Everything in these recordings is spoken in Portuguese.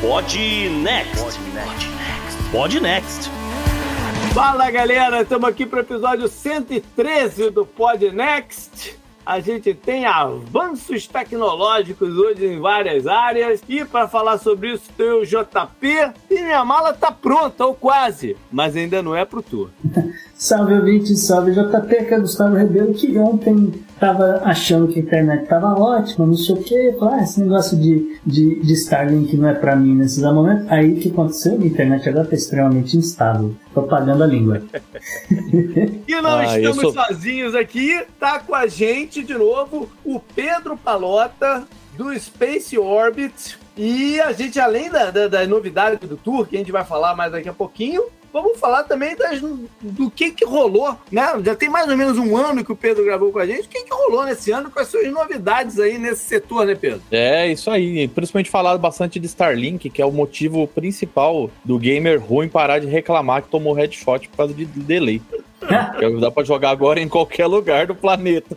Pod Next. Pod Next. Fala galera, estamos aqui para o episódio 113 do Pod Next. A gente tem avanços tecnológicos hoje em várias áreas. E para falar sobre isso tem o JP. E minha mala tá pronta, ou quase. Mas ainda não é pro tour. salve ouvinte, salve JP, que é Gustavo Rebelo, que ontem tava achando que a internet tava ótima, não sei o que. Ah, esse negócio de, de, de Starlink não é pra mim nesses momentos. Aí o que aconteceu? A internet agora tá extremamente instável. Propaganda a língua. e não ah, estamos sou... sozinhos aqui. Tá com a gente de novo o Pedro Palota do Space Orbit. E a gente, além da, da, da novidade do tour, que a gente vai falar mais daqui a pouquinho, vamos falar também das, do que que rolou, né? Já tem mais ou menos um ano que o Pedro gravou com a gente. O que que rolou nesse ano? Quais são as novidades aí nesse setor, né, Pedro? É, isso aí. Principalmente falar bastante de Starlink, que é o motivo principal do gamer ruim parar de reclamar que tomou headshot por causa de delay. Dá pra jogar agora em qualquer lugar do planeta.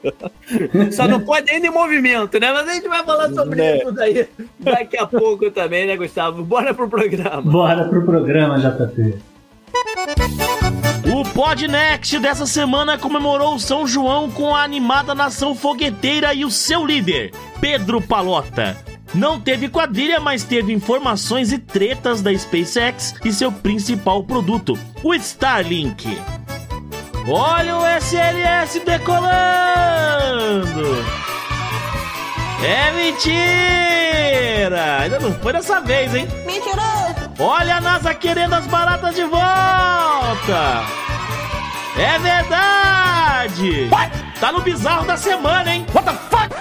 Só não pode ir em movimento, né? Mas a gente vai falar sobre né? isso daí daqui a pouco também, né, Gustavo? Bora pro programa. Bora pro programa, JP. O Podnext dessa semana comemorou São João com a animada nação fogueteira e o seu líder, Pedro Palota. Não teve quadrilha, mas teve informações e tretas da SpaceX e seu principal produto, o Starlink. Olha o SLS decolando! É mentira! Ainda não foi dessa vez, hein? Mentiroso! Olha a NASA querendo as baratas de volta! É verdade! What? Tá no bizarro da semana, hein? What the fuck?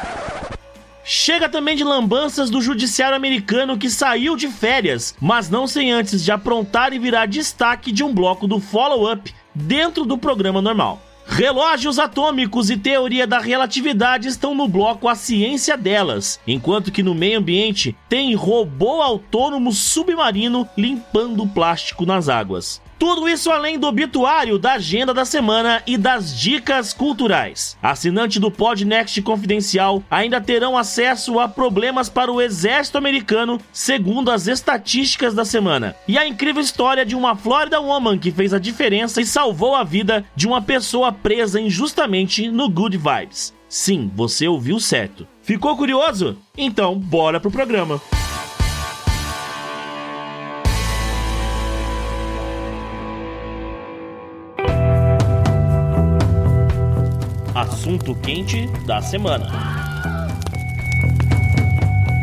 Chega também de lambanças do judiciário americano que saiu de férias, mas não sem antes de aprontar e virar destaque de um bloco do follow-up dentro do programa normal. Relógios atômicos e teoria da relatividade estão no bloco A Ciência delas, enquanto que no meio ambiente tem robô autônomo submarino limpando plástico nas águas. Tudo isso além do obituário, da agenda da semana e das dicas culturais. Assinante do Podnext Confidencial ainda terão acesso a problemas para o exército americano, segundo as estatísticas da semana. E a incrível história de uma Florida Woman que fez a diferença e salvou a vida de uma pessoa presa injustamente no Good Vibes. Sim, você ouviu certo. Ficou curioso? Então, bora pro programa. Assunto quente da semana.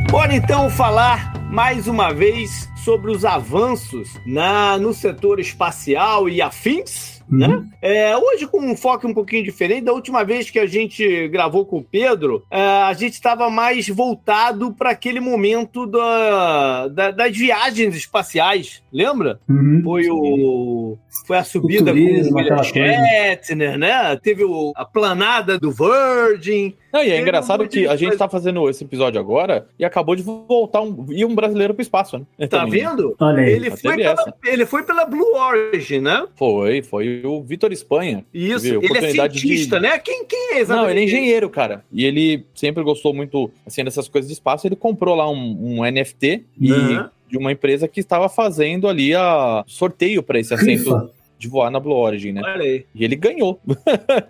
Bora então falar mais uma vez sobre os avanços na, no setor espacial e afins né? Uhum. É, hoje com um foco um pouquinho diferente. Da última vez que a gente gravou com o Pedro, é, a gente estava mais voltado para aquele momento da, da, das viagens espaciais. Lembra? Uhum. Foi o foi a subida turismo, com o William Shatner, né? Teve o, a planada do Virgin. Não, e é engraçado que a gente tá fazendo esse episódio agora e acabou de voltar um, e um brasileiro pro espaço, né? Tá Também. vendo? Olha aí. Ele foi, pela, ele foi pela Blue Origin, né? Foi, foi o Vitor Espanha. Isso, ele é cientista, de... né? Quem, quem é exatamente? Não, ele é engenheiro, cara. E ele sempre gostou muito, assim, dessas coisas de espaço. Ele comprou lá um, um NFT uhum. e de uma empresa que estava fazendo ali a sorteio para esse assento de voar na Blue Origin, né? Olha aí. E ele ganhou.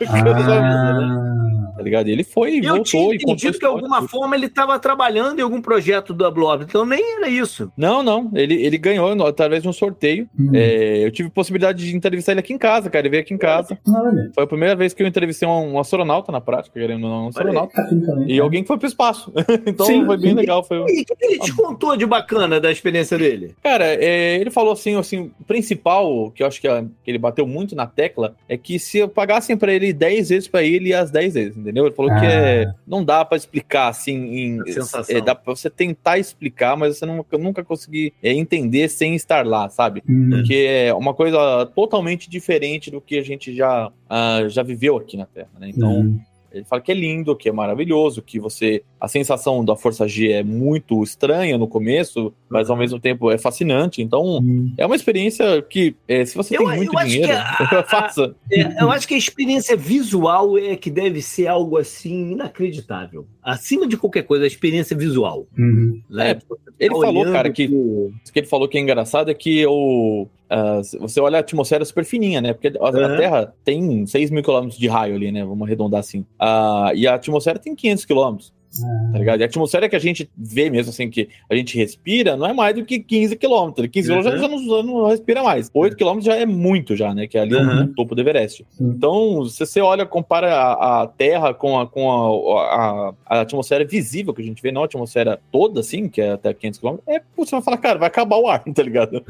Ah. Tá ligado? Ele foi e voltou tinha e contou que de alguma forma ele estava trabalhando em algum projeto da Blue Origin, então nem era isso. Não, não. Ele, ele ganhou através de um sorteio. Hum. É, eu tive possibilidade de entrevistar ele aqui em casa, cara. Ele veio aqui em casa. Olha. Foi a primeira vez que eu entrevistei um, um astronauta na prática, querendo um astronauta. e né? alguém que foi pro espaço. então Sim. foi bem legal. Foi... E o que ele te contou de bacana da experiência dele? Cara, é, ele falou assim, assim, o principal, que eu acho que, a, que ele bateu muito na tecla, é que se eu pagassem para ele 10 vezes para ele, ia às 10 vezes, entendeu? Entendeu? Ele falou ah. que é, não dá para explicar assim, em, é, dá para você tentar explicar, mas você nunca, nunca conseguir é, entender sem estar lá, sabe? Uhum. Porque é uma coisa totalmente diferente do que a gente já, uh, já viveu aqui na Terra, né? Então, uhum. Ele fala que é lindo, que é maravilhoso, que você. A sensação da Força G é muito estranha no começo, mas ao mesmo tempo é fascinante. Então, hum. é uma experiência que, é, se você eu, tem muito dinheiro, a, faça. É, eu acho que a experiência visual é que deve ser algo assim inacreditável. Acima de qualquer coisa, a experiência visual. Uhum. Né? É, tá ele falou, cara, que, o que ele falou que é engraçado é que o, Uh, você olha a atmosfera super fininha, né? Porque a, uhum. a Terra tem 6 mil quilômetros de raio ali, né? Vamos arredondar assim. Uh, e a atmosfera tem 500 quilômetros. Uhum. Tá ligado? E a atmosfera que a gente vê mesmo, assim, que a gente respira, não é mais do que 15 quilômetros. 15 uhum. quilômetros já, já não, respira mais. 8 quilômetros já é muito, já, né? Que é ali uhum. no topo do Everest. Então, se você olha, compara a, a Terra com, a, com a, a, a, atmosfera visível que a gente vê, não a atmosfera toda, assim, que é até 500 quilômetros, é, você vai falar, cara, vai acabar o ar, tá ligado?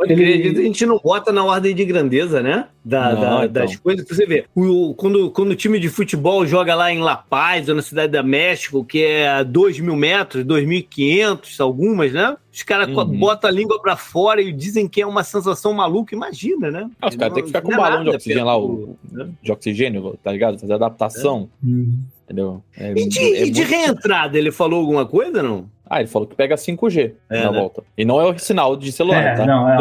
Pode crer, a gente não bota na ordem de grandeza, né? Da, não, da, então. Das coisas. Você vê, o, quando, quando o time de futebol joga lá em La Paz ou na Cidade da México, que é 2 mil metros, 2.500, algumas, né? Os caras uhum. botam a língua para fora e dizem que é uma sensação maluca, imagina, né? Ah, os caras têm que ficar com um balão de oxigênio lá, o, né? de oxigênio, tá ligado? Fazer adaptação. É. Uhum. Entendeu? É, e de, é e de reentrada, ele falou alguma coisa, não? Ah, ele falou que pega 5G é, na né? volta. E não é o sinal de celular, é, tá? Não, é,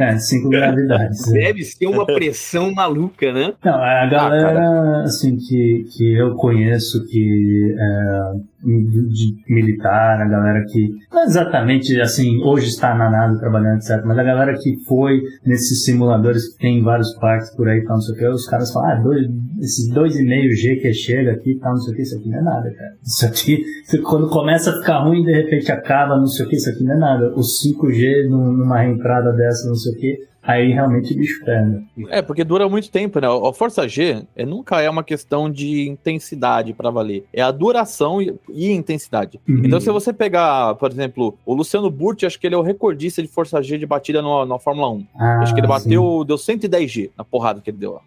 é 5 gravidades. Deve ser uma pressão maluca, né? Não, a galera, ah, assim, que, que eu conheço, que é, de militar, a galera que não exatamente assim, hoje está na NASA trabalhando, etc. Mas a galera que foi nesses simuladores que tem vários parques por aí, tal, não sei o que, os caras falam, ah, dois, esses 2,5 G que chega aqui, tal, não sei o que, isso aqui não é nada, cara. Isso aqui, quando começa a ficar ruim, de repente acaba, não sei o que, isso aqui não é nada. O 5G numa reentrada dessa, não sei o que, aí realmente o bicho pega. É, porque dura muito tempo, né? A Força G é, nunca é uma questão de intensidade para valer. É a duração e, e intensidade. Uhum. Então, se você pegar, por exemplo, o Luciano Burti, acho que ele é o recordista de Força G de batida no, na Fórmula 1. Ah, acho que ele bateu, sim. deu 110 G na porrada que ele deu.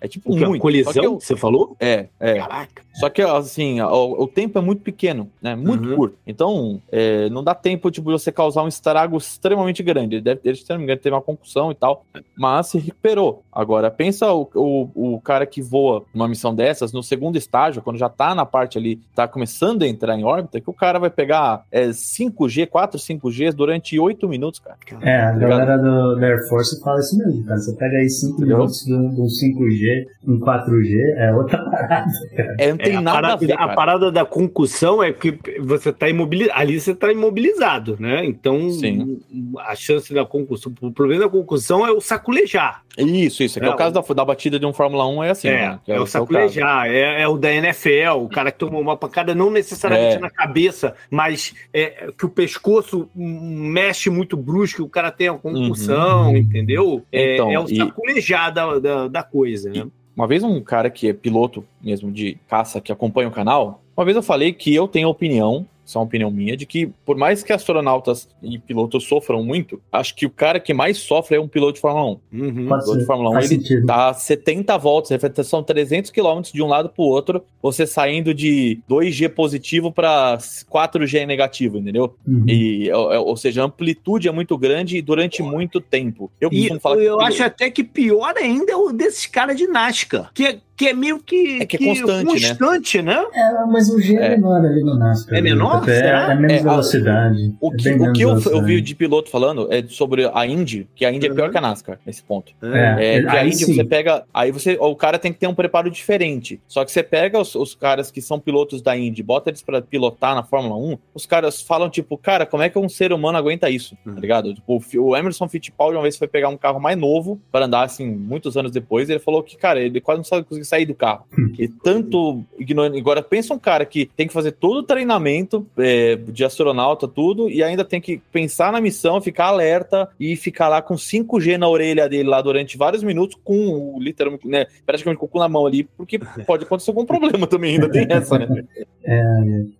É tipo muito. Colisão, eu, você falou? É, é. Caraca. Só que, assim, o, o tempo é muito pequeno, né? Muito uhum. curto. Então, é, não dá tempo, tipo, de você causar um estrago extremamente grande. Ele deve ter, se não me engano, teve uma concussão e tal, mas se recuperou. Agora, pensa o, o, o cara que voa numa missão dessas, no segundo estágio, quando já tá na parte ali, tá começando a entrar em órbita, que o cara vai pegar é, 5G, 4, 5G durante 8 minutos, cara. É, a tá galera do, da Air Force fala isso mesmo, cara. Você pega aí 5 minutos de um, 5G, um 4G, é outra parada, cara. É, não tem é, nada a parada, a ver, A parada da concussão é que você tá imobilizado, ali você tá imobilizado, né? Então, Sim. a chance da concussão, o problema da concussão é o saculejar. Isso, isso. É, é o caso da, da batida de um Fórmula 1 é assim. É, né? é, é, o saculejar, é, é, o da NFL, o cara que tomou uma pancada não necessariamente é. na cabeça, mas é, que o pescoço mexe muito brusco, o cara tem a concussão, uhum. entendeu? É, então, é o saculejar e... da, da, da, coisa, né? Uma vez um cara que é piloto mesmo de caça, que acompanha o canal, uma vez eu falei que eu tenho opinião isso é uma opinião minha, de que por mais que astronautas e pilotos sofram muito, acho que o cara que mais sofre é um piloto de Fórmula 1. Uhum. Piloto de Fórmula 1, Faz ele sentido. tá 70 voltas, são 300 quilômetros de um lado pro outro, você saindo de 2G positivo para 4G negativo, entendeu? Uhum. E, ou seja, a amplitude é muito grande e durante muito tempo. Eu, e eu acho até que pior ainda é o desses caras de NASCAR, que é que é meio que, é que, é constante, constante né? né? É, mas o G é, é menor ali no NASCAR. É menor? É, é, menos é, velocidade. O que, o que eu, eu, vi de piloto falando é sobre a Indy, que a Indy uhum. é pior que a NASCAR nesse ponto. É, que a Indy sim. você pega. Aí você. O cara tem que ter um preparo diferente. Só que você pega os, os caras que são pilotos da Indy, bota eles pra pilotar na Fórmula 1, os caras falam, tipo, cara, como é que um ser humano aguenta isso? Uhum. Tá ligado? Tipo, o Emerson Fittipaldi uma vez foi pegar um carro mais novo para andar, assim, muitos anos depois, ele falou que, cara, ele quase não sabe conseguir sair do carro. E tanto ignorante. Agora, pensa um cara que tem que fazer todo o treinamento é, de astronauta, tudo, e ainda tem que pensar na missão, ficar alerta e ficar lá com 5G na orelha dele lá durante vários minutos, com literalmente, né, praticamente com o cu na mão ali, porque pode acontecer algum problema também, ainda tem essa, né? É.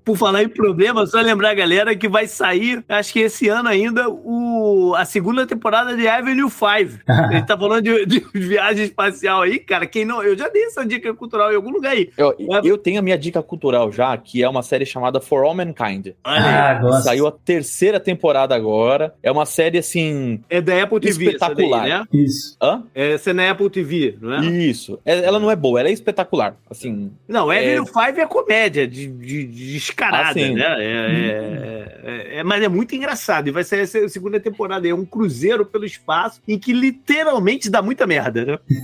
Por falar em problema, só lembrar a galera que vai sair, acho que esse ano ainda, o, a segunda temporada de Avenue 5. Ele tá falando de, de viagem espacial aí, cara. Quem não. Eu já dei essa dica cultural em algum lugar aí. Eu, eu tenho a minha dica cultural já, que é uma série chamada For All Mankind. Ah, Saiu a terceira temporada agora. É uma série, assim... É da Apple TV Espetacular. Daí, né? Isso. Hã? É, você é na Apple TV, não é? Isso. É, ela não é boa, ela é espetacular. Assim... Não, Avenue é... Five é comédia de, de, de descarada, ah, né? É, é, é, é, mas é muito engraçado. E vai ser a segunda temporada. É um cruzeiro pelo espaço em que literalmente dá muita merda, né?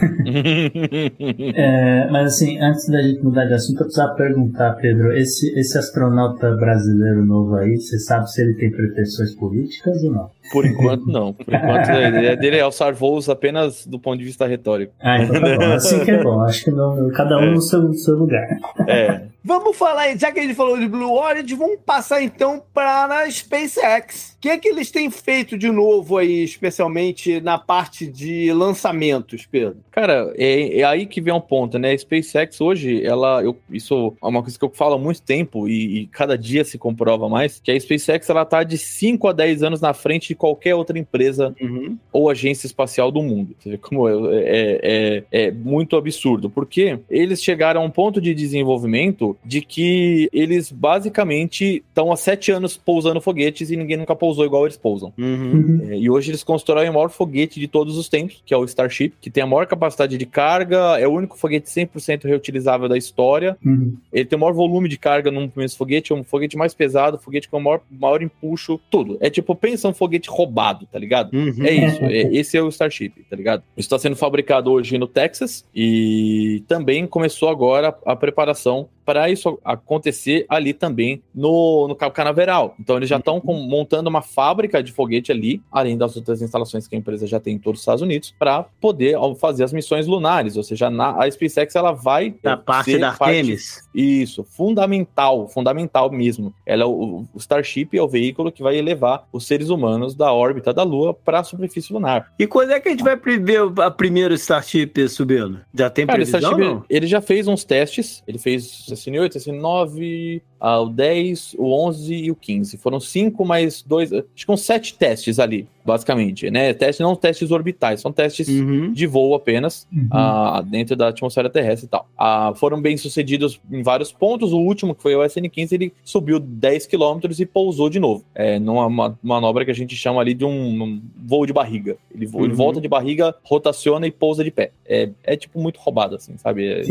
É, mas assim, antes da gente mudar de assunto, eu precisava perguntar, Pedro, esse, esse astronauta brasileiro novo aí, você sabe se ele tem pretensões políticas ou não? Por enquanto, não. Por enquanto, a ideia dele é alçar voos apenas do ponto de vista retórico. Ah, então tá bom. Assim que é bom. Acho que não, cada um é. no, seu, no seu lugar. É. Vamos falar, já que a gente falou de Blue Origin, vamos passar então para a SpaceX. O que é que eles têm feito de novo aí, especialmente na parte de lançamentos, Pedro? Cara, é, é aí que vem um ponto, né? A SpaceX hoje, ela, eu, isso é uma coisa que eu falo há muito tempo e, e, cada dia se comprova mais, que a SpaceX ela tá de 5 a 10 anos na frente de qualquer outra empresa uhum. ou agência espacial do mundo. Você vê como é, é, é, é muito absurdo, porque eles chegaram a um ponto de desenvolvimento de que eles basicamente estão há sete anos pousando foguetes e ninguém nunca pousou igual eles pousam. Uhum. É, e hoje eles constroem o maior foguete de todos os tempos, que é o Starship, que tem a maior capacidade de carga, é o único foguete 100% reutilizável da história. Uhum. Ele tem o maior volume de carga num mesmo foguete, é um foguete mais pesado, foguete com o maior, maior empuxo, tudo. É tipo, pensa um foguete roubado, tá ligado? Uhum. É isso, é, esse é o Starship, tá ligado? Está sendo fabricado hoje no Texas e também começou agora a preparação para isso acontecer ali também no, no Cabo Canaveral. Então eles já estão montando uma fábrica de foguete ali, além das outras instalações que a empresa já tem em todos os Estados Unidos, para poder fazer as missões lunares. Ou seja, na, a SpaceX ela vai. Da parte da Artemis. Parte, isso, fundamental, fundamental mesmo. Ela é o, o Starship é o veículo que vai elevar os seres humanos da órbita da Lua para a superfície lunar. E quando é que a gente vai ver a primeira Starship subindo? Já tem Cara, previsão? Starship, ele já fez uns testes, ele fez SN8, SN9, o 10, o 11 e o 15. Foram cinco mais dois, acho que uns sete testes ali, basicamente, né? Testes não testes orbitais, são testes uhum. de voo apenas, uhum. uh, dentro da atmosfera terrestre e tal. Uh, foram bem sucedidos em vários pontos. O último, que foi o SN15, ele subiu 10 km e pousou de novo. É numa manobra que a gente chama ali de um, um voo de barriga. Ele, uhum. ele, volta de barriga, rotaciona e pousa de pé. É, é tipo muito roubado, assim, sabe? É,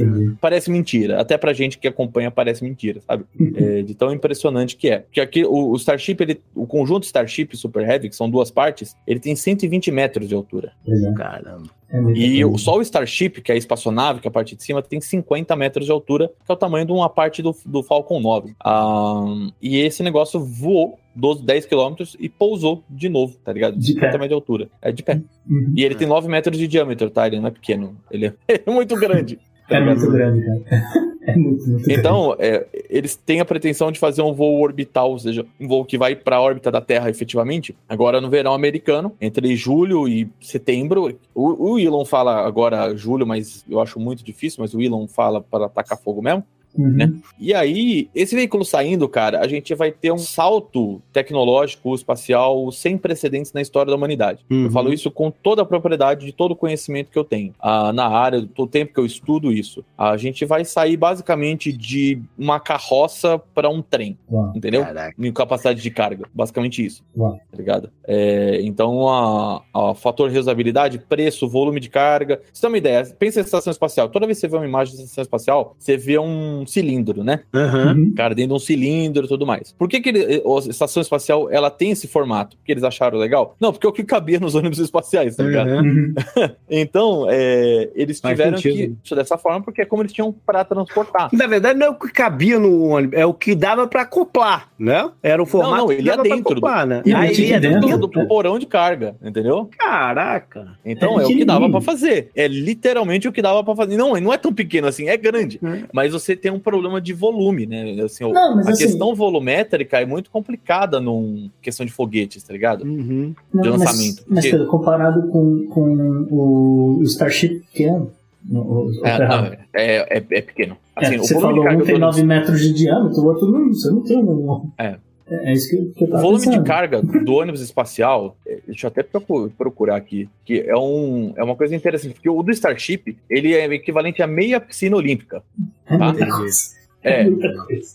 parece mentira. Até pra gente que acompanha parece mentira, sabe? é, de tão impressionante que é. Porque aqui o, o, Starship, ele, o conjunto Starship Super Heavy, que são duas partes, ele tem 120 metros de altura. É. Caramba. É e o, só o Starship, que é a espaçonave, que é a parte de cima, tem 50 metros de altura, que é o tamanho de uma parte do, do Falcon 9. Ah, e esse negócio voou 12, 10 quilômetros e pousou de novo, tá ligado? De 50 metros de altura. É de pé. Uhum. E ele tem 9 metros de diâmetro, tá? Ele não é pequeno. Ele é, é muito grande. Tá é muito grande, cara. É muito, muito então, é, eles têm a pretensão de fazer um voo orbital, ou seja, um voo que vai para a órbita da Terra efetivamente, agora no verão americano, entre julho e setembro. O, o Elon fala agora julho, mas eu acho muito difícil, mas o Elon fala para atacar fogo mesmo. Uhum. Né? E aí, esse veículo saindo, cara, a gente vai ter um salto tecnológico espacial sem precedentes na história da humanidade. Uhum. Eu falo isso com toda a propriedade de todo o conhecimento que eu tenho ah, na área, do tempo que eu estudo isso. A gente vai sair basicamente de uma carroça para um trem, Uau. entendeu? Caraca. Em capacidade de carga, basicamente isso. Uau. Tá ligado? É, então, a, a fator reusabilidade, preço, volume de carga. Você tem uma ideia? Pensa em estação espacial. Toda vez que você vê uma imagem de estação espacial, você vê um cilindro, né? Uhum. Cara, dentro de um cilindro e tudo mais. Por que, que ele, a estação espacial ela tem esse formato? Porque eles acharam legal? Não, porque é o que cabia nos ônibus espaciais, tá ligado? Uhum. então, é, eles tiveram que. Isso dessa forma, porque é como eles tinham para transportar. Na verdade, não é o que cabia no ônibus, é o que dava para acoplar, né? Era o formato. Não, não ele ia dentro. Acoplar, do, né? Ele Aí ele ia dentro do, do porão de carga, entendeu? Caraca. Então, é, é o que dava para fazer. É literalmente o que dava para fazer. Não, não é tão pequeno assim, é grande. Uhum. Mas você tem um problema de volume, né? Assim, não, a assim, questão volumétrica é muito complicada num questão de foguetes, tá ligado? Uhum. Não, de lançamento. Mas, mas comparado com, com o Starship pequeno. O, o é, não, é, é, é, pequeno. Assim, é, você falou um tem 9 metros de diâmetro, o outro não, você não tem um. É. É, é isso que, que eu O volume pensando. de carga do ônibus espacial, é, deixa eu até procurar aqui, que é, um, é uma coisa interessante, porque o do Starship, ele é equivalente a meia piscina olímpica. Tá? É.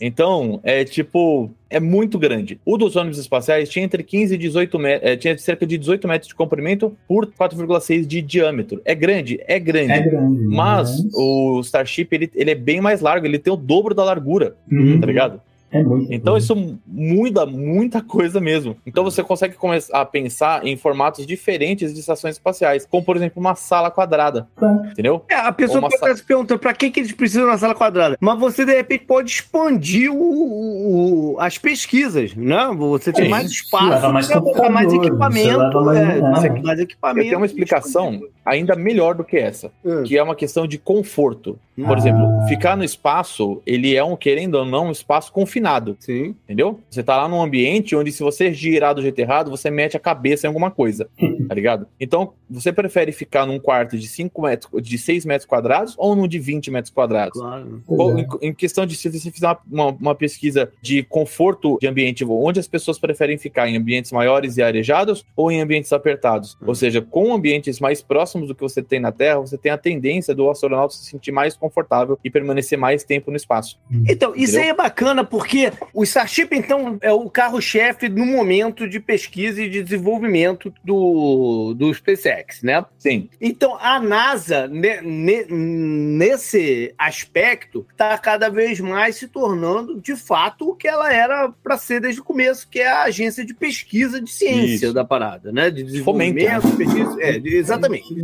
Então, é tipo, é muito grande. O dos ônibus espaciais tinha entre 15 e 18 metros, é, tinha cerca de 18 metros de comprimento por 4,6 de diâmetro. É grande? É grande. É grande mas, mas o Starship, ele, ele é bem mais largo, ele tem o dobro da largura, uhum. tá ligado? É muito então bom. isso muda muita coisa mesmo. Então você consegue começar a pensar em formatos diferentes de estações espaciais, como por exemplo uma sala quadrada. É. Entendeu? É, a pessoa pode estar se perguntando para que, que eles precisam de uma sala quadrada. Mas você de repente pode expandir o, o as pesquisas, né? Você tem Sim. mais espaço, mais, mais equipamento, mais, é, mais, mais equipamento. Tem uma explicação ainda melhor do que essa, hum. que é uma questão de conforto. Por ah. exemplo, ficar no espaço, ele é um querendo ou não um espaço confinado confinado. Sim. Entendeu? Você tá lá num ambiente onde se você girar do jeito errado, você mete a cabeça em alguma coisa. tá ligado? Então, você prefere ficar num quarto de 5 metros, de 6 metros quadrados ou num de 20 metros quadrados? Claro. Ou, em, em, questão de se você fizer uma, uma, uma, pesquisa de conforto de ambiente, onde as pessoas preferem ficar em ambientes maiores e arejados ou em ambientes apertados? Ou seja, com ambientes mais próximos do que você tem na Terra, você tem a tendência do astronauta se sentir mais confortável e permanecer mais tempo no espaço. Então, Entendeu? isso aí é bacana porque porque o Starship, então, é o carro-chefe no momento de pesquisa e de desenvolvimento do, do SpaceX, né? Sim. Então, a NASA, ne, ne, nesse aspecto, está cada vez mais se tornando, de fato, o que ela era para ser desde o começo, que é a agência de pesquisa de ciência Isso. da parada, né? De desenvolvimento, Fomenta. pesquisa. É, exatamente.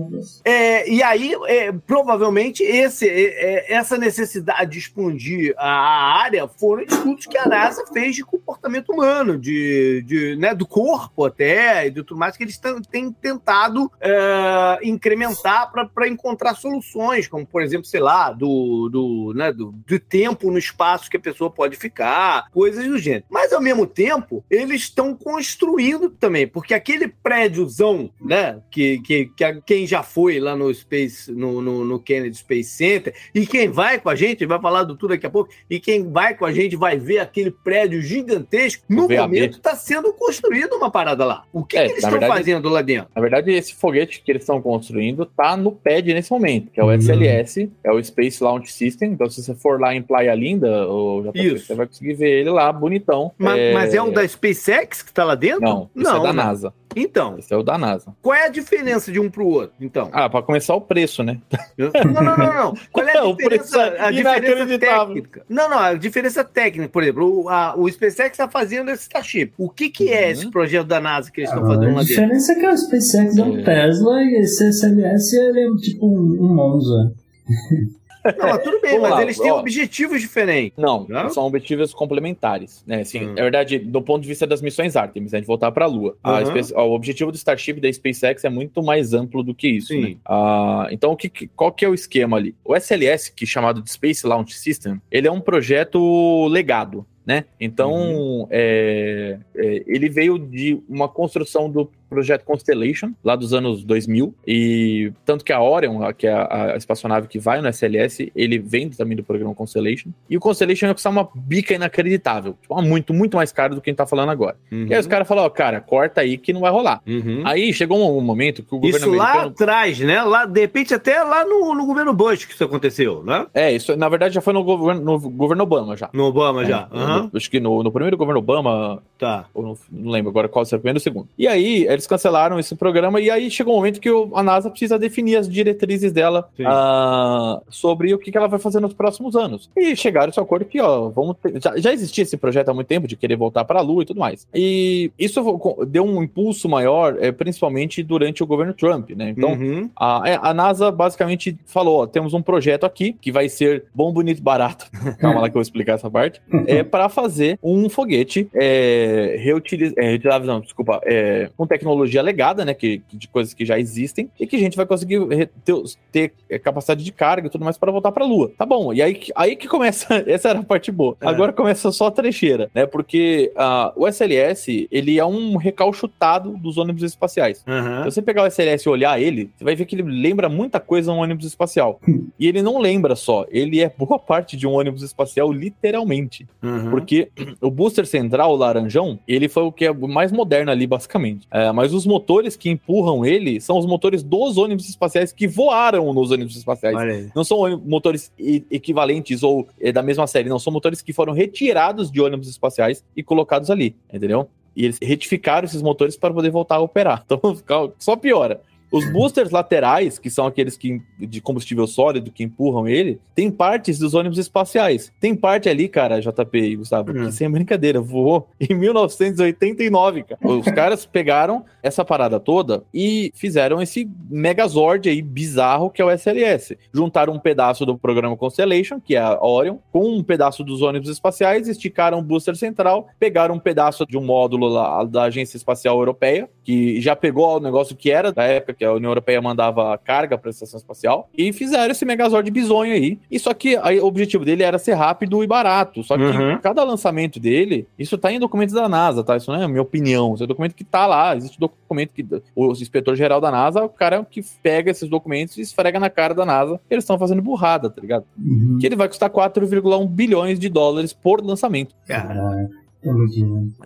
É, e aí, é, provavelmente, esse, é, é essa necessidade de expandir a área foram estudos que a NASA fez de comportamento humano, de, de né, do corpo até, e de tudo mais, que eles têm tentado é, incrementar para encontrar soluções, como, por exemplo, sei lá, do, do, né, do, do tempo no espaço que a pessoa pode ficar, coisas do gênero. Mas, ao mesmo tempo, eles estão construindo também, porque aquele prédiozão, né, que, que, que quem já foi lá no Space, no, no, no Kennedy Space Center, e quem vai com a gente, vai falar do tudo daqui a pouco, e quem vai com a gente vai ver aquele prédio gigantesco. No momento está sendo construído uma parada lá. O que, é, que eles estão fazendo lá dentro? Na verdade, esse foguete que eles estão construindo está no pad nesse momento, que é o SLS, uhum. é o Space Launch System. Então, se você for lá em Playa Linda, ou já tá você vai conseguir ver ele lá, bonitão. Mas é, mas é o da SpaceX que está lá dentro? Não, não é da né? NASA. Então. Esse é o da NASA. Qual é a diferença de um pro outro, então? Ah, para começar o preço, né? Não, não, não, não. Qual é a diferença, preço é a diferença técnica? Não, não, a diferença técnica, por exemplo, o, a, o SpaceX está fazendo esse Starship. O que que é uhum. esse projeto da NASA que eles estão ah, fazendo lá dentro? A diferença é que o SpaceX é um é. Tesla e esse SLS ele é tipo um, um Monza. Não, tudo bem, mas lá, eles têm ó, objetivos diferentes. Não, não, são objetivos complementares. Né? Assim, hum. Na verdade, do ponto de vista das missões Artemis, né, de voltar para a Lua. Uhum. o objetivo do Starship da SpaceX é muito mais amplo do que isso. Né? Ah, então, o que, qual que é o esquema ali? O SLS, que é chamado de Space Launch System, ele é um projeto legado. Né? Então, uhum. é, é, ele veio de uma construção do projeto Constellation, lá dos anos 2000, e tanto que a Orion, que é a, a espaçonave que vai no SLS, ele vem também do programa Constellation, e o Constellation ia custar uma bica inacreditável, tipo, muito, muito mais caro do que a gente tá falando agora. Uhum. E aí os caras falaram, ó, cara, corta aí que não vai rolar. Uhum. Aí chegou um, um, momento que o governo Isso lá atrás, né? Lá, de repente até lá no, no governo Bush que isso aconteceu, né? É, isso na verdade já foi no governo, no governo Obama já. No Obama é, já. Uhum. acho que no, no primeiro governo Obama, tá. Não, não, lembro agora qual foi o primeiro ou segundo. E aí, eles cancelaram esse programa, e aí chegou um momento que o, a NASA precisa definir as diretrizes dela uh, sobre o que, que, ela vai fazer nos próximos anos. E chegaram esse acordo que, ó, vamos ter, já, já, existia esse projeto há muito tempo de querer voltar para a Lua e tudo mais. E isso deu um impulso maior, é, principalmente durante o governo Trump, né? Então, uhum. a, é, a, NASA basicamente falou: ó, temos um projeto aqui que vai ser bom, bonito, barato. Calma lá que eu vou explicar essa parte. É para fazer um foguete é, reutilizável, é, não, desculpa, é, com tecnologia legada, né? Que, de coisas que já existem e que a gente vai conseguir ter, ter é, capacidade de carga e tudo mais para voltar para a Lua. Tá bom. E aí, aí que começa. Essa era a parte boa. É. Agora começa só a trecheira, né? Porque uh, o SLS ele é um recalchutado dos ônibus espaciais. Uhum. Se você pegar o SLS e olhar ele, você vai ver que ele lembra muita coisa um ônibus espacial. e ele não lembra só, ele é boa parte de um ônibus espacial, literalmente. Uhum. Porque o booster central, o laranjão, chão, ele foi o que é mais moderno ali, basicamente. É, mas os motores que empurram ele são os motores dos ônibus espaciais que voaram nos ônibus espaciais. Não são motores equivalentes ou é, da mesma série, não. São motores que foram retirados de ônibus espaciais e colocados ali, entendeu? E eles retificaram esses motores para poder voltar a operar. Então, só piora. Os boosters laterais, que são aqueles que, de combustível sólido que empurram ele, tem partes dos ônibus espaciais. Tem parte ali, cara, JP e Gustavo, hum. que sem brincadeira, voou em 1989, cara. Os caras pegaram essa parada toda e fizeram esse Megazord aí bizarro que é o SLS. Juntaram um pedaço do programa Constellation, que é a Orion, com um pedaço dos ônibus espaciais, esticaram o booster central, pegaram um pedaço de um módulo lá da Agência Espacial Europeia, que já pegou o negócio que era da época que a União Europeia mandava carga para a estação espacial, e fizeram esse Megazord bizonho aí. E só que aí, o objetivo dele era ser rápido e barato. Só que uhum. cada lançamento dele, isso tá em documentos da NASA, tá? Isso não é a minha opinião. Isso é documento que tá lá. Existe documento que o inspetor-geral da NASA é o cara que pega esses documentos e esfrega na cara da NASA. Eles estão fazendo burrada, tá ligado? Uhum. Que ele vai custar 4,1 bilhões de dólares por lançamento.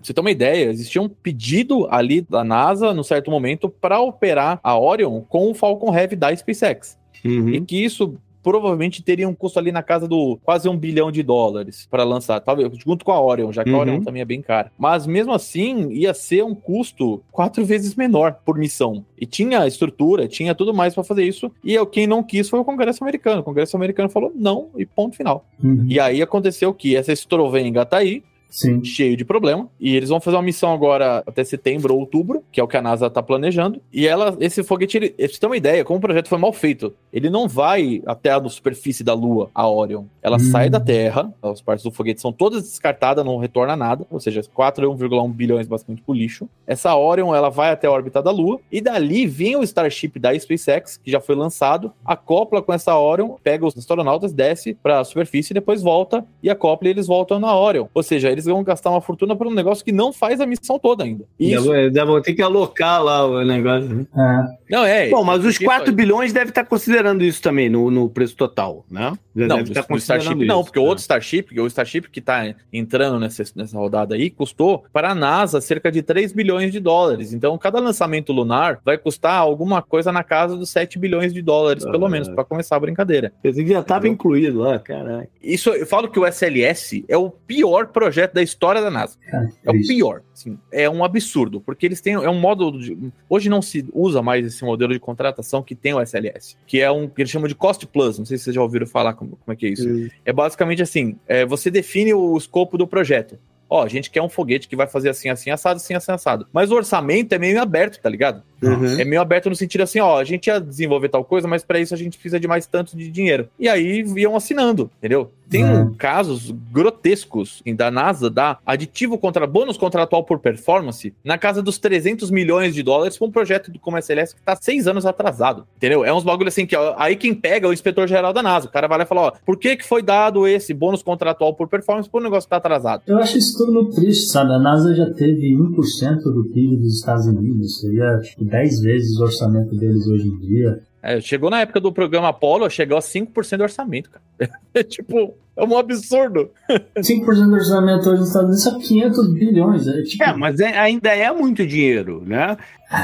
Você tem uma ideia, existia um pedido ali da NASA, no certo momento, para operar a Orion com o Falcon Heavy da SpaceX. Uhum. E que isso provavelmente teria um custo ali na casa do quase um bilhão de dólares para lançar, talvez junto com a Orion, já que uhum. a Orion também é bem cara. Mas mesmo assim, ia ser um custo quatro vezes menor por missão. E tinha estrutura, tinha tudo mais para fazer isso. E quem não quis foi o Congresso americano. O Congresso americano falou não e ponto final. Uhum. E aí aconteceu que essa estrovenga tá aí, Sim. cheio de problema. E eles vão fazer uma missão agora até setembro ou outubro, que é o que a NASA tá planejando. E ela, esse foguete, ele, você tem uma ideia, como o projeto foi mal feito, ele não vai até a superfície da Lua, a Orion. Ela hum. sai da Terra, as partes do foguete são todas descartadas, não retorna nada, ou seja, 4,1 bilhões basicamente pro lixo. Essa Orion, ela vai até a órbita da Lua, e dali vem o Starship da SpaceX, que já foi lançado, acopla com essa Orion, pega os astronautas, desce pra superfície, depois volta, e acopla e eles voltam na Orion. Ou seja, eles vão gastar uma fortuna por um negócio que não faz a missão toda ainda. Isso... Vão ter que alocar lá o negócio. Né? É. Não, é. Bom, mas os 4 bilhões deve estar considerando isso também no, no preço total, né? Já não, deve no, Starship isso, não, porque né? o outro Starship, o Starship que está entrando nessa, nessa rodada aí, custou para a NASA cerca de 3 bilhões de dólares. Então, cada lançamento lunar vai custar alguma coisa na casa dos 7 bilhões de dólares, pelo menos, para começar a brincadeira. Pensei que já estava incluído lá, caralho. Isso, eu falo que o SLS é o pior projeto da história da NASA. É, é o pior. Assim, é um absurdo, porque eles têm. É um módulo. De, hoje não se usa mais esse modelo de contratação que tem o SLS, que é um que eles chamam de cost plus. Não sei se vocês já ouviram falar como, como é que é isso. É basicamente assim: é, você define o escopo do projeto. Ó, a gente quer um foguete que vai fazer assim, assim, assado, assim, assim, assado. Mas o orçamento é meio aberto, tá ligado? Uhum. É meio aberto no sentido assim, ó, a gente ia desenvolver tal coisa, mas para isso a gente precisa de mais tanto de dinheiro. E aí iam assinando, entendeu? Tem uhum. casos grotescos da NASA dar aditivo contra bônus contratual por performance na casa dos 300 milhões de dólares para um projeto como SLS que tá seis anos atrasado, entendeu? É uns bagulho assim que ó, aí quem pega é o inspetor geral da NASA. O cara vai lá e fala, ó, por que que foi dado esse bônus contratual por performance por um negócio que tá atrasado? Eu acho isso tudo muito triste, sabe? A NASA já teve 1% do PIB dos Estados Unidos, seria tipo 10 vezes o orçamento deles hoje em dia. É, chegou na época do programa Apollo, chegou a 5% do orçamento, cara. É tipo, é um absurdo. 5% do orçamento hoje nos Estados Unidos são 500 bilhões. É, tipo... é mas é, ainda é muito dinheiro, né?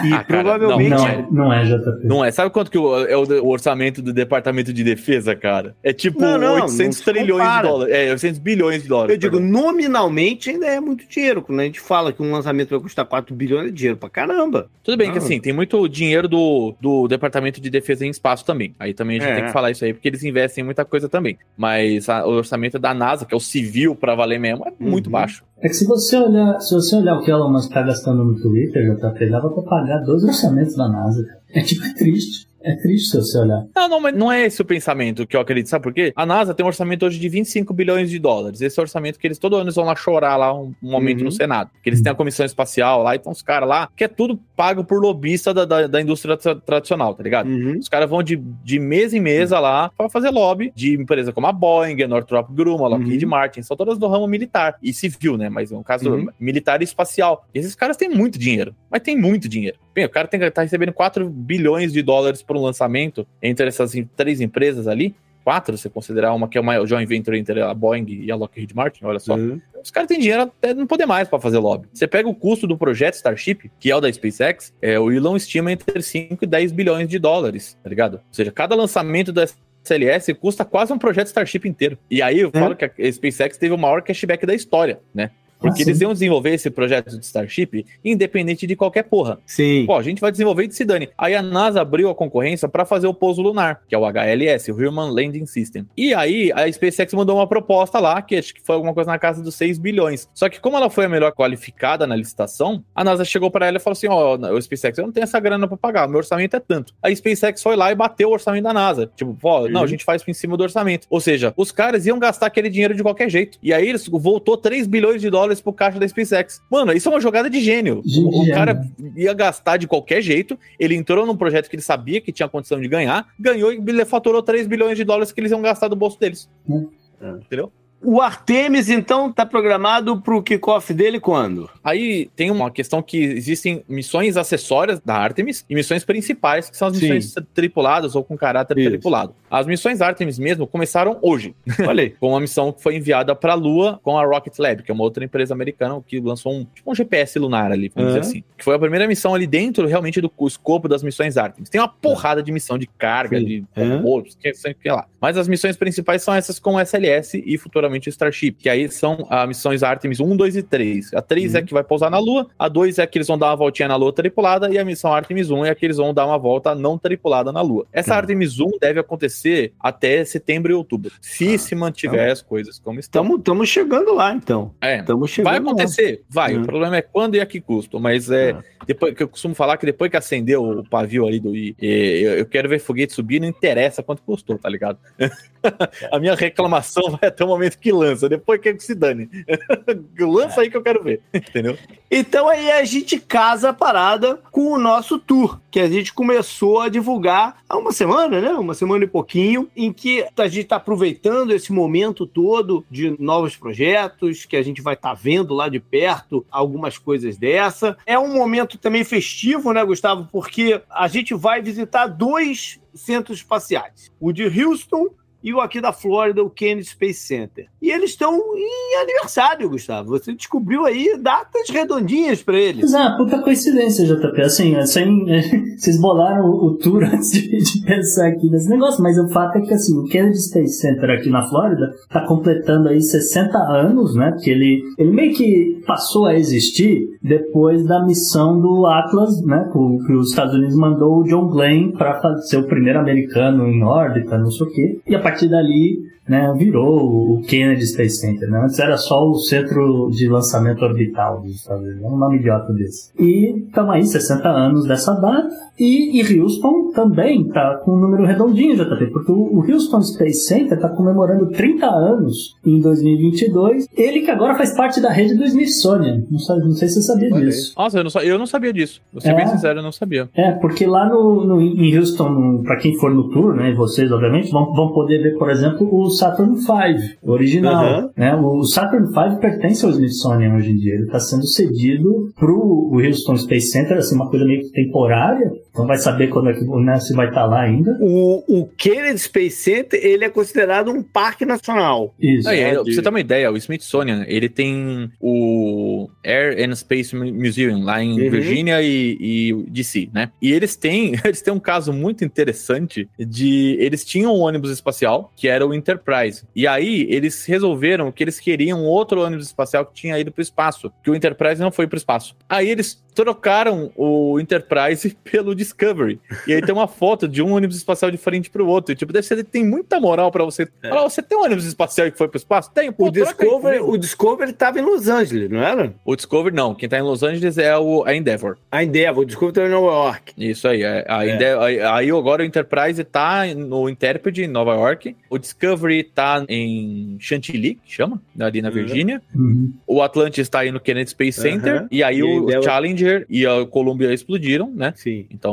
E ah, provavelmente. Não, não, é, não é, JP. Não é. Sabe quanto que é o, orçamento do Departamento de Defesa, cara? É tipo não, não, 800 não trilhões compara. de dólares. É, 800 bilhões de dólares. Eu digo, nominalmente ainda é muito dinheiro. Quando a gente fala que um lançamento vai custar 4 bilhões, é dinheiro pra caramba. Tudo bem que assim, tem muito dinheiro do, do Departamento de Defesa em espaço também. Aí também a gente é. tem que falar isso aí, porque eles investem em muita coisa também. Mas a, o orçamento da NASA, que é o civil para valer mesmo, é muito uhum. baixo. É que se você olhar, se você olhar o que Elon Musk tá gastando no Twitter, já tá dava pra pagar dois orçamentos da NASA. É tipo, é triste. É triste se você olhar. Não, não, mas não é esse o pensamento que eu acredito. Sabe por quê? A NASA tem um orçamento hoje de 25 bilhões de dólares. Esse orçamento que eles todo ano vão lá chorar lá um, um momento uhum. no Senado. Que eles têm a comissão espacial lá, então os caras lá, que é tudo pago por lobista da, da, da indústria tra tradicional, tá ligado? Uhum. Os caras vão de, de mesa em mesa lá para fazer lobby de empresa como a Boeing, a Northrop Grumman, a Lockheed uhum. Martin, são todas do ramo militar e civil, né? Mas no caso uhum. militar e espacial. E esses caras têm muito dinheiro, mas tem muito dinheiro. Bem, o cara tem que estar tá recebendo 4 bilhões de dólares por um lançamento entre essas três empresas ali quatro, se considerar uma que é uma joint venture entre a Boeing e a Lockheed Martin, olha só. Uhum. Os caras têm dinheiro até não poder mais para fazer lobby. Você pega o custo do projeto Starship, que é o da SpaceX, é, o Elon estima entre 5 e 10 bilhões de dólares, tá ligado? Ou seja, cada lançamento da SLS custa quase um projeto Starship inteiro. E aí eu é. falo que a SpaceX teve o maior cashback da história, né? Porque ah, eles iam desenvolver esse projeto de Starship independente de qualquer porra. Sim. Pô, a gente vai desenvolver e se dane. Aí a NASA abriu a concorrência para fazer o pouso lunar, que é o HLS, o Human Landing System. E aí a SpaceX mandou uma proposta lá, que acho que foi alguma coisa na casa dos 6 bilhões. Só que como ela foi a melhor qualificada na licitação, a NASA chegou para ela e falou assim: ó, oh, o SpaceX, eu não tenho essa grana para pagar, meu orçamento é tanto. A SpaceX foi lá e bateu o orçamento da NASA. Tipo, pô, uhum. não, a gente faz por cima do orçamento. Ou seja, os caras iam gastar aquele dinheiro de qualquer jeito. E aí eles voltou 3 bilhões de dólares pro caixa da SpaceX. Mano, isso é uma jogada de gênio. o, o cara ia gastar de qualquer jeito, ele entrou num projeto que ele sabia que tinha condição de ganhar, ganhou e faturou 3 bilhões de dólares que eles iam gastar do bolso deles. Hum. Entendeu? O Artemis, então, está programado para o kickoff dele quando? Aí tem uma questão que existem missões acessórias da Artemis e missões principais, que são as missões Sim. tripuladas ou com caráter Isso. tripulado. As missões Artemis mesmo começaram hoje. Aí. com uma missão que foi enviada para a Lua com a Rocket Lab, que é uma outra empresa americana que lançou um, tipo um GPS lunar ali, vamos uhum. dizer assim. Que foi a primeira missão ali dentro realmente do escopo das missões Artemis. Tem uma porrada de missão de carga, Sim. de uhum. que, que lá. Mas as missões principais são essas com SLS e futuramente futuramente Starship, que aí são as missões Artemis 1, 2 e 3. A 3 é uhum. é que vai pousar na Lua, a 2 é que eles vão dar uma voltinha na Lua tripulada, e a missão Artemis 1 é que eles vão dar uma volta não tripulada na Lua. Essa uhum. Artemis 1 deve acontecer até setembro e outubro, se ah, se mantiver então, as coisas como estão. Estamos chegando lá, então. É, chegando vai acontecer? Lá. Vai. Uhum. O problema é quando e a que custo, mas é... Depois, que eu costumo falar que depois que acendeu o pavio ali do I, eu, eu quero ver foguete subir, não interessa quanto custou, tá ligado? a minha reclamação vai até o momento que lança, depois que se dane. lança aí que eu quero ver, entendeu? Então aí a gente casa a parada com o nosso tour, que a gente começou a divulgar há uma semana, né? Uma semana e pouquinho, em que a gente está aproveitando esse momento todo de novos projetos, que a gente vai estar tá vendo lá de perto algumas coisas dessa. É um momento também festivo, né, Gustavo? Porque a gente vai visitar dois centros espaciais. O de Houston e o aqui da Flórida, o Kennedy Space Center. E eles estão em aniversário, Gustavo. Você descobriu aí datas redondinhas para eles. Exato, puta coincidência, JP. Assim, assim vocês bolaram o, tour antes de, de, pensar aqui nesse negócio, mas o fato é que assim, o Kennedy Space Center aqui na Flórida está completando aí 60 anos, né? Porque ele, ele meio que passou a existir depois da missão do Atlas, né? Que, que os Estados Unidos mandou o John Glenn para ser o primeiro americano em órbita, não sei o quê. E a partir dali né, virou o Kennedy Space Center. Né? Antes era só o centro de lançamento orbital dos Estados Unidos, um nome idiota desse. E estamos aí, 60 anos dessa data, e, e Houston também está com um número redondinho, já JP, porque o, Houston Space Center está comemorando 30 anos em 2022, ele que agora faz parte da rede do Smithsonian. Não, sabe, não sei se você sabia disso. Nossa, eu não, eu não sabia disso. Vou ser é, bem sincero, eu não sabia. É, porque lá no, no em Houston, para quem for no tour, né, vocês obviamente, vão, vão poder ver, por exemplo, os Saturn V, original. Uhum. Né? O Saturn V pertence ao Smithsonian hoje em dia. Ele está sendo cedido para o Houston Space Center, assim, uma coisa meio temporária. Então vai saber quando é que né, se vai estar tá lá ainda. O, o Kennedy Space Center ele é considerado um parque nacional. Isso. É, é, pra você ter uma ideia, o Smithsonian ele tem o Air and Space Museum lá em uhum. Virgínia e, e DC, né? E eles têm eles têm um caso muito interessante de eles tinham um ônibus espacial que era o Enterprise Enterprise. E aí eles resolveram que eles queriam outro ônibus espacial que tinha ido para o espaço, que o Enterprise não foi para o espaço. Aí eles trocaram o Enterprise pelo Discovery. E aí tem uma foto de um ônibus espacial de frente para o outro. E, tipo, deve ser tem muita moral para você. É. Falar, você tem um ônibus espacial que foi para o espaço? Tem. Pô, o Discovery, o Discovery tava em Los Angeles, não era? O Discovery não. Quem tá em Los Angeles é o, a Endeavor. A Endeavor. O Discovery tá em Nova York. Isso aí. É, a é. Endeavor, aí agora o Enterprise tá no Interpret em Nova York. O Discovery tá em Chantilly, que chama, ali na uhum. Virgínia. Uhum. O Atlantis tá aí no Kennedy Space Center. Uhum. E aí e o deu... Challenger e a Columbia explodiram, né? Sim. Então,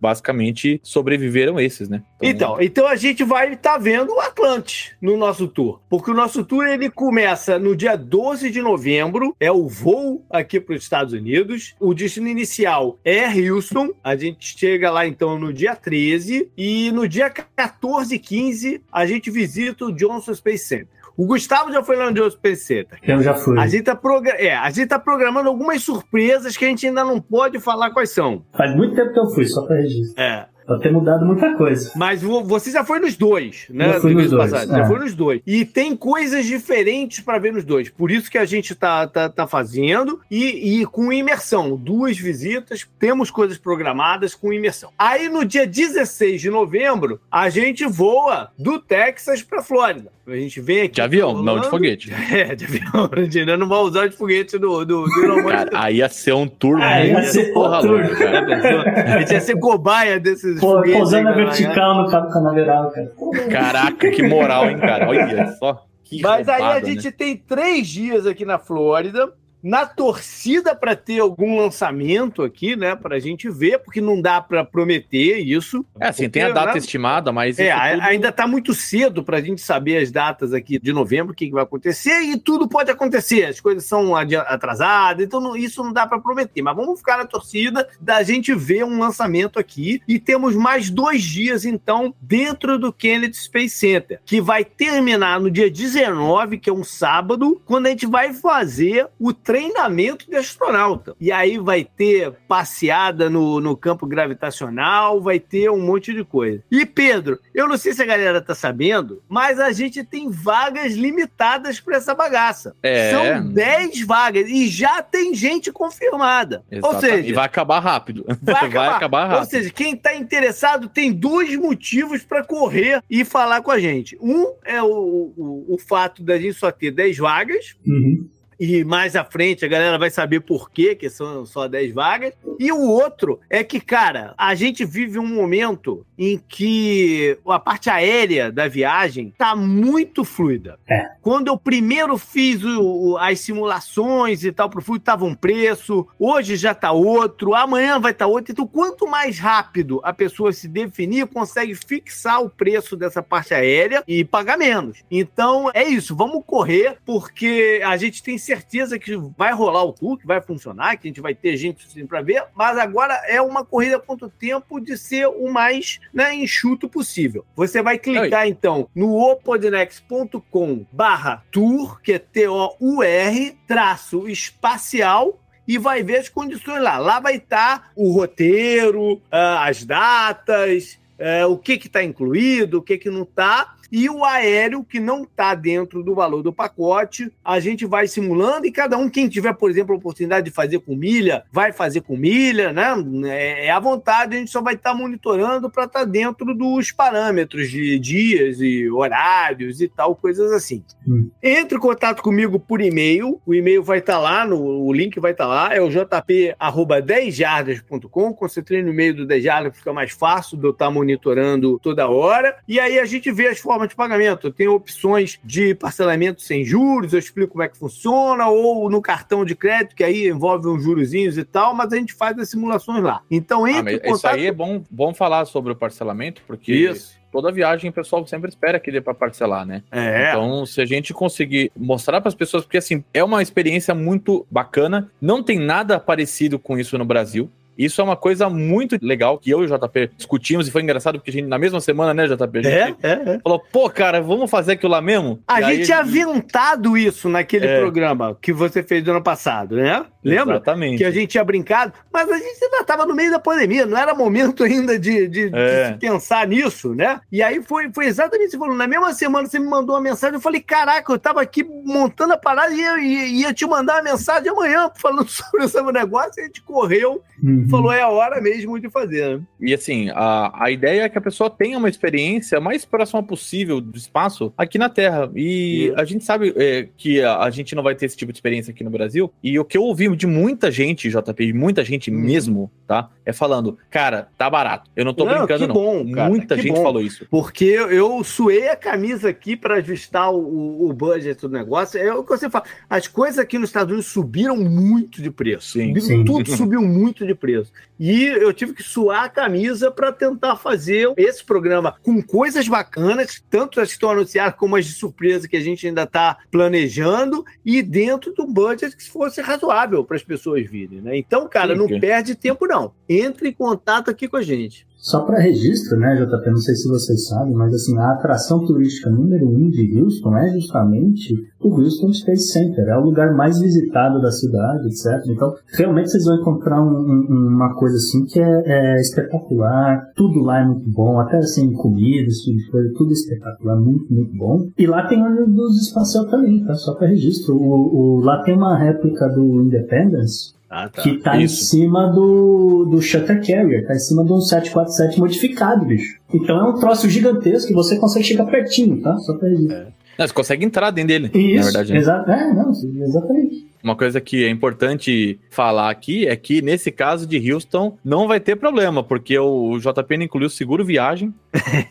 basicamente, sobreviveram esses, né? Então, então, então a gente vai estar tá vendo o Atlantis no nosso tour. Porque o nosso tour ele começa no dia 12 de novembro, é o voo aqui para os Estados Unidos. O destino inicial é Houston. A gente chega lá então no dia 13 e no dia 14 e 15 a gente visita o Johnson Space Center. O Gustavo já foi lá no Johnson Space Center. Eu já fui. A gente, tá é, a gente tá programando algumas surpresas que a gente ainda não pode falar quais são. Faz muito tempo que eu fui, só para registro. É. Pode ter mudado muita coisa. Mas você já foi nos dois, né? Já fui nos dois. É. Já foi nos dois. E tem coisas diferentes para ver nos dois. Por isso que a gente tá, tá, tá fazendo. E, e com imersão. Duas visitas, temos coisas programadas com imersão. Aí no dia 16 de novembro, a gente voa do Texas para Flórida. A gente vem aqui. De avião, Orlando. não de foguete. É, de avião. A gente ainda não vai usar de foguete do, do, do Cara, aí ia ser um tour ah, muito ia ser porra louca, cara. A gente ia ser cobaia desses Pô, foguetes. Pousando a vertical no cabo canaveral, cara. Caraca, que moral, hein, cara. Olha só. Que Mas roubada, aí a gente né? tem três dias aqui na Flórida na torcida para ter algum lançamento aqui, né, para a gente ver, porque não dá para prometer isso. É, assim, tem a data né? estimada, mas. É, tudo... ainda está muito cedo para a gente saber as datas aqui de novembro, o que, que, vai acontecer, e tudo pode acontecer, as coisas são atrasadas, então não, isso não dá para prometer. Mas vamos ficar na torcida da gente ver um lançamento aqui, e temos mais dois dias, então, dentro do Kennedy Space Center, que vai terminar no dia 19, que é um sábado, quando a gente vai fazer o treinamento de astronauta. E aí vai ter passeada no, no campo gravitacional, vai ter um monte de coisa. E Pedro, eu não sei se a galera tá sabendo, mas a gente tem vagas limitadas para essa bagaça. É. São 10 vagas e já tem gente confirmada. Exatamente. Ou seja, e vai acabar rápido. Vai acabar. vai acabar rápido. Ou seja, quem tá interessado tem dois motivos para correr e falar com a gente. Um é o, o, o fato da gente só ter 10 vagas. Uhum e mais à frente a galera vai saber por quê, que são só 10 vagas. E o outro é que, cara, a gente vive um momento em que a parte aérea da viagem tá muito fluida. É. Quando eu primeiro fiz o, as simulações e tal pro fluido, tava um preço, hoje já tá outro, amanhã vai estar tá outro. Então, quanto mais rápido a pessoa se definir, consegue fixar o preço dessa parte aérea e pagar menos. Então, é isso, vamos correr, porque a gente tem certeza que vai rolar o tour, que vai funcionar, que a gente vai ter gente para ver, mas agora é uma corrida quanto tempo de ser o mais né, enxuto possível. Você vai clicar Oi. então no opodnex.com barra tour, que é T-O-U-R, traço espacial, e vai ver as condições lá. Lá vai estar tá o roteiro, ah, as datas, eh, o que está incluído, o que, que não está e o aéreo, que não está dentro do valor do pacote, a gente vai simulando e cada um, quem tiver, por exemplo, a oportunidade de fazer com milha, vai fazer com milha, né? É, é à vontade, a gente só vai estar tá monitorando para estar tá dentro dos parâmetros de dias e horários e tal, coisas assim. Hum. Entre em contato comigo por e-mail, o e-mail vai estar tá lá, no, o link vai estar tá lá, é o jp.10jardas.com, concentrei no e-mail do 10 jardas, fica mais fácil de eu estar tá monitorando toda hora, e aí a gente vê as formas forma de pagamento. Tenho opções de parcelamento sem juros, eu explico como é que funciona, ou no cartão de crédito, que aí envolve uns jurozinhos e tal, mas a gente faz as simulações lá. Então, entre ah, contato... Isso aí é bom, bom falar sobre o parcelamento, porque isso toda viagem o pessoal sempre espera que dê para parcelar, né? É. Então, se a gente conseguir mostrar para as pessoas, porque assim, é uma experiência muito bacana, não tem nada parecido com isso no Brasil. Isso é uma coisa muito legal que eu e o JP discutimos e foi engraçado porque a gente, na mesma semana, né, JP? É, é, é. falou, pô, cara, vamos fazer aquilo lá mesmo? A e gente tinha aventado isso naquele é. programa que você fez do ano passado, né? Lembra? Exatamente. Que a gente tinha brincado, mas a gente ainda estava no meio da pandemia, não era momento ainda de, de, é. de, pensar nisso, né? E aí foi, foi exatamente isso. Falou, na mesma semana você me mandou uma mensagem, eu falei, caraca, eu estava aqui montando a parada e ia, ia, ia, te mandar uma mensagem amanhã falando sobre esse negócio, e a gente correu uhum. e falou, é a hora mesmo de fazer. Né? E assim, a, a ideia é que a pessoa tenha uma experiência mais próxima possível do espaço aqui na Terra. E a gente sabe é, que a, a gente não vai ter esse tipo de experiência aqui no Brasil. E o que eu ouvi de muita gente, JP, muita gente hum. mesmo, tá? É falando, cara, tá barato. Eu não tô não, brincando, não. Bom, cara, muita gente bom. falou isso. Porque eu suei a camisa aqui para ajustar o, o budget do negócio. É o que você fala. As coisas aqui nos Estados Unidos subiram muito de preço. Sim, sim. Tudo subiu muito de preço. E eu tive que suar a camisa para tentar fazer esse programa com coisas bacanas, tanto as que estão anunciadas como as de surpresa que a gente ainda está planejando, e dentro do budget que fosse razoável para as pessoas virem. Né? Então, cara, sim, não sim. perde tempo, não. Entre em contato aqui com a gente. Só para registro, né, JP, não sei se vocês sabem, mas assim, a atração turística número um de Houston é justamente o Houston Space Center. É o lugar mais visitado da cidade, etc. Então, realmente vocês vão encontrar um, um, uma coisa assim que é, é, espetacular. Tudo lá é muito bom, até assim, comida, esse tipo de coisa, tudo espetacular, muito, muito bom. E lá tem dos espacial também, tá? Só para registro. O, o, lá tem uma réplica do Independence, ah, tá. Que tá Isso. em cima do, do Shutter Carrier, tá em cima de um 747 modificado, bicho. Então é um troço gigantesco que você consegue chegar pertinho, tá? Só pra isso. É. Não, você consegue entrar dentro dele, Isso, na verdade. Né? Exa é, não, exatamente. Uma coisa que é importante falar aqui é que nesse caso de Houston não vai ter problema, porque o JP incluiu seguro viagem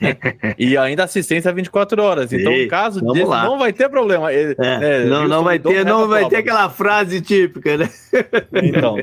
né? e ainda assistência 24 horas. Então, no caso desse, não vai ter problema. É, é, não, não vai ter, não vai ter aquela frase típica, né? Então,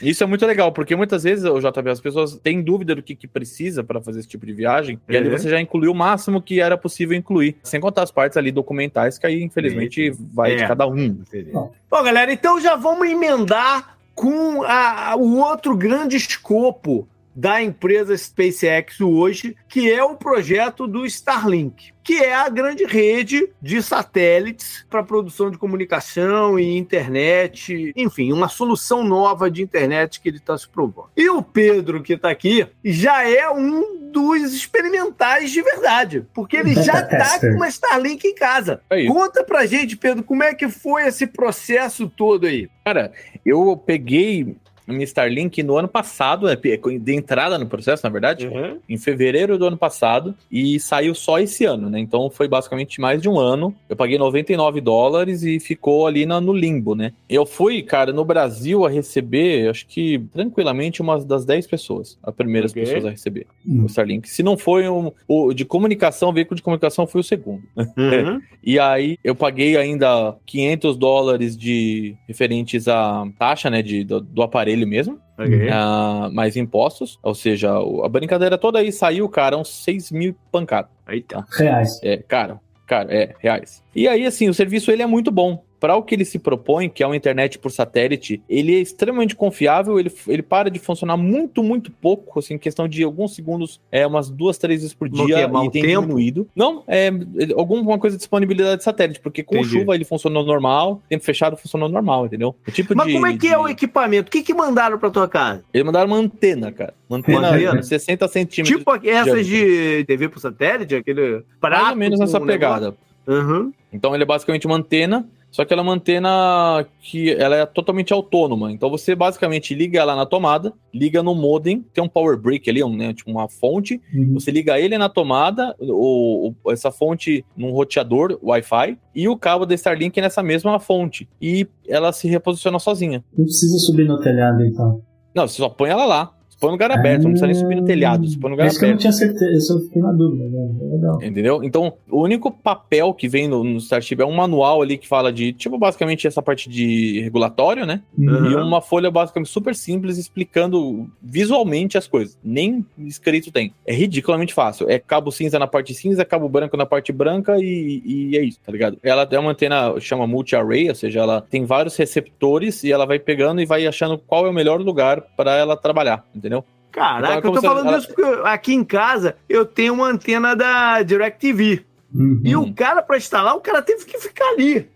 isso é muito legal, porque muitas vezes o JP as pessoas têm dúvida do que, que precisa para fazer esse tipo de viagem, e ali uhum. você já incluiu o máximo que era possível incluir, sem contar as partes ali documentais que aí infelizmente vai de é. cada um. Bom, galera, então já vamos emendar com a, o outro grande escopo da empresa SpaceX hoje, que é o projeto do Starlink que é a grande rede de satélites para produção de comunicação e internet, enfim, uma solução nova de internet que ele está se provando. E o Pedro, que está aqui, já é um dos experimentais de verdade, porque ele já está com uma Starlink em casa. É Conta pra gente, Pedro, como é que foi esse processo todo aí? Cara, eu peguei minha Starlink no ano passado, é, de entrada no processo, na verdade, uhum. em fevereiro do ano passado, e saiu só esse ano, né? Então foi basicamente mais de um ano. Eu paguei 99 dólares e ficou ali no limbo, né? Eu fui, cara, no Brasil a receber, acho que tranquilamente, uma das 10 pessoas, as primeiras okay. pessoas a receber uhum. o Starlink. Se não foi um, o de comunicação, veículo de comunicação foi o segundo. Uhum. e aí eu paguei ainda 500 dólares de referentes à taxa, né, de, do, do aparelho ele mesmo, okay. uh, mais impostos, ou seja, a brincadeira toda aí saiu, cara, uns 6 mil pancadas. Eita. Reais. É, cara, cara, é, reais. E aí, assim, o serviço ele é muito bom para o que ele se propõe, que é uma internet por satélite, ele é extremamente confiável, ele, ele para de funcionar muito, muito pouco, assim, em questão de alguns segundos, é umas duas, três vezes por dia e tem tempo? diminuído. Não, é alguma coisa de disponibilidade de satélite, porque com Entendi. chuva ele funcionou normal, tempo fechado funcionou normal, entendeu? Tipo Mas de, como é que de... é o equipamento? O que que mandaram para tua casa? Eles mandaram uma antena, cara. Uma antena de 60 centímetros. Tipo essas de, TV por satélite, aquele Mais ou menos nessa pegada. Uhum. Então ele é basicamente uma antena só que ela é uma antena que ela é totalmente autônoma. Então você basicamente liga ela na tomada, liga no modem, tem um power brick ali, um, né, tipo uma fonte. Uhum. Você liga ele na tomada, o, o, essa fonte num roteador Wi-Fi e o cabo da Starlink nessa mesma fonte. E ela se reposiciona sozinha. Não precisa subir no telhado então. Não, você só põe ela lá põe no lugar aberto, não precisa nem subir no telhado, você põe no lugar Isso aberto. que eu não tinha certeza, eu fiquei na dúvida, né? É legal. Entendeu? Então, o único papel que vem no, no Starship é um manual ali que fala de, tipo, basicamente essa parte de regulatório, né? Uhum. E uma folha basicamente super simples explicando visualmente as coisas. Nem escrito tem. É ridiculamente fácil. É cabo cinza na parte cinza, cabo branco na parte branca e, e é isso, tá ligado? Ela é uma antena, chama multi-array, ou seja, ela tem vários receptores e ela vai pegando e vai achando qual é o melhor lugar para ela trabalhar, entendeu? Entendeu? Caraca, então, é eu tô falando ela... isso porque aqui em casa eu tenho uma antena da DirecTV. Uhum. E o cara, para instalar, o cara teve que ficar ali,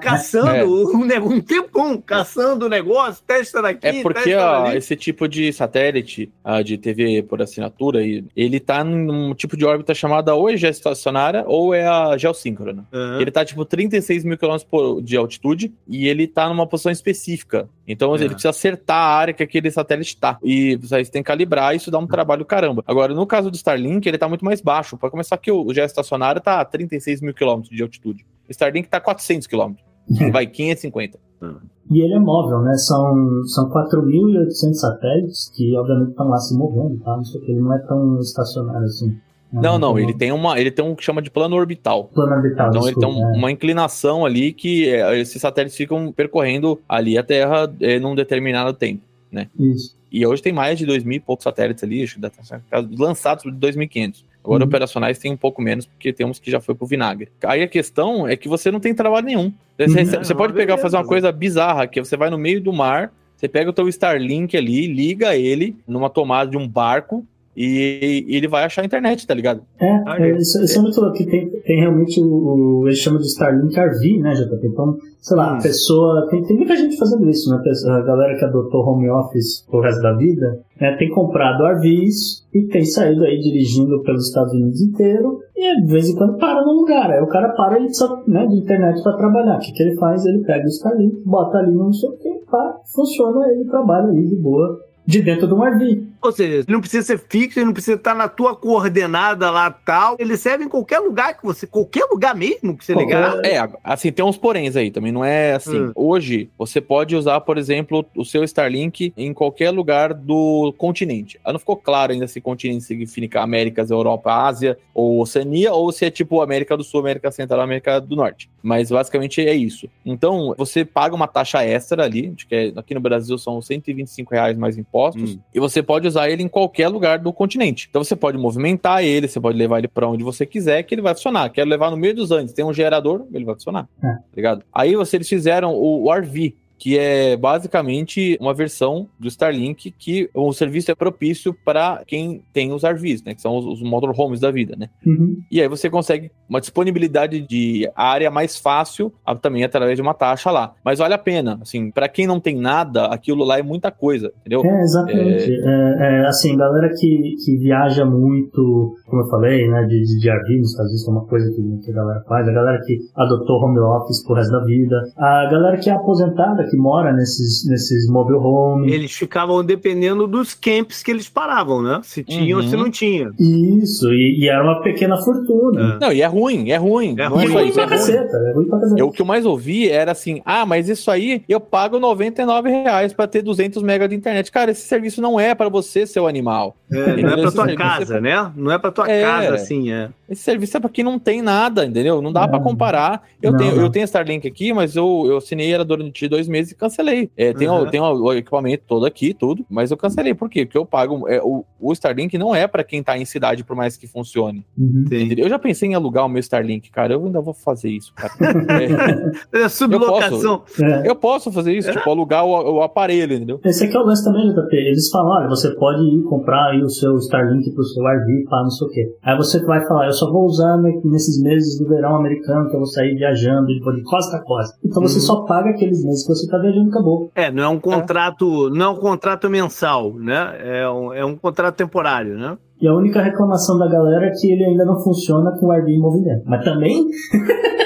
caçando é. um, um tempão, caçando o negócio, testa daqui, É porque ó, esse tipo de satélite uh, de TV por assinatura, ele tá num tipo de órbita chamada ou é geoestacionária ou é a geossíncrona. Uhum. Ele tá tipo 36 mil quilômetros de altitude e ele tá numa posição específica. Então uhum. ele precisa acertar a área que aquele satélite tá. E você tem que calibrar, isso dá um trabalho caramba. Agora, no caso do Starlink, ele tá muito mais baixo. Para começar que o geoestacionário tá a 36 mil quilômetros de altitude. Starlink tá a 400 quilômetros. Vai 550. E ele é móvel, né? São, são 4.800 satélites que, obviamente, estão lá se movendo, tá? Não sei o que, ele não é tão estacionário assim. Não, não, ele tem uma, ele tem um que chama de plano orbital. Plano orbital. Então desculpa, ele tem um, é. uma inclinação ali que é, esses satélites ficam percorrendo ali a Terra é, num determinado tempo, né? Isso. E hoje tem mais de 2 mil e poucos satélites ali, acho que lançados de 2.500. Agora, uhum. operacionais tem um pouco menos, porque tem uns que já foi pro vinagre. Aí a questão é que você não tem trabalho nenhum. Você, uhum. recebe, você pode pegar e fazer uma coisa bizarra, que você vai no meio do mar, você pega o teu Starlink ali, liga ele numa tomada de um barco, e, e, ele vai achar a internet, tá ligado? É, é isso, isso, é muito louco. Tem, tem realmente o, o. Eles chamam de Starlink RV, né, JP? Então, sei lá, a pessoa. Tem, tem muita gente fazendo isso, né? A galera que adotou home office pro resto da vida né, tem comprado RVs e tem saído aí dirigindo pelos Estados Unidos inteiro e de vez em quando para no lugar. Aí o cara para, ele precisa né, de internet para trabalhar. O que, que ele faz? Ele pega o Starlink, bota ali no sei o que, pá, funciona, ele trabalha ali de boa de dentro de um RV. Ou seja, ele não precisa ser fixo, ele não precisa estar na tua coordenada lá tal. Ele serve em qualquer lugar que você. Qualquer lugar mesmo que você ligar. É, assim, tem uns poréns aí também. Não é assim. Hum. Hoje, você pode usar, por exemplo, o seu Starlink em qualquer lugar do continente. Não ficou claro ainda se continente significa Américas, Europa, Ásia ou Oceania, ou se é tipo América do Sul, América Central, América do Norte. Mas basicamente é isso. Então, você paga uma taxa extra ali, que é, aqui no Brasil são 125 reais mais impostos, hum. e você pode usar ele em qualquer lugar do continente. Então você pode movimentar ele, você pode levar ele para onde você quiser, que ele vai funcionar. Quero levar no meio dos Andes, tem um gerador, ele vai funcionar. É. Tá ligado? Aí você, eles fizeram o, o RV, que é basicamente uma versão do Starlink que o serviço é propício para quem tem os RVs, né? Que são os, os motorhomes da vida, né? Uhum. E aí você consegue uma disponibilidade de área mais fácil também através de uma taxa lá. Mas vale a pena, assim, para quem não tem nada, aquilo lá é muita coisa, entendeu? É, exatamente. É... É, é, assim, galera que, que viaja muito, como eu falei, né, de, de, de RV nos Estados Unidos, é uma coisa que, que a galera faz, a galera que adotou home office pro resto da vida, a galera que é aposentada, que mora nesses, nesses mobile homes. Eles ficavam dependendo dos camps que eles paravam, né? Se tinha uhum. ou se uhum. não tinha. Isso, e, e, era uma pequena fortuna. É. Não, e é ruim, é ruim. É ruim, é ruim, pra é caceta, é ruim pra caceta. Eu, o que eu mais ouvi era assim, ah, mas isso aí eu pago 99 reais pra ter 200 mega de internet. Cara, esse serviço não é pra você, seu animal. É, não é pra tua casa, né? Não é pra tua é, casa, assim, é. Esse serviço é pra quem não tem nada, entendeu? Não dá é. pra comparar. Eu, não, tenho, não. eu tenho Starlink aqui, mas eu, eu assinei ela durante dois meses e cancelei. É, tem, uhum. o, tem o, equipamento todo aqui, tudo, mas eu cancelei. Por quê? Porque eu pago. É, o, o Starlink não é para quem tá em cidade, por mais que funcione. Uhum. Eu já pensei em alugar o meu Starlink, cara. Eu ainda vou fazer isso, cara. é, é sublocação. Eu posso, é. eu posso fazer isso, tipo, alugar o, o, aparelho, entendeu? Esse aqui é o lance também, JP. Eles falam: olha, você pode ir comprar aí o seu Starlink pro seu RV, pá, não sei o quê. Aí você vai falar: eu só vou usar nesses meses do verão americano que eu vou sair viajando de costa a costa. Então você uhum. só paga aqueles meses que você tá viajando acabou. É, não é um contrato, é. não é um contrato mensal, né? É um, é um contrato temporário, né? E a única reclamação da galera é que ele ainda não funciona com o em movimento. Mas também.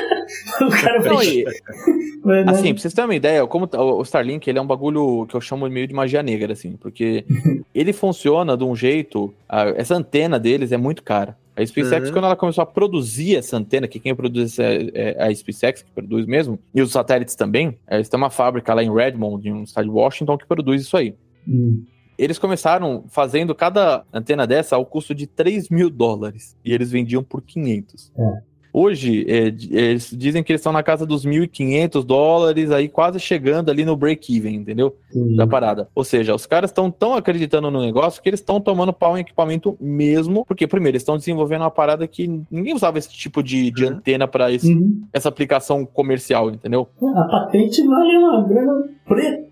o cara e, né? Assim, pra vocês terem uma ideia, como o Starlink ele é um bagulho que eu chamo meio de magia negra, assim, porque ele funciona de um jeito. essa antena deles é muito cara. A SpaceX, uhum. quando ela começou a produzir essa antena, que quem produz é, é a SpaceX, que produz mesmo, e os satélites também, é, eles têm uma fábrica lá em Redmond, em um estado de Washington, que produz isso aí. Uhum. Eles começaram fazendo cada antena dessa ao custo de 3 mil dólares. E eles vendiam por 500. É. Hoje, é, eles dizem que eles estão na casa dos 1.500 dólares, aí quase chegando ali no break-even, entendeu? Uhum. Da parada. Ou seja, os caras estão tão acreditando no negócio que eles estão tomando pau em equipamento mesmo, porque, primeiro, eles estão desenvolvendo uma parada que ninguém usava esse tipo de, de uhum. antena para uhum. essa aplicação comercial, entendeu? A patente vale uma grana preta.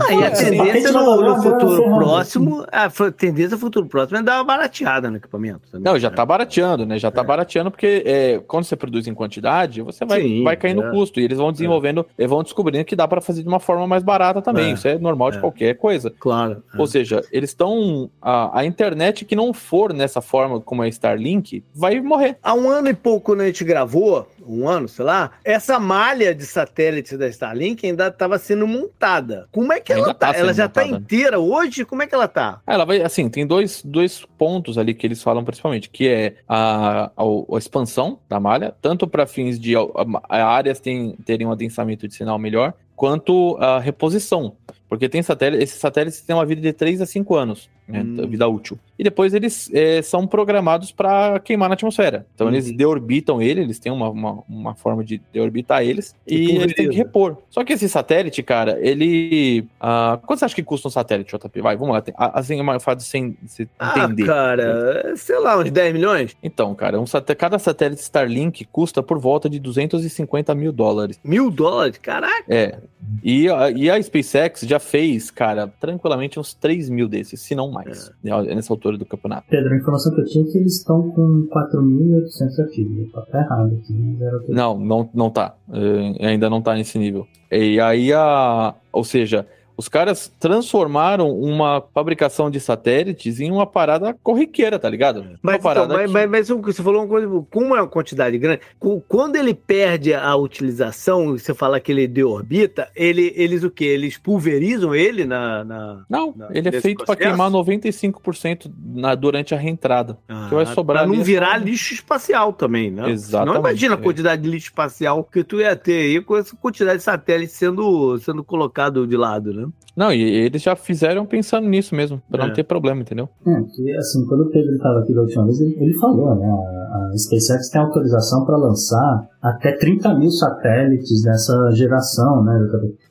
Ah, e a tendência no, no futuro próximo, a tendência no futuro próximo é dar uma barateada no equipamento. Também, não, já está barateando, né? Já está é. barateando porque é, quando você produz em quantidade, você vai, Sim, vai cair no é. custo. E eles vão desenvolvendo, é. vão descobrindo que dá para fazer de uma forma mais barata também. É. Isso é normal de é. qualquer coisa. Claro. Ou seja, eles estão. A, a internet que não for nessa forma como a Starlink vai morrer. Há um ano e pouco, quando a gente gravou, um ano, sei lá, essa malha de satélite da Starlink ainda estava sendo montada. Como é que ela tá? tá ela já está inteira hoje? Como é que ela está? Ela vai, assim, tem dois, dois pontos ali que eles falam principalmente, que é a, a, a expansão da malha, tanto para fins de a áreas tem, terem um adensamento de sinal melhor, quanto a reposição. Porque tem satélite, esses satélites têm uma vida de 3 a 5 anos, né, hum. vida útil. E depois eles é, são programados para queimar na atmosfera. Então uhum. eles deorbitam ele, eles têm uma, uma, uma forma de deorbitar eles e, e eles têm que repor. Só que esse satélite, cara, ele. Uh, quanto você acha que custa um satélite, JP? Vai, vamos lá. Assim é mais fácil sem, sem ah, entender. cara, sei lá, uns 10 milhões? Então, cara, um cada satélite Starlink custa por volta de 250 mil dólares. Mil dólares? Caraca! É. E a, e a SpaceX já fez, cara, tranquilamente uns 3 mil desses, se não mais, é. nessa altura do campeonato. Pedro, a informação que eu tinha é que eles estão com 4.800 ativos. Tá errado aqui, era Não, não, não tá. Uh, ainda não tá nesse nível. E aí a. Ou seja, os caras transformaram uma fabricação de satélites em uma parada corriqueira, tá ligado? Mas, então, mas, mas, mas, você falou uma coisa, com uma quantidade grande, quando ele perde a utilização, você fala que ele deorbita, ele, eles o quê? Eles pulverizam ele na. na não, na, ele é feito para queimar 95% na, durante a reentrada. Ah, que vai sobrar. Pra não virar lixo espacial também, né? Exatamente. Não imagina a quantidade de lixo espacial que tu ia ter aí com essa quantidade de satélites sendo, sendo colocado de lado, né? Não, e eles já fizeram pensando nisso mesmo, pra é. não ter problema, entendeu? É, que assim, quando o Pedro estava aqui da última vez, ele, ele falou, né? A, a SpaceX tem autorização para lançar até 30 mil satélites dessa geração, né?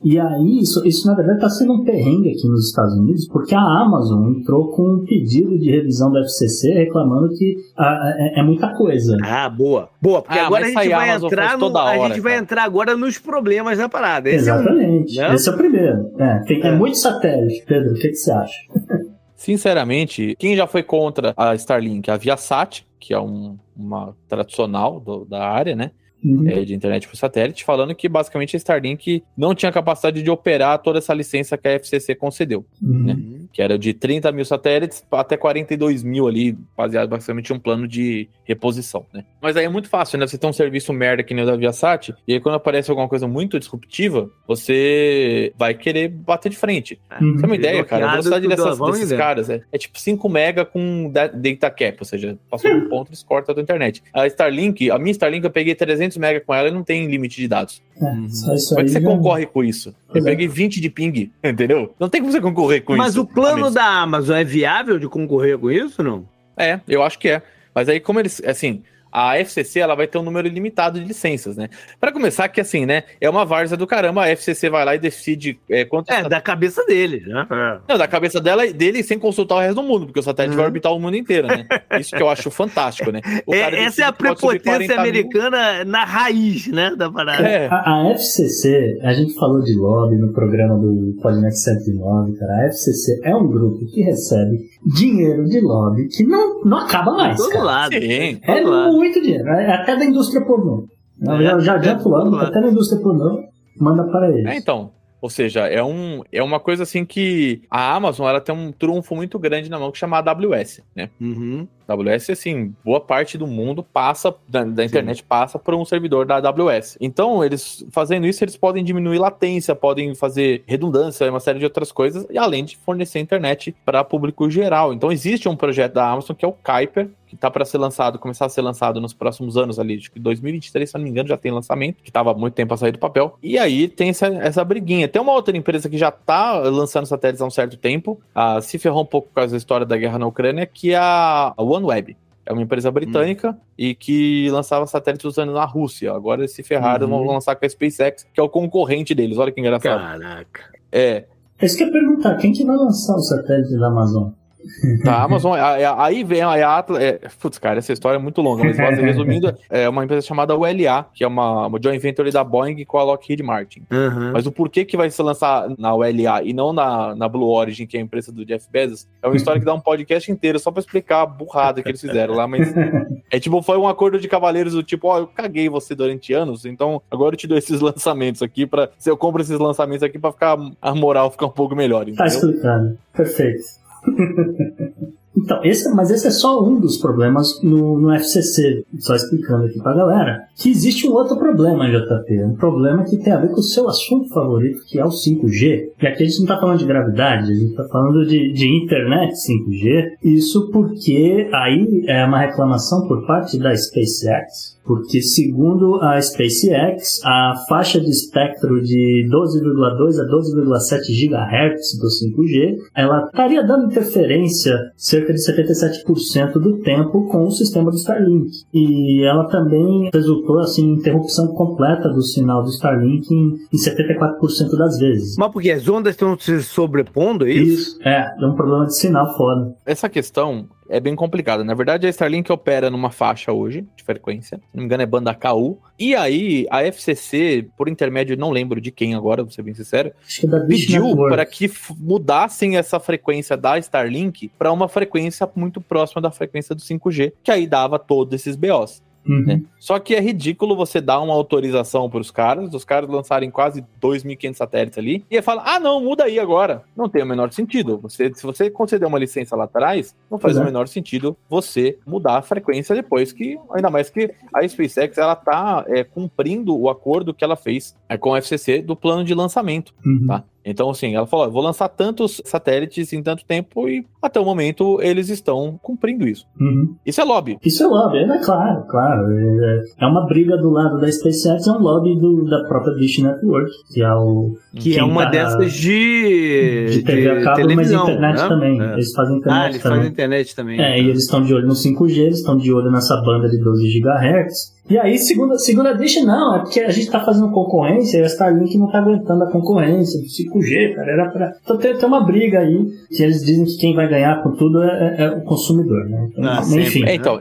E aí, isso, isso na verdade está sendo um perrengue aqui nos Estados Unidos, porque a Amazon entrou com um pedido de revisão do FCC reclamando que a, é, é, muita coisa. Ah, boa. Boa, porque ah, agora a gente vai entrar no, hora, a gente vai entrar agora nos problemas da parada. Esse Exatamente. É um, né? Esse é o primeiro. É, tem, é. é muito satélite, Pedro. O que, que você acha? Sinceramente, quem já foi contra a Starlink? A Viasat, que é um, uma tradicional do, da área, né? Uhum. É, de internet por satélite, falando que basicamente a Starlink não tinha capacidade de operar toda essa licença que a FCC concedeu, uhum. né? Que era de 30 mil satélites até 42 mil ali, baseado basicamente em um plano de reposição. Né? Mas aí é muito fácil, né? Você tem um serviço merda que nem o da Viasat, e aí quando aparece alguma coisa muito disruptiva, você vai querer bater de frente. Uhum. Você tem uma ideia, cara? A velocidade dessas, desses caras é, é, tipo 5 mega com data cap, ou seja, passou um ponto, eles cortam a tua internet. A Starlink, a minha Starlink eu peguei 300 200 mega com ela e não tem limite de dados. É, uhum. Como é que você já... concorre com isso? Eu é. peguei 20 de ping, entendeu? Não tem como você concorrer com Mas isso. Mas o plano da Amazon é viável de concorrer com isso, não? É, eu acho que é. Mas aí, como eles, assim, a FCC ela vai ter um número ilimitado de licenças, né? Para começar, que assim, né? É uma várzea do caramba. A FCC vai lá e decide é, quanto. É, da cabeça dele, né? É. Não, da cabeça dela dele sem consultar o resto do mundo, porque o satélite uhum. vai orbitar o mundo inteiro, né? Isso que eu acho fantástico, né? É, essa é a prepotência americana mil... na raiz, né? Da parada. É. A, a, FCC, a gente falou de lobby no programa do Podnext 109, cara. A FCC é um grupo que recebe dinheiro de lobby que não, não acaba mais. Todo cara. lado. Sim, é lado. muito dinheiro. É até da indústria pornô. É, já já adianto é, até da indústria pornô manda para eles. É, então. Ou seja, é, um, é uma coisa assim que a Amazon ela tem um trunfo muito grande na mão que chama AWS, né? Uhum. AWS, assim, boa parte do mundo passa, da, da internet Sim. passa por um servidor da AWS. Então, eles fazendo isso, eles podem diminuir latência, podem fazer redundância, uma série de outras coisas, e além de fornecer internet para público geral. Então, existe um projeto da Amazon que é o Kuiper, que tá para ser lançado, começar a ser lançado nos próximos anos ali, acho que 2023, se não me engano, já tem lançamento, que tava há muito tempo a sair do papel. E aí tem essa, essa briguinha. Tem uma outra empresa que já tá lançando satélites há um certo tempo, a, se ferrou um pouco causa da história da guerra na Ucrânia, que é a, a OneWeb. É uma empresa britânica hum. e que lançava satélites usando na Rússia. Agora eles se ferraram uhum. vão lançar com a SpaceX, que é o concorrente deles. Olha que engraçado. Caraca. É. É isso que eu ia perguntar, quem que vai lançar o satélite da Amazon? Da Amazon, aí vem a Atlas. É, putz, cara, essa história é muito longa, mas resumindo, é uma empresa chamada ULA, que é uma, uma joint venture da Boeing com a Lockheed Martin. Uhum. Mas o porquê que vai se lançar na ULA e não na, na Blue Origin, que é a empresa do Jeff Bezos, é uma história que dá um podcast inteiro só pra explicar a burrada que eles fizeram lá, mas é tipo, foi um acordo de cavaleiros do tipo, ó, oh, eu caguei você durante anos, então agora eu te dou esses lançamentos aqui para se eu compro esses lançamentos aqui para ficar a moral ficar um pouco melhor, tá entendeu? Tá explicado. Perfeito. Então, esse, mas esse é só um dos problemas no, no FCC. Só explicando aqui pra galera. Que existe um outro problema, JP. Um problema que tem a ver com o seu assunto favorito, que é o 5G. E aqui a gente não tá falando de gravidade, a gente tá falando de, de internet 5G. Isso porque aí é uma reclamação por parte da SpaceX porque segundo a SpaceX, a faixa de espectro de 12,2 a 12,7 GHz do 5G, ela estaria dando interferência cerca de 77% do tempo com o sistema do Starlink. E ela também resultou assim em interrupção completa do sinal do Starlink em, em 74% das vezes. Mas porque as ondas estão se sobrepondo, é isso? Isso, é, é um problema de sinal foda. Essa questão é bem complicado. Na verdade, a Starlink opera numa faixa hoje de frequência, se não me engano é banda KU. E aí, a FCC, por intermédio, não lembro de quem agora, vou ser bem sincero, é pediu para que mudassem essa frequência da Starlink para uma frequência muito próxima da frequência do 5G, que aí dava todos esses BOs. Uhum. Né? Só que é ridículo você dar uma autorização para os caras, os caras lançarem quase 2.500 satélites ali, e fala, ah, não, muda aí agora. Não tem o menor sentido. Você, se você conceder uma licença lá atrás, não faz o menor sentido você mudar a frequência depois que, ainda mais que a SpaceX, ela tá é, cumprindo o acordo que ela fez é, com a FCC do plano de lançamento, uhum. tá? Então, assim, ela falou: vou lançar tantos satélites em tanto tempo e até o momento eles estão cumprindo isso. Uhum. Isso é lobby. Isso é lobby, é claro, claro. É, é uma briga do lado da SpaceX, é um lobby do, da própria Dish Network, que é o. Que é uma tá, dessas de. De TV a cabo, mas internet né? também. É. Eles fazem internet ah, eles também. fazem internet também. É, e eles estão de olho no 5G, eles estão de olho nessa banda de 12 GHz. E aí, segunda, segunda deixa, não, é porque a gente está fazendo concorrência e a Starlink não está aguentando a concorrência do 5G, cara. Era pra... Então tem, tem uma briga aí, que eles dizem que quem vai ganhar com tudo é, é, é o consumidor, né? Então, ah, enfim. É, então,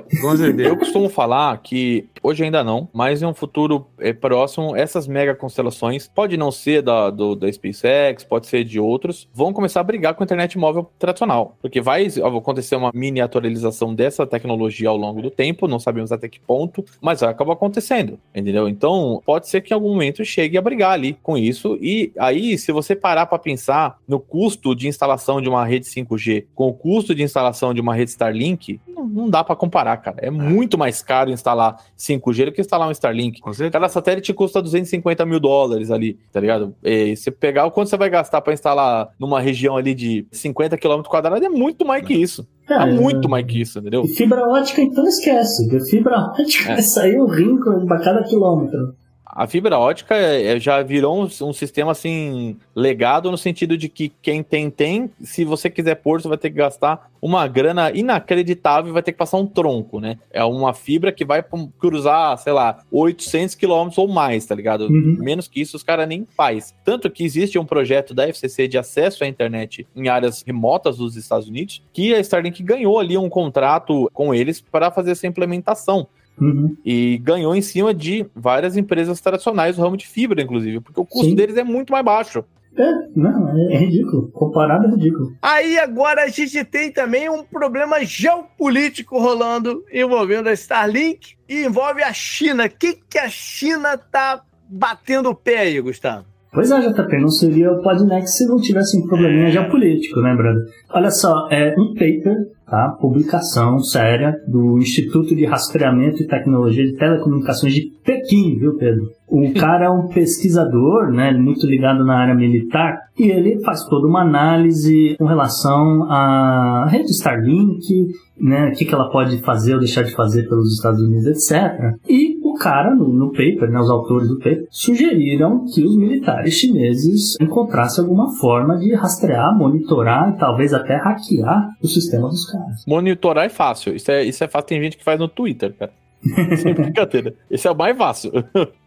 eu costumo falar que hoje ainda não, mas em um futuro é, próximo, essas mega constelações, pode não ser da, do, da SpaceX, pode ser de outros, vão começar a brigar com a internet móvel tradicional. Porque vai acontecer uma miniaturalização dessa tecnologia ao longo do tempo, não sabemos até que ponto, mas vai acaba acontecendo, entendeu? Então, pode ser que em algum momento chegue a brigar ali com isso. E aí, se você parar para pensar no custo de instalação de uma rede 5G com o custo de instalação de uma rede Starlink, não, não dá para comparar, cara. É muito mais caro instalar 5G do que instalar um Starlink. Cada satélite custa 250 mil dólares ali, tá ligado? E você pegar o quanto você vai gastar para instalar numa região ali de 50 km quadrados é muito mais que isso. É, muito mais que isso, entendeu? Fibra ótica, então esquece. Fibra ótica é. saiu rinco a cada quilômetro. A fibra ótica é, é, já virou um, um, sistema assim legado no sentido de que quem tem tem, se você quiser pôr, você vai ter que gastar uma grana inacreditável e vai ter que passar um tronco, né? É uma fibra que vai cruzar, sei lá, 800 quilômetros ou mais, tá ligado? Uhum. Menos que isso os caras nem faz. Tanto que existe um projeto da FCC de acesso à internet em áreas remotas dos Estados Unidos, que a Starlink ganhou ali um contrato com eles para fazer essa implementação. Uhum. E ganhou em cima de várias empresas tradicionais do ramo de fibra, inclusive, porque o custo Sim. deles é muito mais baixo. É, não, é, é, ridículo. Comparado é ridículo. Aí agora a gente tem também um problema geopolítico rolando envolvendo a Starlink e envolve a China. O que, que a China tá batendo o pé aí, Gustavo? Pois é, JP, não seria o Podnext se não tivesse um probleminha geopolítico, né, brother? Olha só, é um paper tá? publicação séria do Instituto de Rastreamento e Tecnologia de Telecomunicações de Pequim, viu, Pedro? O cara é um pesquisador, né, muito ligado na área militar, e ele faz toda uma análise com relação à rede Starlink, né, o que, que ela pode fazer ou deixar de fazer pelos Estados Unidos, etc. E cara, no, no paper, né, os autores do paper, sugeriram que os militares chineses encontrassem alguma forma de rastrear, monitorar e talvez até hackear o sistema dos caras. Monitorar é fácil, isso é, isso é fácil, tem gente que faz no Twitter, cara. Sem brincadeira. Esse é o mais fácil.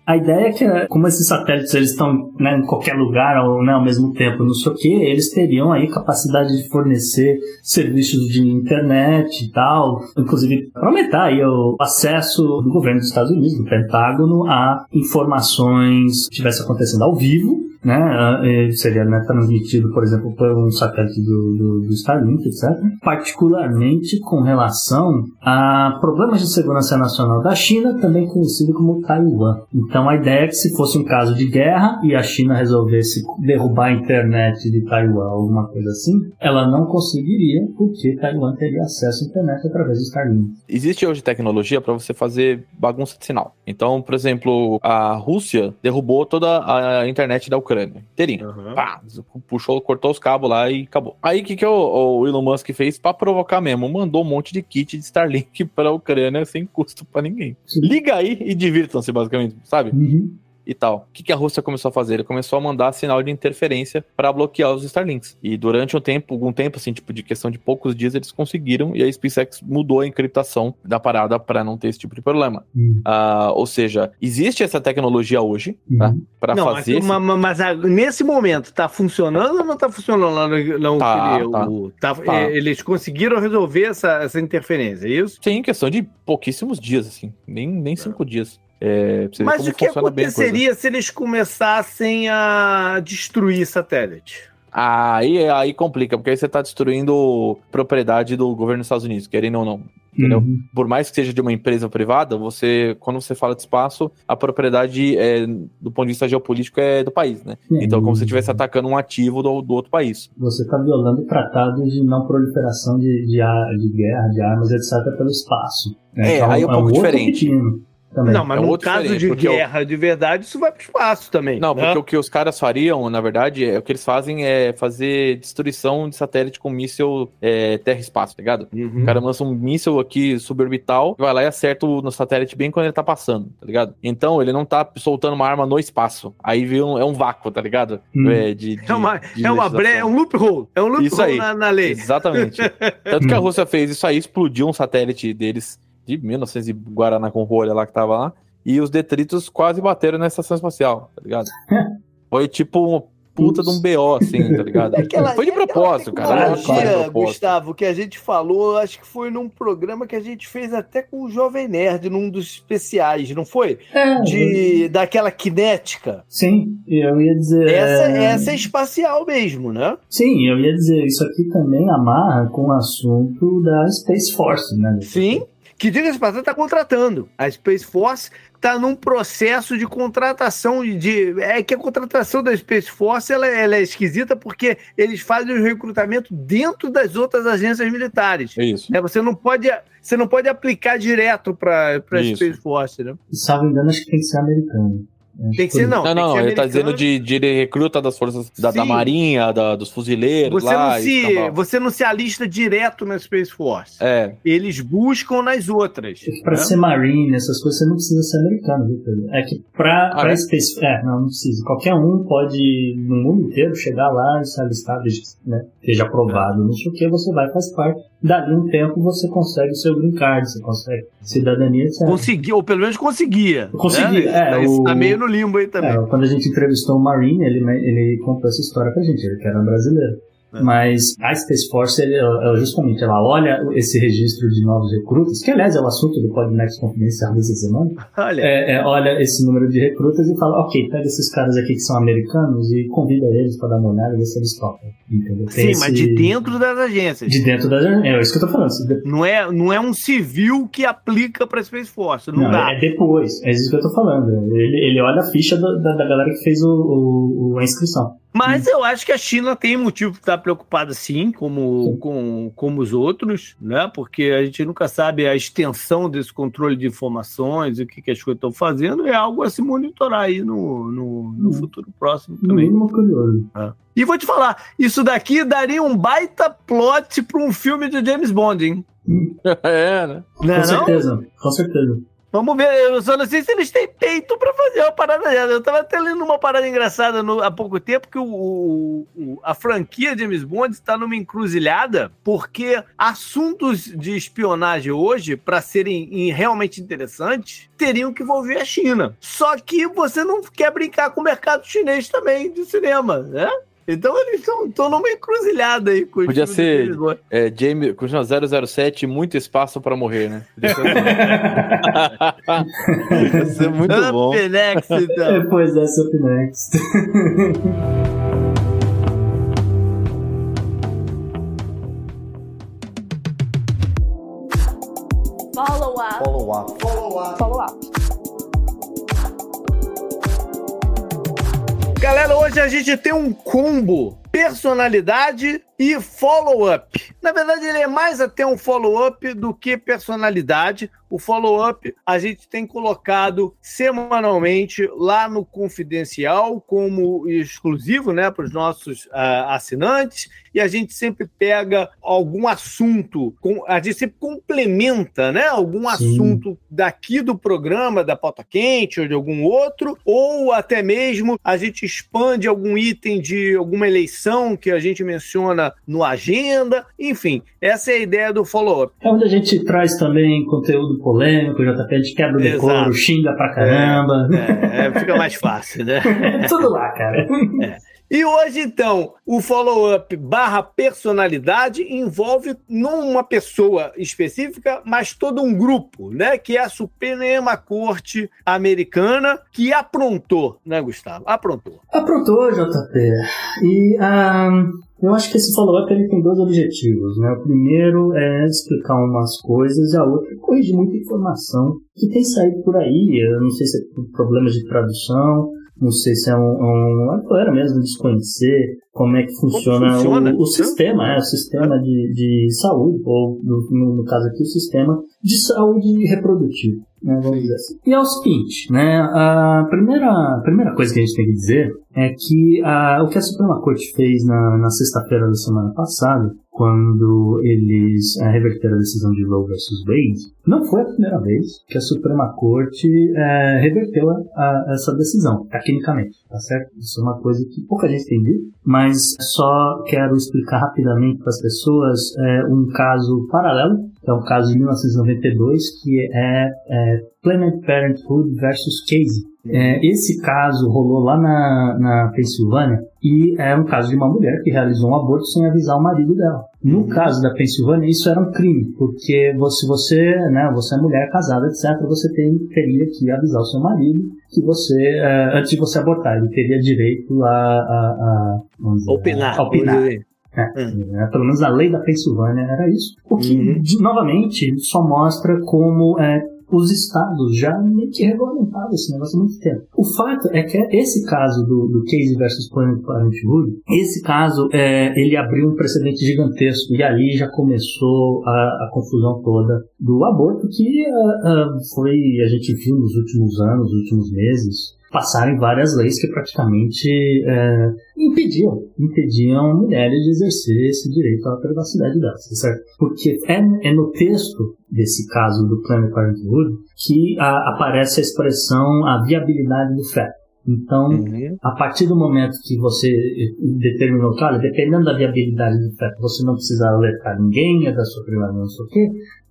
A ideia é que, como esses satélites eles estão né, em qualquer lugar ou né, ao mesmo tempo, não sei o que, eles teriam aí capacidade de fornecer serviços de internet e tal, inclusive para aumentar aí o acesso do governo dos Estados Unidos, do Pentágono, a informações que estivesse acontecendo ao vivo né? Seria né, transmitido, por exemplo, por um satélite do, do, do Starlink, etc. Particularmente com relação a problemas de segurança nacional da China, também conhecido como Taiwan. Então a ideia é que se fosse um caso de guerra e a China resolvesse derrubar a internet de Taiwan, alguma coisa assim, ela não conseguiria, porque Taiwan teria acesso à internet através do Starlink. Existe hoje tecnologia para você fazer bagunça de sinal. Então, por exemplo, a Rússia derrubou toda a internet da Ucrânia. Inteirinha. Uhum. Pá, puxou, cortou os cabos lá e acabou. Aí o que, que o, o Elon Musk fez para provocar mesmo? Mandou um monte de kit de Starlink para a Ucrânia sem custo para ninguém. Sim. Liga aí e divirtam-se, basicamente, sabe? Uhum e tal. O que, que a Rússia começou a fazer? Ele começou a mandar sinal de interferência para bloquear os Starlinks. E durante um tempo, algum tempo, assim, tipo, de questão de poucos dias, eles conseguiram e a SpaceX mudou a encriptação da parada para não ter esse tipo de problema. Uhum. Uh, ou seja, existe essa tecnologia hoje tá? uhum. para fazer. Mas, esse... mas, mas, nesse momento, tá funcionando ou não tá funcionando lá no, no tá, tá. O, tá, tá. É, eles conseguiram resolver essa, essa interferência, é isso? Sim, questão de pouquíssimos dias, assim, nem, nem cinco dias. É, Mas o que aconteceria se eles começassem a destruir satélite? Aí, aí complica, porque aí você está destruindo propriedade do governo dos Estados Unidos, querendo ou não. Entendeu? Uhum. Por mais que seja de uma empresa privada, você, quando você fala de espaço, a propriedade, é, do ponto de vista geopolítico, é do país, né? Uhum. Então, como se estivesse atacando um ativo do, do outro país. Você está violando tratados de não proliferação de, de, de, guerra, de armas, etc., pelo espaço. Né? É, então, aí é um pouco diferente. Pepino. Também. Não, mas é no caso de guerra eu... de verdade, isso vai para o espaço também. Não, né? porque o que os caras fariam, na verdade, é o que eles fazem é fazer destruição de satélite com míssil é, terra-espaço, tá ligado? Uhum. O cara lança um míssil aqui suborbital, vai lá e acerta no satélite bem quando ele tá passando, tá ligado? Então ele não tá soltando uma arma no espaço. Aí viu, é um vácuo, tá ligado? Uhum. É, de, de, é uma, de é uma bre... é um loophole. É um loophole na, na lei. Exatamente. Tanto que a Rússia fez isso aí, explodiu um satélite deles de 1900 e Guaraná com rolha lá que tava lá. E os detritos quase bateram na estação espacial, tá ligado? Foi tipo um puta de um BO, assim, tá ligado? É aquela, foi de propósito, cara. Dia, Gustavo, que a gente falou, acho que foi num programa que a gente fez até com o Jovem Nerd, num dos especiais, não foi? É, de, eu... Daquela cinética. Sim, eu ia dizer. Essa é... essa é espacial mesmo, né? Sim, eu ia dizer, isso aqui também amarra com o assunto da Space Force, né? Sim que diga-se passagem está contratando. A Space Force está num processo de contratação de é que a contratação da Space Force ela, ela, é esquisita porque eles fazem o recrutamento dentro das outras agências militares. É isso. Né? Você não pode você não pode aplicar direto para a Space Force, né? Salvo engano, acho que tem que ser americano. Tem que ser, não. Não, não, ele tá dizendo de, de recruta das forças da, da Marinha, da, dos fuzileiros. Você, lá, não se, você não se alista direto na Space Force. É. Eles buscam nas outras. É pra né? ser Marine, essas coisas, você não precisa ser americano, viu, Pedro? É que pra, ah, pra é? Space. É, não, não precisa. Qualquer um pode, no mundo inteiro, chegar lá e se alistar, né? Esteja aprovado, é. não sei o que, você vai, faz parte dali um tempo você consegue o seu green card, você consegue cidadania, etc. Conseguiu, ou pelo menos conseguia. Conseguia, né? é. O, tá meio no limbo aí também. É, quando a gente entrevistou o Marine, ele, ele contou essa história pra gente, ele que era um brasileiro. É. Mas a Space Force, ela, justamente, ela olha esse registro de novos recrutas, que aliás é o assunto do Podnext Confidencial dessa semana. Olha. É, é, olha esse número de recrutas e fala: ok, pega esses caras aqui que são americanos e convida eles para dar uma olhada e ver se eles topam. Entendeu? Sim, esse... mas de dentro das agências. De dentro das agências. É isso que eu tô falando. Não é, não é um civil que aplica para Space Force. Não, não dá. É depois. É isso que eu tô falando. Ele, ele olha a ficha da, da, da galera que fez o, o, a inscrição. Mas hum. eu acho que a China tem motivo para estar preocupada sim, como, com, como os outros, né? Porque a gente nunca sabe a extensão desse controle de informações e o que, que as coisas estão fazendo. É algo a se monitorar aí no, no, no hum. futuro próximo também. Hum, é. E vou te falar, isso daqui daria um baita plot para um filme de James Bond, hein? É, né? Não é com certeza, com certeza. Vamos ver, eu só não sei se eles têm peito para fazer uma parada dessa. Eu tava até lendo uma parada engraçada no, há pouco tempo que o, o, a franquia James Bond está numa encruzilhada porque assuntos de espionagem hoje, para serem realmente interessantes, teriam que envolver a China. Só que você não quer brincar com o mercado chinês também de cinema, né? Então eles estão numa encruzilhada aí. Com Podia ser é, James, continua 007, muito espaço para morrer, né? Podia ser, muito Up bom. Next, então. Depois dessa Up Next. Follow up. Follow up. Follow up. Follow up. Galera, hoje a gente tem um combo personalidade e follow-up. Na verdade, ele é mais até um follow-up do que personalidade. O follow-up a gente tem colocado semanalmente lá no Confidencial como exclusivo né, para os nossos uh, assinantes. E a gente sempre pega algum assunto, a gente sempre complementa né, algum Sim. assunto daqui do programa, da pauta quente ou de algum outro, ou até mesmo a gente expande algum item de alguma eleição que a gente menciona no agenda, enfim, essa é a ideia do follow-up. É onde a gente traz também conteúdo polêmico, JP, a gente quebra o decoro, xinga pra caramba. É, é, fica mais fácil, né? Tudo lá, cara. É. E hoje, então, o follow-up barra personalidade envolve não uma pessoa específica, mas todo um grupo, né? Que é a Suprema Corte Americana que aprontou, né, Gustavo? Aprontou. Aprontou, JP. E um, eu acho que esse follow-up ele tem dois objetivos, né? O primeiro é explicar umas coisas e a outra é corrigir muita informação que tem saído por aí. Eu não sei se é problemas de tradução, não sei se é um, um era mesmo desconhecer como é que funciona, funciona? O, o, sistema, é, o sistema de, de saúde, ou no, no, caso aqui, o sistema de saúde reprodutivo, né, vamos dizer assim. E é o seguinte, né, a primeira, a primeira coisa que a gente tem que dizer é que a, o que a Suprema Corte fez na, na sexta-feira da semana passada quando eles é, reverteram a decisão de Roe versus Wade, não foi a primeira vez que a Suprema Corte é, reverteu a, a, essa decisão, tecnicamente, tá certo? Isso é uma coisa que pouca gente entendeu, mas só quero explicar rapidamente para as pessoas é, um caso paralelo, que é um caso de 1992, que é, é Planned Parenthood versus Casey. É, esse caso rolou lá na, na Pensilvânia e é um caso de uma mulher que realizou um aborto sem avisar o marido dela. No uhum. caso da Pensilvânia, isso era um crime, porque se você, né, você é mulher casada, etc., você tem, teria que avisar o seu marido que você, é, antes de você abortar, ele teria direito a, a, a, dizer, opinar. A opinar. É, é, pelo menos a lei da Pensilvânia era isso. O que, uhum. de, novamente, só mostra como é, os estados já meio que regulamentavam esse negócio há muito tempo. O fato é que esse caso do, do Casey versus Planned Parenthood, esse caso, é, ele abriu um precedente gigantesco e ali já começou a, a confusão toda do aborto que uh, uh, foi, a gente viu nos últimos anos, nos últimos meses, passaram várias leis que praticamente é, impediam, impediam mulheres de exercer esse direito à privacidade delas, tá certo? Porque é, é no texto desse caso do Planned Parenthood que a, aparece a expressão a viabilidade do feto. Então, uhum. a partir do momento que você determinou que, olha, dependendo da viabilidade do feto, você não precisa alertar ninguém, é da sua privacidade, não sei o quê,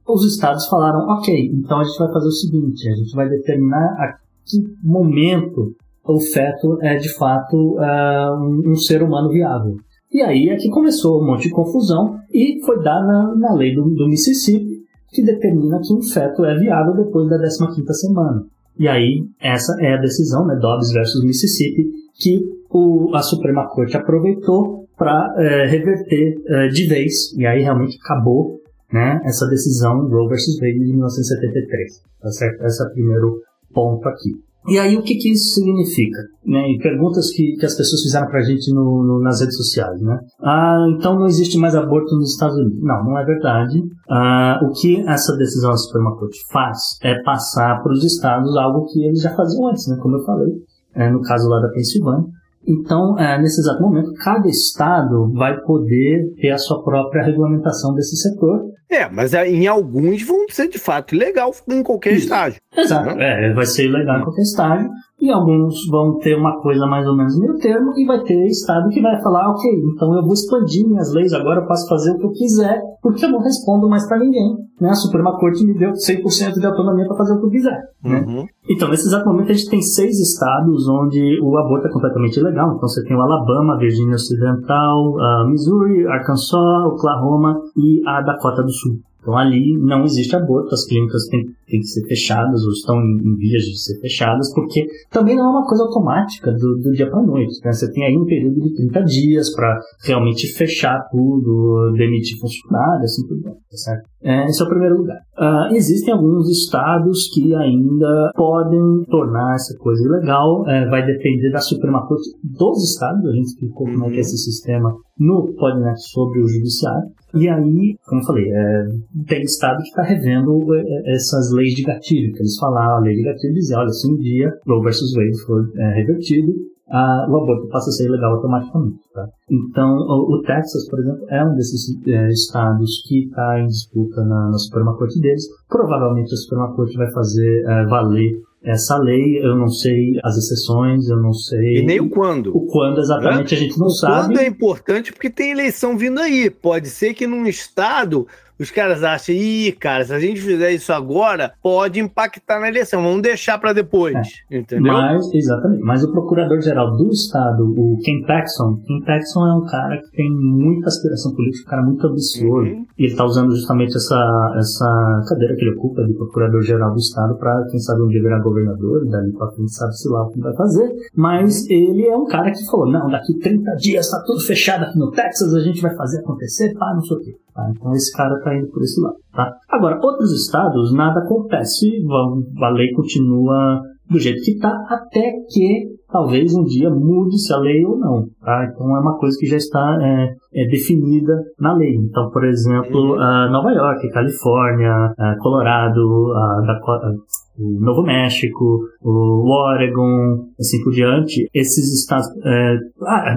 os estados falaram, ok, então a gente vai fazer o seguinte, a gente vai determinar a que momento o feto é de fato uh, um, um, ser humano viável. E aí é que começou um monte de confusão e foi dada na, lei do, do, Mississippi que determina que um feto é viável depois da 15ª semana. E aí essa é a decisão, né, Dobbs versus Mississippi, que o, a Suprema Corte aproveitou para é, reverter é, de vez, e aí realmente acabou né, essa decisão Roe versus Wade de 1973. Tá certo? É o primeiro ponto aqui. E aí, o que, que isso significa? Né? E perguntas que, que as pessoas fizeram para a gente no, no, nas redes sociais. Né? Ah, então não existe mais aborto nos Estados Unidos. Não, não é verdade. Ah, o que essa decisão da Suprema Corte faz é passar para os estados algo que eles já faziam antes, né? como eu falei, é, no caso lá da Pensilvânia. Então, é, nesse exato momento, cada estado vai poder ter a sua própria regulamentação desse setor É, mas é, em alguns vão ser de fato legal em qualquer Isso. estágio. Exato, né? é, vai ser legal em qualquer estágio e alguns vão ter uma coisa mais ou menos meio termo, e vai ter estado que vai falar, ok, então eu vou expandir minhas leis, agora eu posso fazer o que eu quiser, porque eu não respondo mais para ninguém. Né? A Suprema Corte me deu 100% de autonomia para fazer o que eu quiser. Né? Uhum. Então, nesse exato momento, a gente tem seis estados onde o aborto é completamente ilegal. Então, você tem o Alabama, a Virgínia Ocidental, a Missouri, Arkansas, Oklahoma e a Dakota do Sul. Então ali não existe aborto, as clínicas têm, têm que ser fechadas ou estão em, em, vias de ser fechadas, porque também não é uma coisa automática do, do dia para noite. Né? Você tem aí um período de 30 dias para realmente fechar tudo, demitir funcionário, assim por diante, tá certo? É, esse é o primeiro lugar. Uh, existem alguns estados que ainda podem tornar essa coisa ilegal, é, vai depender da Suprema Corte dos estados, a gente explicou como é que é esse sistema no podcast sobre o judiciário. E aí, como eu falei, é, tem estado que está revendo é, é, essas leis de gatilho, que eles falaram, a lei de gatilho dizia, olha, se um dia Roe versus Wade for é, revertido, o aborto passa a ser ilegal automaticamente. Tá? Então, o, o, Texas, por exemplo, é um desses é, estados que está em disputa na, na, Suprema Corte deles. Provavelmente a Suprema Corte vai fazer é, valer essa lei, eu não sei as exceções, eu não sei. E nem o quando. O quando exatamente é? a gente não o sabe. Quando é importante porque tem eleição vindo aí. Pode ser que num estado os caras acham, ih, cara, se a gente fizer isso agora, pode impactar na eleição. Vamos deixar para depois. É. Entendeu? Mas, exatamente. Mas o procurador-geral do estado, o Ken Paxson, Ken Paxson é um cara que tem muita aspiração política, um cara muito ambicioso. Uhum. E ele está usando justamente essa, essa cadeira que ele ocupa de procurador-geral do estado para, quem sabe, um dia virar governador, e dali para frente sabe se lá o que vai fazer. Mas ele é um cara que falou: não, daqui 30 dias está tudo fechado aqui no Texas, a gente vai fazer acontecer, pá, não sei o quê. Tá? Então esse cara está indo por esse lado. Tá? Agora, outros estados, nada acontece, a lei continua do jeito que está, até que talvez um dia mude-se a lei ou não. Tá? Então é uma coisa que já está é, é definida na lei. Então, por exemplo, uh, Nova York, Califórnia, uh, Colorado, uh, Dakota, o Novo México, o Oregon, assim por diante, esses estados, é, ah,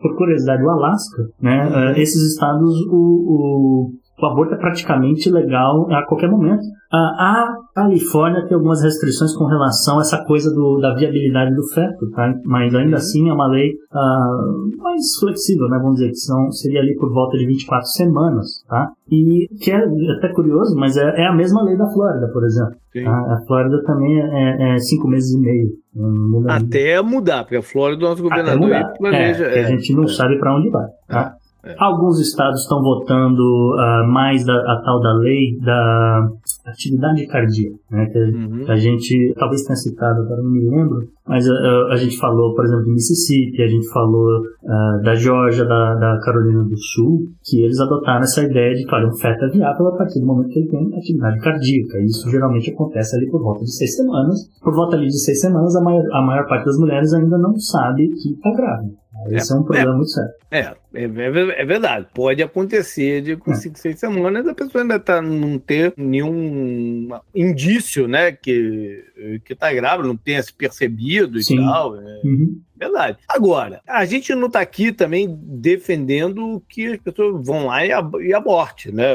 por curiosidade, o Alasca, né, uhum. é, esses estados, o, o, o aborto é praticamente legal a qualquer momento. A Califórnia tem algumas restrições com relação a essa coisa do, da viabilidade do feto, tá? mas ainda assim é uma lei uh, mais flexível, né? vamos dizer, que são, seria ali por volta de 24 semanas. Tá? E que é até curioso, mas é, é a mesma lei da Flórida, por exemplo. Tá? A Flórida também é, é, cinco meses e meio. Até mudar, porque a Flórida, nosso governador planeja. É, a gente não é. sabe para onde vai. Tá? É. Alguns estados estão votando uh, mais da, a tal da lei da atividade cardíaca, né? Que uhum. a gente talvez tenha citado, agora não me lembro, mas uh, a gente falou, por exemplo, de Mississippi, a gente falou uh, da Georgia, da, da, Carolina do Sul, que eles adotaram essa ideia de que olha, um feto é viável a partir do momento que ele tem atividade cardíaca. E isso geralmente acontece ali por volta de seis semanas. Por volta ali de seis semanas, a maior, a maior parte das mulheres ainda não sabe que está grávida. Esse é, é um problema é, muito sério. É, é, é, verdade. Pode acontecer de com 5, 6 semanas a pessoa ainda tá, não ter nenhum indício, né, que, que tá grávida, não tenha se percebido Sim. e tal. É. Uhum. Verdade. Agora, a gente não está aqui também defendendo que as pessoas vão lá e, ab e aborte, né?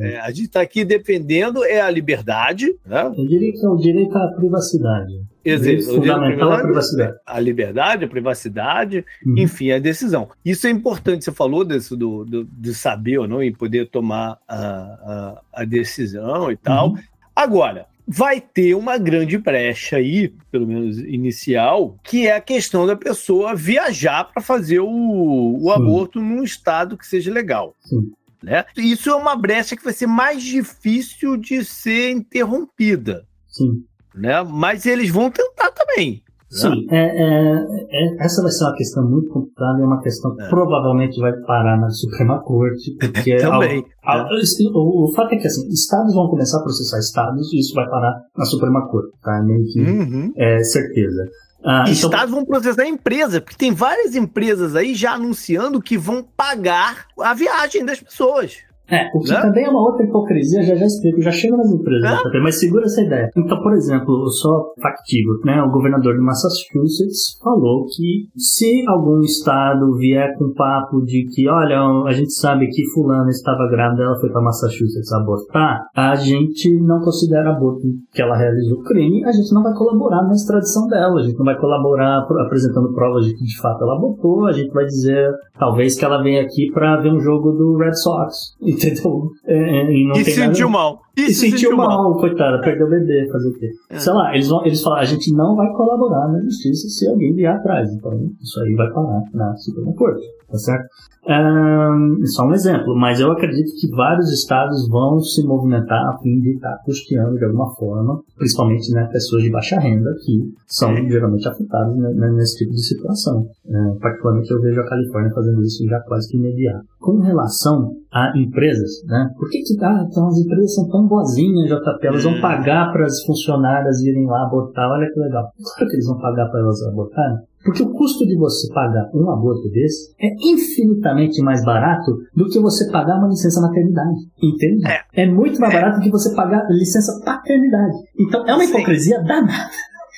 É, a gente está aqui defendendo é a liberdade. Né? Eu diria que é o direito à privacidade. Exato. Fundamental a privacidade. A liberdade, a privacidade, uhum. enfim, a decisão. Isso é importante, você falou desse, do, do, de saber ou não e poder tomar a, a, a decisão e tal. Uhum. Agora, vai ter uma grande brecha aí, pelo menos inicial, que é a questão da pessoa viajar para fazer o, o aborto num estado que seja legal. Sim. Né? Isso é uma brecha que vai ser mais difícil de ser interrompida. Sim. Né? Mas eles vão tentar também. Sim, é, é, é, essa vai ser uma questão muito complicada e é uma questão que é. provavelmente vai parar na Suprema Corte, porque Também. Ao, ao, o, o, fato é que assim, estados vão começar a processar estados e isso vai parar na Suprema Corte, tá? É meio que uhum. é certeza. Ah, então... Estados vão processar a empresa, porque tem várias empresas aí já anunciando que vão pagar a viagem das pessoas. É, o que né? também é uma outra hipocrisia, já já explico, já chego nas empresas, é? mas segura essa ideia. Então, por exemplo, só factivo, né? O governador de Massachusetts falou que se algum estado vier com papo de que, olha, a gente sabe que fulana estava grávida, ela foi para Massachusetts abortar, a gente não considera aborto que ela realizou crime, a gente não vai colaborar na extradição dela, a gente não vai colaborar apresentando provas de que de fato ela abortou, a gente vai dizer, talvez que ela venha aqui para ver um jogo do Red Sox, entendeu? É, é e, e sentiu nada... mal. E, e sentiu, sentiu mal, mal, coitada, perdeu o bebê, fazer o quê? É. Sei lá, eles, vão, eles falam, a gente não vai colaborar na justiça se alguém vier atrás. Então, isso aí vai parar na Suprema Corte, tá certo? Um, só um exemplo, mas eu acredito que vários estados vão se movimentar a fim de estar custeando de alguma forma, principalmente né, pessoas de baixa renda que são é. geralmente afetadas né, né, nesse tipo de situação. É, particularmente eu vejo a Califórnia fazendo isso já quase que imediato. Com relação a empresas, né? Por que, que ah, então as empresas são tão boazinhas, JP? Elas vão hum. pagar para as funcionárias irem lá abortar. Olha que legal. Claro que eles vão pagar para elas abortarem. Porque o custo de você pagar um aborto desse é infinitamente mais barato do que você pagar uma licença maternidade. Entende? É, é muito mais é. barato do que você pagar licença paternidade. Então é uma hipocrisia Sim. danada.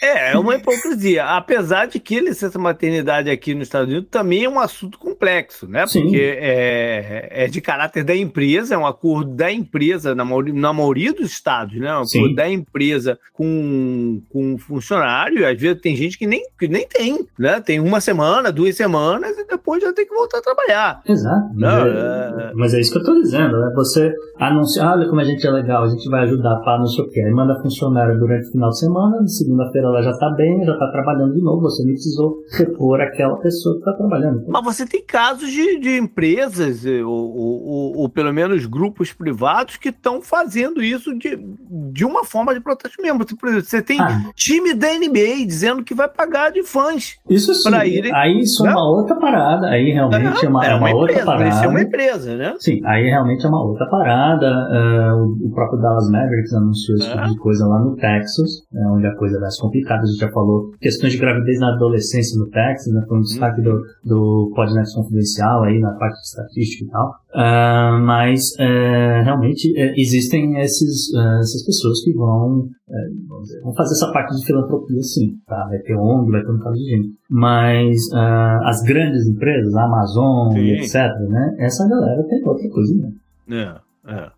É, é uma hipocrisia. Apesar de que licença maternidade aqui nos Estados Unidos também é um assunto complexo, né? Sim. Porque é, é de caráter da empresa, é um acordo da empresa, na maioria, na maioria dos estados, né? É um acordo Sim. da empresa com, com funcionário. Às vezes tem gente que nem, que nem tem, né? Tem uma semana, duas semanas e depois já tem que voltar a trabalhar. Exato. Né? É, mas é isso que eu estou dizendo, né? Você anuncia, olha como a gente é legal, a gente vai ajudar para não sei o quê. Aí manda funcionário durante o final de semana, segunda-feira ela já está bem, já está trabalhando de novo, você não precisou repor aquela pessoa que está trabalhando. Mas você tem casos de, de empresas, eh, ou, ou, ou, pelo menos grupos privados, que estão fazendo isso de, de uma forma de protesto mesmo. Por exemplo, você tem ah. time da NBA dizendo que vai pagar de fãs. Isso sim. Irem, aí isso é né? é uma outra parada. Aí realmente é, é uma, é uma, uma outra parada. É uma empresa, né? Sim, aí realmente é uma outra parada. Uh, o próprio Dallas Mavericks anunciou esse é. tipo de coisa lá no Texas, né, onde a coisa vai se complicar a gente já falou, questões de gravidez na adolescência no Texas, né, foi um destaque do, do Podnet Confidencial aí na parte de estatística e tal. Uh, mas uh, realmente uh, existem esses, ah, essas pessoas que vão, dizer, vão fazer essa parte de filantropia sim, tá? Vai ter ONG, vai ter um caso de gente. Mas as grandes empresas, a Amazon, sim. etc., né? Essa galera tem outra coisa, né? É, é.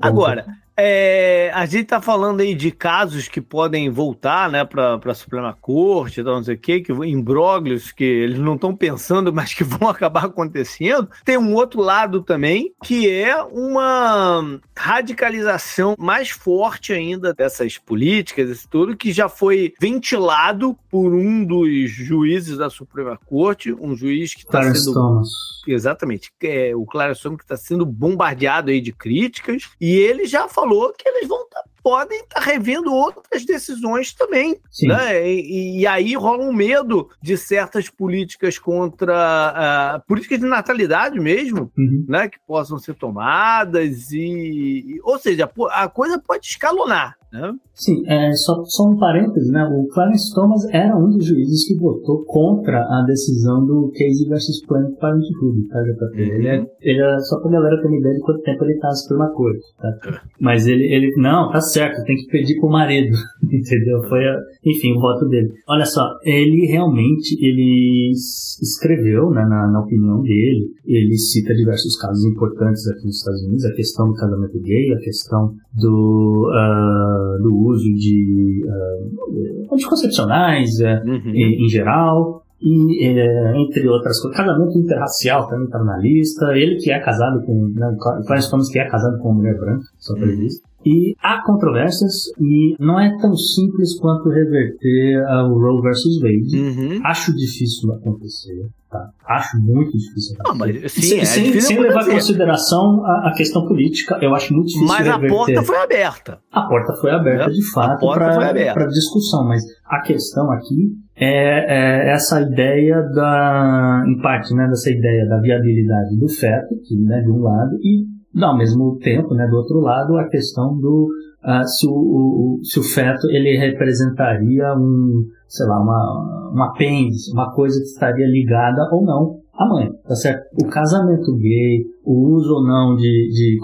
Agora, é, a gente está falando aí de casos que podem voltar né, para a Suprema Corte, não sei o quê, que imbróglios que eles não estão pensando, mas que vão acabar acontecendo. Tem um outro lado também, que é uma radicalização mais forte ainda dessas políticas, esse tudo, que já foi ventilado por um dos juízes da Suprema Corte, um juiz que está sendo. Thomas. Exatamente, é, o Clarence que está sendo bombardeado aí de críticas, e ele já falou falou que eles vão tá, podem estar tá revendo outras decisões também. Né? E, e, aí rola um medo de certas políticas contra uh, políticas de natalidade mesmo, uhum. né? Que possam ser tomadas e, ou seja, a coisa pode escalonar. Né? Sim, é, só, só um parênteses, né? O Clarence Thomas era um dos juízes que votou contra a decisão do Casey versus Planned Parenthood, tá, JP? Ele, é, ele é, só pra galera ter uma ideia de quanto tempo ele tá na Suprema Corte, tá? É. Mas ele, ele, não, tá certo, tem que pedir pro marido, entendeu? Foi, a, enfim, o voto dele. Olha só, ele realmente, ele escreveu, né, na, na opinião dele, ele cita diversos casos importantes aqui nos Estados Unidos, a questão do casamento gay, a questão do, uh, do uso de uh, anticoncepcionais uh, uhum. em, em, geral, e é, entre outras coisas, casamento interracial também está na lista, ele que é casado com, né, Clarence Thomas que é casado com uma mulher branca, só para uhum. isso. E há controvérsias e não é tão simples quanto reverter o Roe versus Wade. Uhum. Acho difícil acontecer. Tá? Acho muito difícil. Não, mas, sim, sem, é sem, sem levar em consideração a, a, questão política, eu acho muito difícil. Mas reverter. a porta foi aberta. A porta foi aberta, é? de fato, para discussão. Mas a questão aqui é, é, essa ideia da, em parte, né, dessa ideia da viabilidade do feto, que, né, de um lado, e ao mesmo tempo, né, do outro lado, a questão do uh, se, o, o, se o feto ele representaria um, sei lá, uma, um apêndice, uma coisa que estaria ligada ou não a mãe, tá certo? O casamento gay, o uso ou não de, de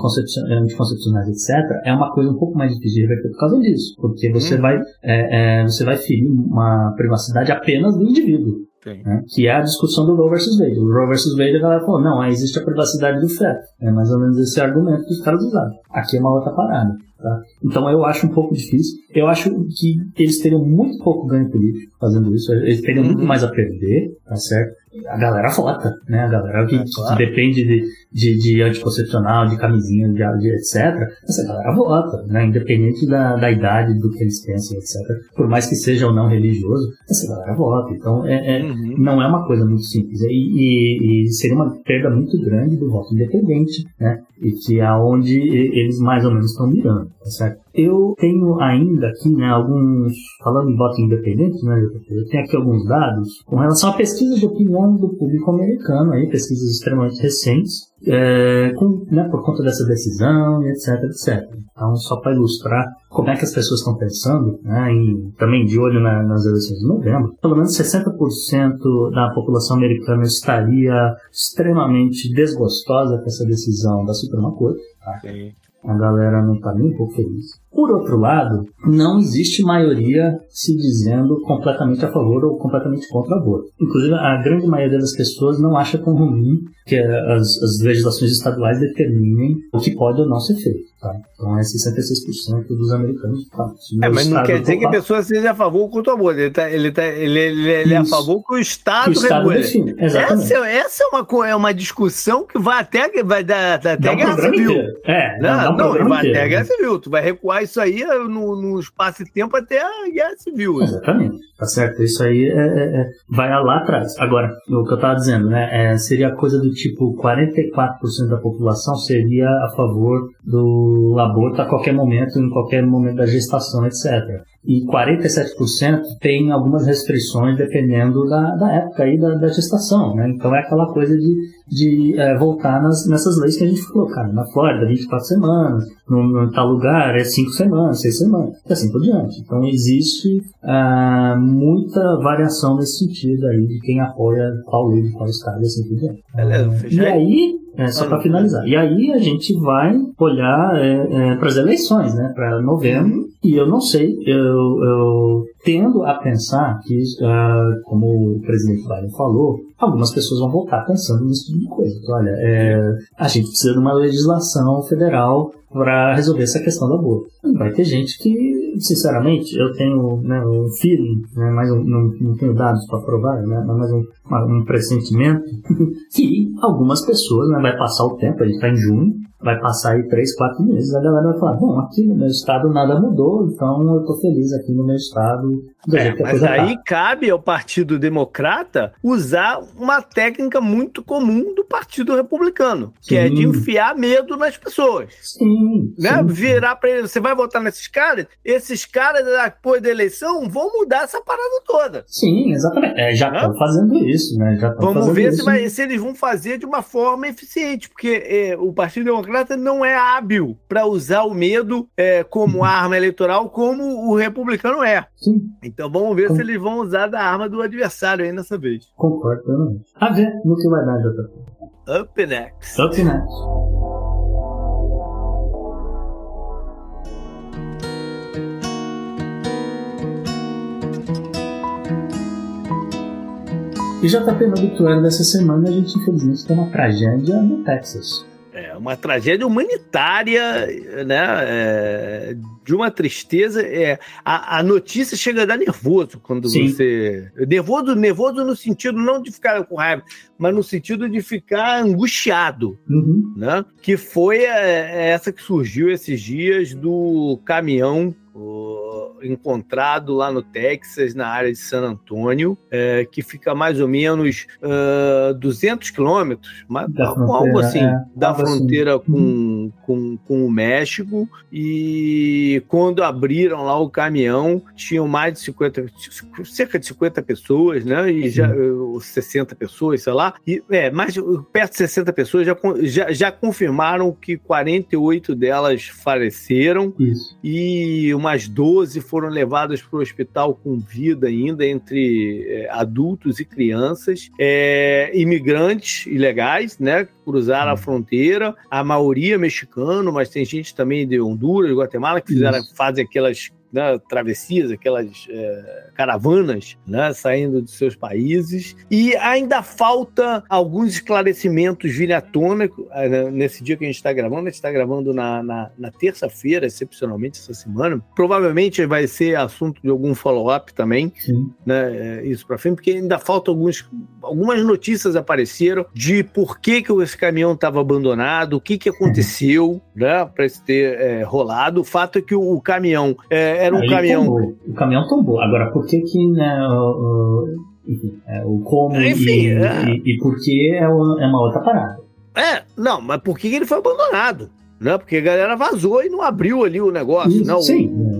anticoncepcionais, etc., é uma coisa um pouco mais difícil de reverter por causa disso. Porque você, hum. vai, é, é, você vai ferir uma privacidade apenas do indivíduo. Né? Que é a discussão do Roe versus Wade. O Roe versus Wade, a galera falou, não, existe a privacidade do feto. É mais ou menos esse argumento que os caras usaram. Aqui é uma outra parada. Tá? Então eu acho um pouco difícil. Eu acho que eles teriam muito pouco ganho político fazendo isso. Eles teriam uhum. muito mais a perder, tá certo? A galera vota, né? A galera que, é, claro. que depende de, de, de, anticoncepcional, de camisinha, de, de, etc. Essa galera vota, né? Independente da, da idade, do que eles pensam, etc. Por mais que seja ou não religioso, essa galera vota. Então é, é uhum. não é uma coisa muito simples. E, e, e seria uma perda muito grande do voto independente, né? E que é onde eles mais ou menos estão mirando certo? Eu tenho ainda aqui, né, alguns, falando em voto independente, né, eu tenho aqui alguns dados com relação a pesquisas de opinião do público americano, aí, pesquisas extremamente recentes, é, com, né, por conta dessa decisão e etc, etc. Então, só para ilustrar como é que as pessoas estão pensando, né, em, também de olho na, nas eleições de novembro, pelo menos 60% da população americana estaria extremamente desgostosa com essa decisão da Suprema Corte. Tá? A galera não está nem um pouco feliz. Por outro lado, não existe maioria se dizendo completamente a favor ou completamente contra o aborto. Inclusive, a grande maioria das pessoas não acha tão ruim que as, as legislações estaduais determinem o que pode ou não ser feito. Tá? Então é 66% dos americanos. Tá? É, mas não quer dizer que a pessoa seja a favor ou contra o aborto. Ele, tá, ele, tá, ele, ele, ele é a favor que o Estado, que o Estado regule. Essa, essa é, uma, é uma discussão que vai até, vai dar, até guerra civil. É, não, não, não vai até guerra civil. Tu vai recuar isso aí no, no espaço e tempo até a guerra civil. Exatamente. Tá certo? Isso aí é, é, é vai lá atrás. Agora, o que eu estava dizendo, né? É, seria coisa do tipo 44% da população seria a favor do aborto a qualquer momento, em qualquer momento da gestação, etc e 47% tem algumas restrições dependendo da, da época aí da, da gestação, né? Então é aquela coisa de, de é, voltar nas, nessas leis que a gente falou, cara, na Flórida 24 semanas, no, tal lugar é 5 semanas, 6 semanas, e assim por diante. Então existe ah, muita variação nesse sentido aí de quem apoia qual lei de qual estado e assim por diante. Beleza, e aí, é, só para finalizar. E aí a gente vai olhar é, é, para as eleições, né? Para novembro. Uhum. E eu não sei, eu, eu tendo a pensar que, uh, como o presidente Biden falou, algumas pessoas vão voltar pensando tipo de coisa. Olha, é, a gente precisa de uma legislação federal para resolver essa questão do aborto. Vai ter gente que, sinceramente, eu tenho né, um feeling, né, mas um, não, não, tenho dados para provar, né, mas um, um pressentimento, que algumas pessoas, né, vai passar o tempo, a gente está em junho, vai passar aí três, quatro meses, a galera vai falar, bom, aqui no meu estado nada mudou, então eu tô feliz aqui no meu estado. É, mas aí tá. cabe ao Partido Democrata usar uma técnica muito comum do Partido Republicano, que sim. é de enfiar medo nas pessoas. Sim. Né? Sim, Virar para ele, você vai votar nesses caras? Esses caras, depois da eleição, vão mudar essa parada toda. Sim, exatamente. É, já estão fazendo isso, né? Já Vamos ver se, vai, se, eles vão fazer de uma forma eficiente, porque é, o Partido Democrata não é hábil para usar o medo é, como uhum. arma eleitoral, como o republicano é. Sim. Então vamos ver Com... se eles vão usar da arma do adversário aí nessa vez. Concordo, não. A ver no que vai dar, JP. Up next. Up next. E JP no obituário dessa semana, a gente infelizmente tem uma tragédia no Texas. É uma tragédia humanitária, né? É, de uma tristeza. É, a, a, notícia chega a dar nervoso quando Sim. você. Nervoso, nervoso no sentido não de ficar com raiva, mas no sentido de ficar angustiado. Uhum. Né? Que foi é, essa que surgiu esses dias do caminhão. O, encontrado lá no Texas, na área de San Antônio, é, que fica mais ou menos uh, 200 quilômetros, algo assim, é, da algo assim. fronteira assim. com, com, com o México. E quando abriram lá o caminhão, tinham mais de 50, cerca de 50 pessoas, né? E já, 60 pessoas, sei lá. E, é, mais perto de 60 pessoas já, já, já confirmaram que 48 delas faleceram Isso. e umas 12 foram foram levadas para o hospital com vida ainda, entre é, adultos e crianças, é, imigrantes ilegais, né? Cruzaram a hum. fronteira, a maioria mexicano, mas tem gente também de Honduras, Guatemala, que fizeram, fazem aquelas né, travessias, aquelas é, caravanas né, saindo dos seus países. E ainda falta alguns esclarecimentos virem à tona é, nesse dia que a gente está gravando. A gente está gravando na, na, na terça-feira, excepcionalmente essa semana. Provavelmente vai ser assunto de algum follow-up também, né, é, isso para frente, porque ainda falta alguns, algumas notícias apareceram de por que, que esse caminhão estava abandonado, o que, que aconteceu né, para isso ter é, rolado. O fato é que o, o caminhão é, era um Aí caminhão. Tombou. O caminhão tombou. Agora, por que que né, o, enfim, é, o como enfim, e, é. e, e, por que é uma, é outra parada. É, não, mas por que ele foi abandonado? Né? Porque a galera vazou e não abriu ali o negócio. não, sim. O,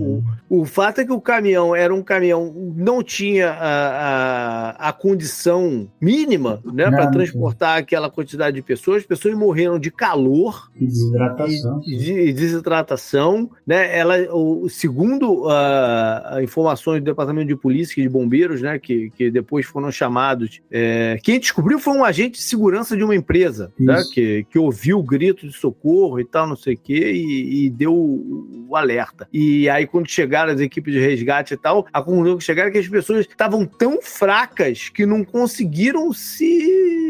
o fato é que o caminhão era um caminhão, não tinha a, a, a condição mínima né, para transportar aquela quantidade de pessoas. As pessoas morreram de calor e desidratação. E, de, desidratação. Né? Ela, o, segundo a, informações do Departamento de Polícia e de Bombeiros, né, que, que depois foram chamados, é, quem descobriu foi um agente de segurança de uma empresa né, que, que ouviu o grito de socorro e tal, não sei o quê, e, e deu o, alerta. E aí, quando chegaram as equipes de resgate e tal, a conclusão que chegaram é que as pessoas estavam tão fracas que não conseguiram se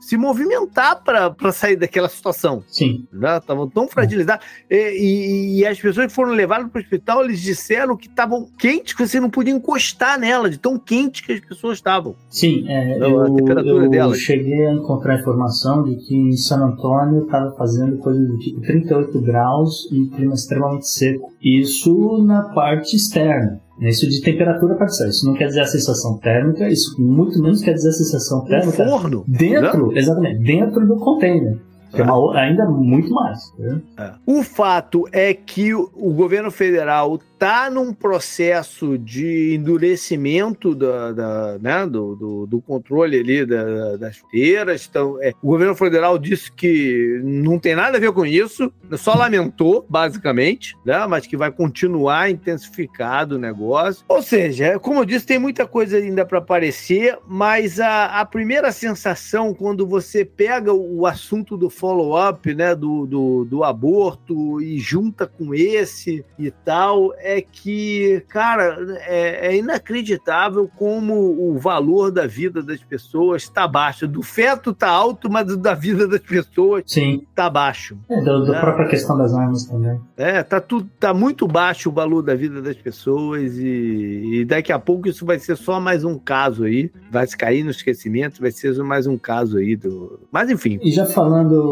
se movimentar para sair daquela situação. Sim. Estavam né? tão fragilizadas. E, e, e, as pessoas que foram levadas para o hospital, eles disseram que estavam quentes, que você não podia encostar nela, de tão quente que as pessoas estavam. Sim, é, eu, a temperatura eu delas. cheguei a encontrar informação de que em San Antônio estava fazendo coisa do tipo 38 graus e clima extremamente seco. Isso na parte externa. Né? Isso de temperatura parcial. Isso não quer dizer a sensação térmica, isso muito menos quer dizer a sensação térmica. Forno. Dentro, né? exatamente, dentro do container. É uma, ainda muito mais. Né? É. O fato é que o, o governo federal está num processo de endurecimento da, da né, do, do, do, controle ali da, das feiras. Então, é, o governo federal disse que não tem nada a ver com isso, só lamentou, basicamente, né, mas que vai continuar intensificado o negócio. Ou seja, como eu disse, tem muita coisa ainda para aparecer, mas a, a primeira sensação quando você pega o assunto do follow-up, né, do, do, do aborto e junta com esse e tal, é que, cara, é, é, inacreditável como o valor da vida das pessoas está baixo. Do feto está alto, mas da vida das pessoas está baixo. É, da né? própria questão das armas também. É, tá, tudo, tá muito baixo o valor da vida das pessoas e, e daqui a pouco isso vai ser só mais um caso aí. Vai se cair no esquecimento, vai ser mais um caso aí. Do... Mas enfim. E já falando,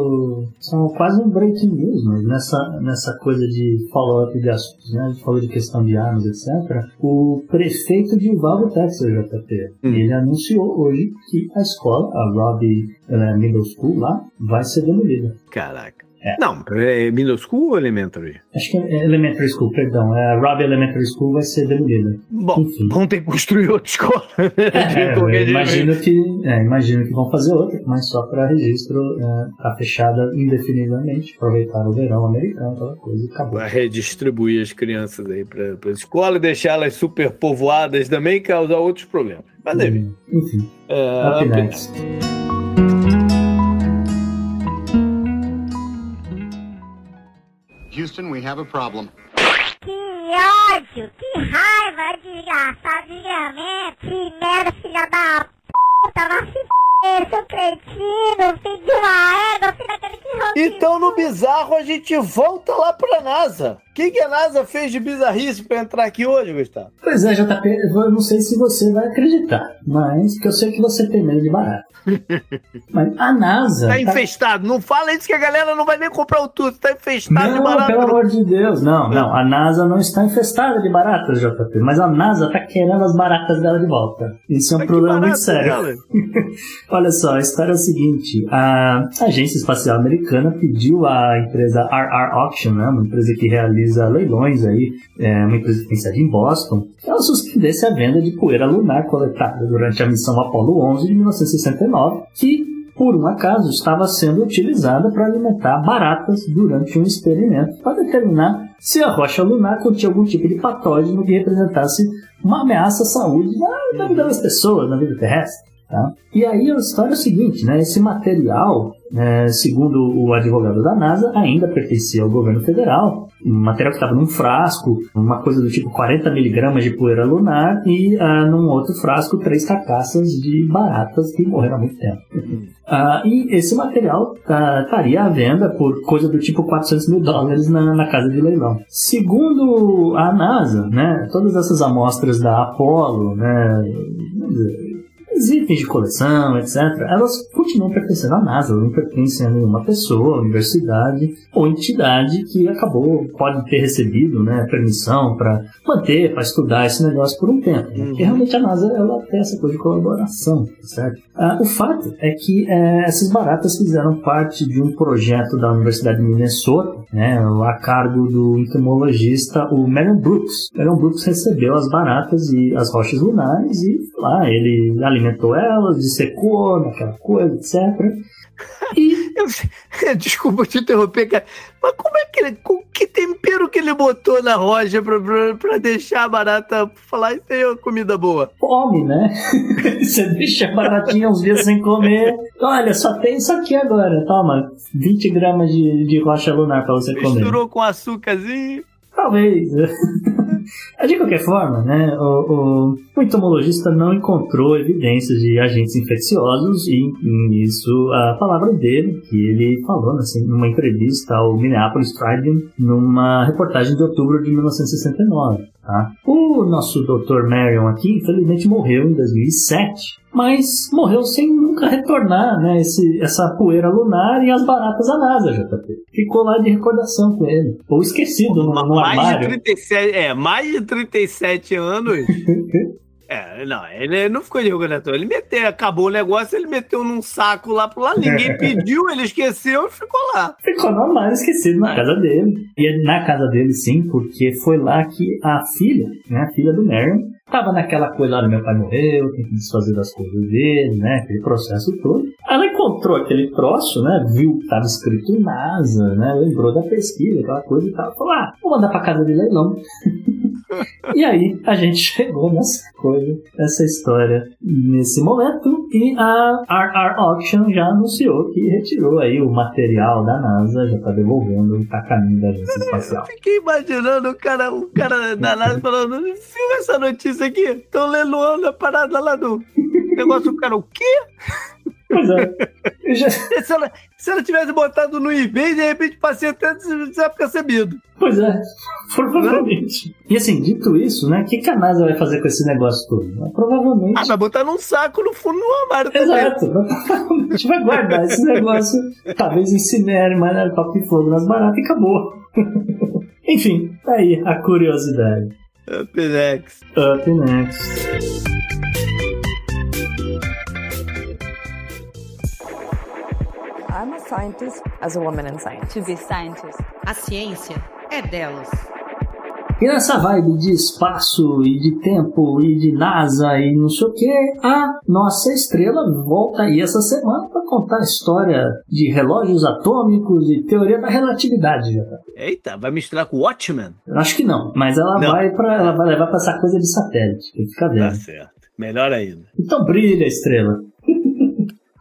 são quase um breaking news, né? nessa, nessa coisa de follow-up de assuntos, né? A gente falou de questão de armas, etc., o prefeito de Uvalde, Texas, JP, hum. ele anunciou hoje que a escola, a Robbie uh, Middle School lá, vai ser demolida. Caraca. É. Não, é middle school ou elementary? Acho que é elementary school, perdão. É, a Robbie Elementary School vai ser demolida. Bom, Enfim. vão ter que construir outra escola. É, imagino que, é, imagino que vão fazer outra, mas só para registro, é, tá fechada indefinidamente, aproveitar o verão americano, aquela coisa e acabou. Vai redistribuir as crianças aí para a escola e deixar elas super povoadas também, causar outros problemas. Mas deve. Enfim. É, up next. Houston, we have a problem. Que ódio, que raiva, desgraçado, desgramento, que merda, filha da puta, vai se f***, seu cretino, filho de uma égua, filho daquele que Então no bizarro a gente volta lá pra NASA que, que a NASA fez de bizarrice para entrar aqui hoje, Gustavo? Pois é, JP, eu não sei se você vai acreditar, mas que eu sei que você tem medo de barato. mas a NASA. Tá, tá infestado. Não fala isso que a galera não vai nem comprar o tudo. Tá infestado não, de barato. Pelo amor de Deus, não, não. A NASA não está infestada de baratas, JP, mas a NASA tá querendo as baratas dela de volta. Isso é um mas problema muito sério. Olha só, a história é o seguinte: a Agência Espacial Americana pediu à empresa RR Auction, né, uma empresa que realiza leilões aí, é, uma empresa que tem sede em Boston, ela suspendesse a venda de poeira lunar coletada durante a missão Apollo 11 de 1969, que por um acaso, estava sendo utilizada para alimentar baratas durante um experimento para determinar se a rocha lunar continha algum tipo de patógeno que representasse uma ameaça à saúde na vida das pessoas, na vida terrestre. Tá? E aí a história é o seguinte, né? Esse material, é, segundo o advogado da NASA, ainda pertencia ao governo federal. Um material que estava num frasco, uma coisa do tipo 40 miligramas de poeira lunar e uh, num outro frasco três carcaças de baratas que morreram há muito tempo. Uh, e esse material uh, estaria à venda por coisa do tipo 400 mil dólares na, na casa de leilão. Segundo a NASA, né, todas essas amostras da Apollo, né, itens de coleção, etc., elas continuam pertencendo à NASA, não pertencem a nenhuma pessoa, universidade ou entidade que acabou, pode ter recebido né, permissão para manter, para estudar esse negócio por um tempo. Uhum. Porque realmente a NASA ela tem essa coisa de colaboração, certo? Ah, o fato é que é, essas baratas fizeram parte de um projeto da Universidade de Minnesota, né, a cargo do entomologista o Marion Brooks. Marion Brooks recebeu as baratas e as rochas lunares e lá ele alimentou elas, dissecou, aquela coisa, etc. E... Eu, desculpa te interromper, cara. Mas como é que ele. Com que tempero que ele botou na rocha pra, pra, pra deixar a barata falar isso aí é uma comida boa? Fome, né? Você deixa a baratinha uns dias sem comer. Olha, só tem isso aqui agora. Toma, 20 gramas de, de rocha lunar pra você Misturou comer. Misturou com açúcarzinho. Talvez. De qualquer forma, né, o, o, o, entomologista não encontrou evidências de agentes infecciosos e, e isso a palavra dele, que ele falou assim, numa entrevista ao Minneapolis Tribune numa reportagem de outubro de 1969. Tá? O nosso Dr. Marion aqui, infelizmente, morreu em 2007 mas morreu sem nunca retornar, né? Esse, essa poeira lunar e as baratas da NASA, JP. Ficou lá de recordação com ele. Ou esquecido no, no mais armário. De 37, é, mais de 37 anos. É, não, ele não ficou de recordação. Ele meteu, acabou o negócio, ele meteu num saco lá pro lado. Ninguém pediu, ele esqueceu e ficou lá. Ficou no armário esquecido na casa dele. E é na casa dele, sim, porque foi lá que a filha, né, a filha do Marion, Tava naquela coisa, olha, meu pai morreu, tem que desfazer das coisas dele, né? Aquele processo todo. Ela encontrou aquele troço, né? Viu que tava escrito NASA, né? Lembrou da pesquisa, aquela coisa e tal. Falou, ah, vou mandar pra casa de leilão. e aí a gente chegou nessa coisa, nessa história nesse momento e a RR Auction já anunciou que retirou aí o material da NASA, já tá devolvendo a caminho da agência espacial. Eu fiquei imaginando o cara, o cara da NASA falando, filma essa notícia aqui, estão lendo a parada lá do negócio, o cara, o quê? Pois é. Já... Se, ela, se ela tivesse botado no eBay, de repente passei até desapercebido. Pois é, provavelmente. E assim, dito isso, né? O que, que a NASA vai fazer com esse negócio todo? Provavelmente. Ah, vai botar num saco no fundo do armário também. Exato. A gente vai guardar esse negócio, talvez incinere, mas né, papo de fogo nas baratas e acabou. Enfim, tá aí a curiosidade. Up next. Up next. I'm a scientist as a woman in science. To be scientist. A ciência é delas. E nessa vibe de espaço e de tempo e de NASA e não sei o que, a nossa estrela volta aí essa semana para contar a história de relógios atômicos e teoria da relatividade. Eita, vai misturar com Watchmen? Eu acho que não, mas ela não. vai para ela vai levar para essa coisa de satélite. Fica vendo. Tá certo. Melhor ainda. Então brilha, estrela.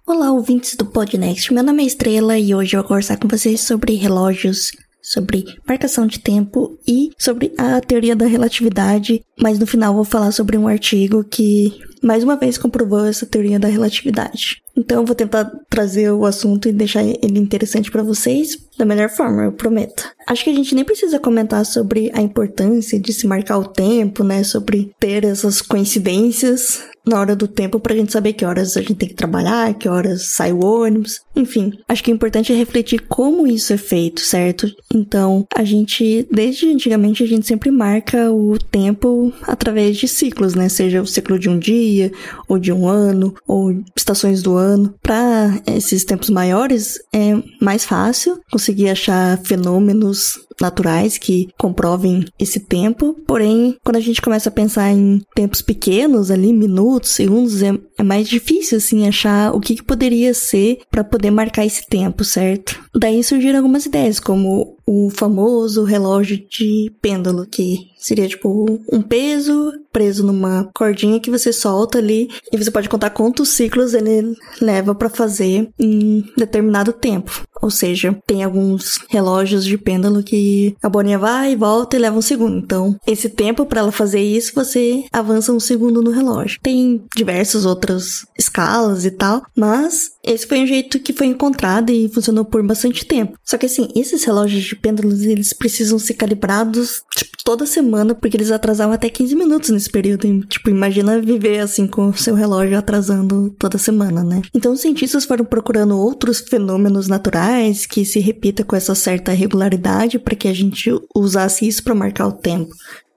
Olá, ouvintes do Podnext. Meu nome é Estrela e hoje eu vou conversar com vocês sobre relógios, sobre marcação de tempo e sobre a teoria da relatividade. Mas no final vou falar sobre um artigo que mais uma vez comprovou essa teoria da relatividade. Então vou tentar trazer o assunto e deixar ele interessante para vocês da melhor forma, eu prometo. Acho que a gente nem precisa comentar sobre a importância de se marcar o tempo, né, sobre ter essas coincidências na hora do tempo pra gente saber que horas a gente tem que trabalhar, que horas sai o ônibus. Enfim, acho que o importante é refletir como isso é feito, certo? Então, a gente, desde antigamente, a gente sempre marca o tempo através de ciclos, né? Seja o ciclo de um dia, ou de um ano, ou estações do ano. Para esses tempos maiores, é mais fácil conseguir achar fenômenos naturais que comprovem esse tempo. Porém, quando a gente começa a pensar em tempos pequenos ali, minutos, segundos, é, é mais difícil assim achar o que, que poderia ser para poder marcar esse tempo, certo? Daí surgiram algumas ideias, como o famoso relógio de pêndulo, que seria tipo um peso preso numa cordinha que você solta ali e você pode contar quantos ciclos ele leva para fazer em determinado tempo. Ou seja, tem alguns relógios de pêndulo que a bolinha vai e volta e leva um segundo. Então, esse tempo para ela fazer isso, você avança um segundo no relógio. Tem diversas outras escalas e tal, mas esse foi um jeito que foi encontrado e funcionou por bastante tempo. Só que assim, esses relógios de pêndulos, eles precisam ser calibrados tipo, toda semana, porque eles atrasavam até 15 minutos nesse período. E, tipo, imagina viver assim com o seu relógio atrasando toda semana, né? Então os cientistas foram procurando outros fenômenos naturais que se repita com essa certa regularidade para que a gente usasse isso para marcar o tempo.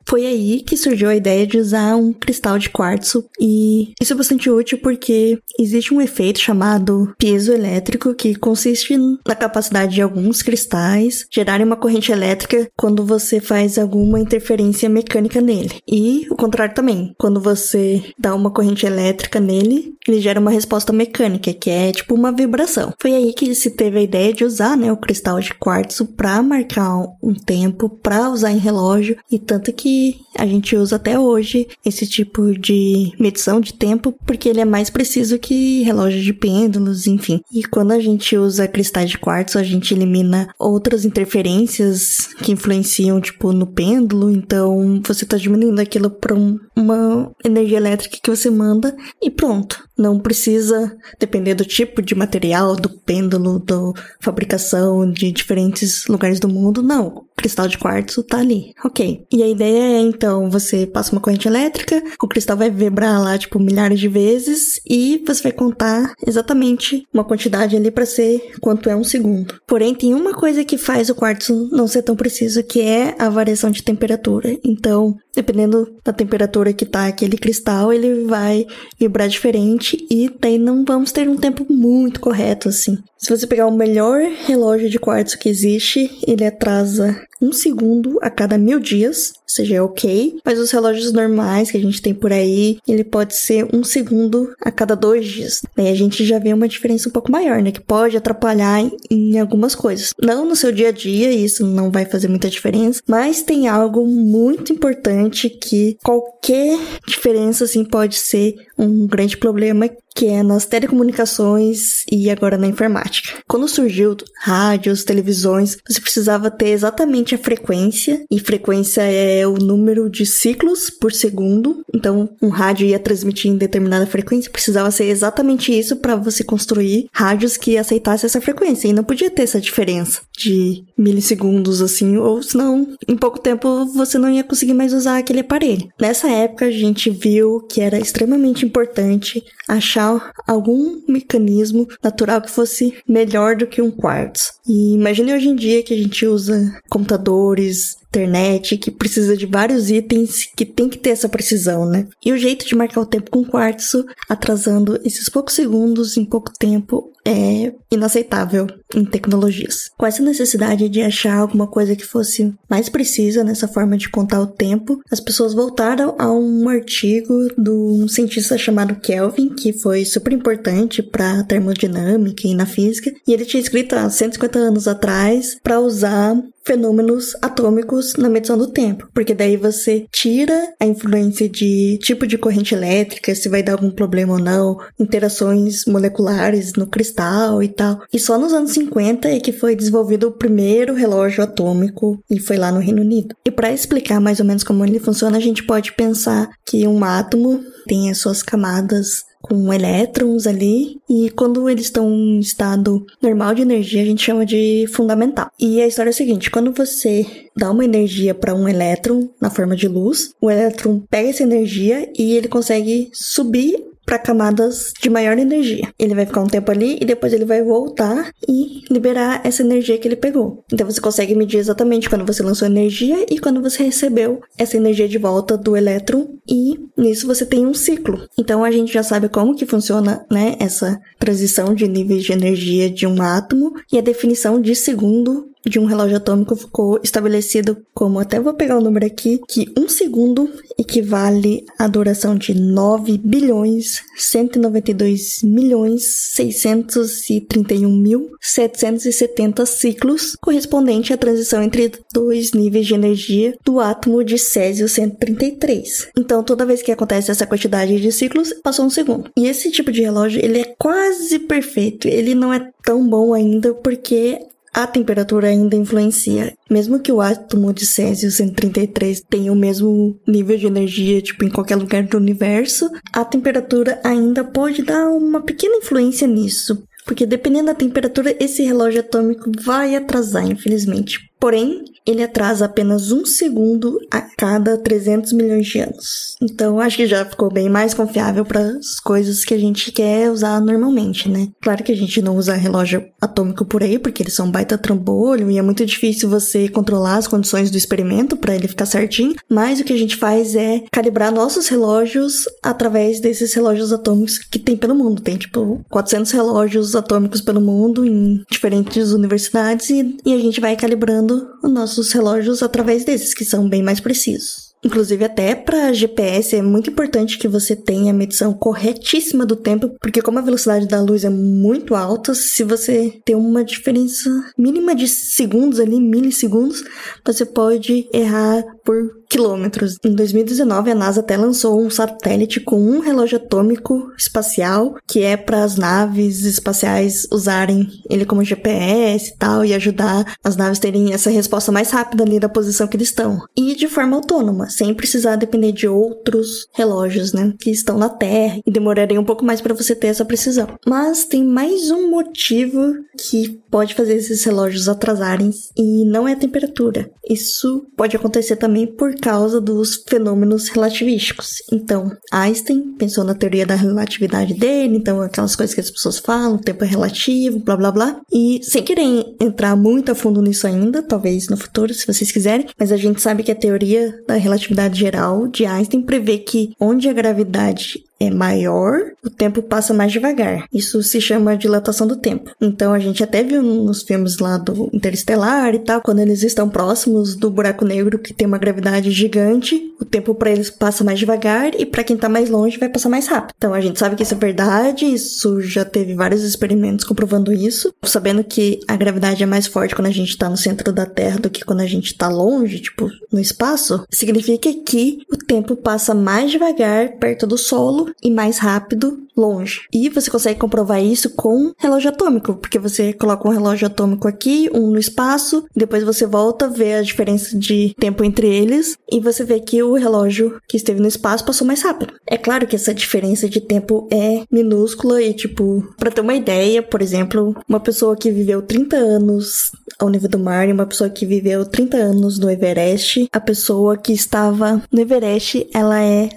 Foi aí que surgiu a ideia de usar um cristal de quartzo e isso é bastante útil porque existe um efeito chamado piezoelétrico que consiste na capacidade de alguns cristais gerarem uma corrente elétrica quando você faz alguma interferência mecânica nele. E o contrário também, quando você dá uma corrente elétrica nele, ele gera uma resposta mecânica, que é tipo uma vibração. Foi aí que se teve a ideia de usar, né, o cristal de quartzo para marcar um tempo, para usar em relógio e tanto que a gente usa até hoje esse tipo de medição de tempo porque ele é mais preciso que relógio de pêndulos, enfim. E quando a gente usa cristais de quartzo, a gente elimina outras interferências que influenciam, tipo, no pêndulo, então você está diminuindo aquilo para um, uma energia elétrica que você manda e pronto. Não precisa depender do tipo de material, do pêndulo, da fabricação de diferentes lugares do mundo. Não, o cristal de quartzo tá ali. Ok. E a ideia é então você passa uma corrente elétrica, o cristal vai vibrar lá tipo milhares de vezes e você vai contar exatamente uma quantidade ali para ser quanto é um segundo. Porém, tem uma coisa que faz o quartzo não ser tão preciso, que é a variação de temperatura. Então, dependendo da temperatura que tá aquele cristal, ele vai vibrar diferente e daí não vamos ter um tempo muito correto assim. Se você pegar o melhor relógio de quartzo que existe, ele atrasa um segundo a cada mil dias, seja, ok. Mas os relógios normais que a gente tem por aí, ele pode ser um segundo a cada dois dias. Daí a gente já vê uma diferença um pouco maior, né? Que pode atrapalhar em, em algumas coisas. Não no seu dia a dia, isso não vai fazer muita diferença, mas tem algo muito importante que qualquer diferença assim pode ser um grande problema que é nas telecomunicações e agora na informática. Quando surgiu rádios, televisões, você precisava ter exatamente a frequência, e frequência é o número de ciclos por segundo. Então, um rádio ia transmitir em determinada frequência, precisava ser exatamente isso para você construir rádios que aceitassem essa frequência, e não podia ter essa diferença de milissegundos assim, ou senão em pouco tempo você não ia conseguir mais usar aquele aparelho. Nessa época a gente viu que era extremamente importante achar algum mecanismo natural que fosse melhor do que um quartzo. E imagine hoje em dia que a gente usa computadores, internet, que precisa de vários itens que tem que ter essa precisão, né? E o jeito de marcar o tempo com quartzo, atrasando esses poucos segundos em pouco tempo, é inaceitável em tecnologias. Com essa necessidade de achar alguma coisa que fosse mais precisa nessa forma de contar o tempo, as pessoas voltaram a um artigo de um cientista chamado Kelvin, que foi super importante para termodinâmica e na física, e ele tinha escrito há 150 anos atrás para usar fenômenos atômicos na medição do tempo, porque daí você tira a influência de tipo de corrente elétrica, se vai dar algum problema ou não, interações moleculares no cristal e tal. E só nos anos 50 é que foi desenvolvido o primeiro relógio atômico e foi lá no Reino Unido. E para explicar mais ou menos como ele funciona, a gente pode pensar que um átomo tem as suas camadas com elétrons ali, e quando eles estão em estado normal de energia, a gente chama de fundamental. E a história é a seguinte: quando você dá uma energia para um elétron na forma de luz, o elétron pega essa energia e ele consegue subir para camadas de maior energia. Ele vai ficar um tempo ali e depois ele vai voltar e liberar essa energia que ele pegou. Então você consegue medir exatamente quando você lançou energia e quando você recebeu essa energia de volta do elétron e nisso você tem um ciclo. Então a gente já sabe como que funciona, né, essa transição de níveis de energia de um átomo e a definição de segundo de um relógio atômico ficou estabelecido como, até vou pegar o número aqui, que um segundo equivale à duração de 9 bilhões 192 milhões 631 mil 770 ciclos, correspondente à transição entre dois níveis de energia do átomo de Césio 133. Então, toda vez que acontece essa quantidade de ciclos, passou um segundo. E esse tipo de relógio, ele é quase perfeito. Ele não é tão bom ainda porque a temperatura ainda influencia. Mesmo que o átomo de Césio 133 tenha o mesmo nível de energia, tipo, em qualquer lugar do universo, a temperatura ainda pode dar uma pequena influência nisso. Porque dependendo da temperatura, esse relógio atômico vai atrasar, infelizmente. Porém, ele atrasa apenas um segundo a cada 300 milhões de anos. Então, acho que já ficou bem mais confiável para as coisas que a gente quer usar normalmente, né? Claro que a gente não usa relógio atômico por aí, porque eles são baita trambolho e é muito difícil você controlar as condições do experimento para ele ficar certinho. Mas o que a gente faz é calibrar nossos relógios através desses relógios atômicos que tem pelo mundo. Tem tipo 400 relógios atômicos pelo mundo em diferentes universidades e, e a gente vai calibrando os nossos relógios através desses, que são bem mais precisos. Inclusive, até para GPS é muito importante que você tenha a medição corretíssima do tempo, porque como a velocidade da luz é muito alta, se você tem uma diferença mínima de segundos ali, milissegundos, você pode errar por quilômetros. Em 2019, a NASA até lançou um satélite com um relógio atômico espacial, que é para as naves espaciais usarem ele como GPS e tal, e ajudar as naves terem essa resposta mais rápida ali da posição que eles estão. E de forma autônoma, sem precisar depender de outros relógios, né, que estão na Terra e demorariam um pouco mais para você ter essa precisão. Mas tem mais um motivo que pode fazer esses relógios atrasarem e não é a temperatura. Isso pode acontecer também por causa dos fenômenos relativísticos. Então, Einstein pensou na teoria da relatividade dele, então aquelas coisas que as pessoas falam, tempo é relativo, blá blá blá. E sem querer entrar muito a fundo nisso ainda, talvez no futuro, se vocês quiserem, mas a gente sabe que a teoria da relatividade geral de Einstein prevê que onde a gravidade é maior, o tempo passa mais devagar. Isso se chama dilatação do tempo. Então a gente até viu nos filmes lá do Interestelar e tal, quando eles estão próximos do buraco negro que tem uma gravidade gigante, o tempo para eles passa mais devagar e para quem tá mais longe vai passar mais rápido. Então a gente sabe que isso é verdade, isso já teve vários experimentos comprovando isso, sabendo que a gravidade é mais forte quando a gente tá no centro da Terra do que quando a gente tá longe, tipo, no espaço, significa que o tempo passa mais devagar perto do solo e mais rápido longe. E você consegue comprovar isso com relógio atômico, porque você coloca um relógio atômico aqui, um no espaço, depois você volta, vê a diferença de tempo entre eles e você vê que o relógio que esteve no espaço passou mais rápido. É claro que essa diferença de tempo é minúscula e tipo, para ter uma ideia, por exemplo, uma pessoa que viveu 30 anos ao nível do mar e uma pessoa que viveu 30 anos no Everest, a pessoa que estava no Everest, ela é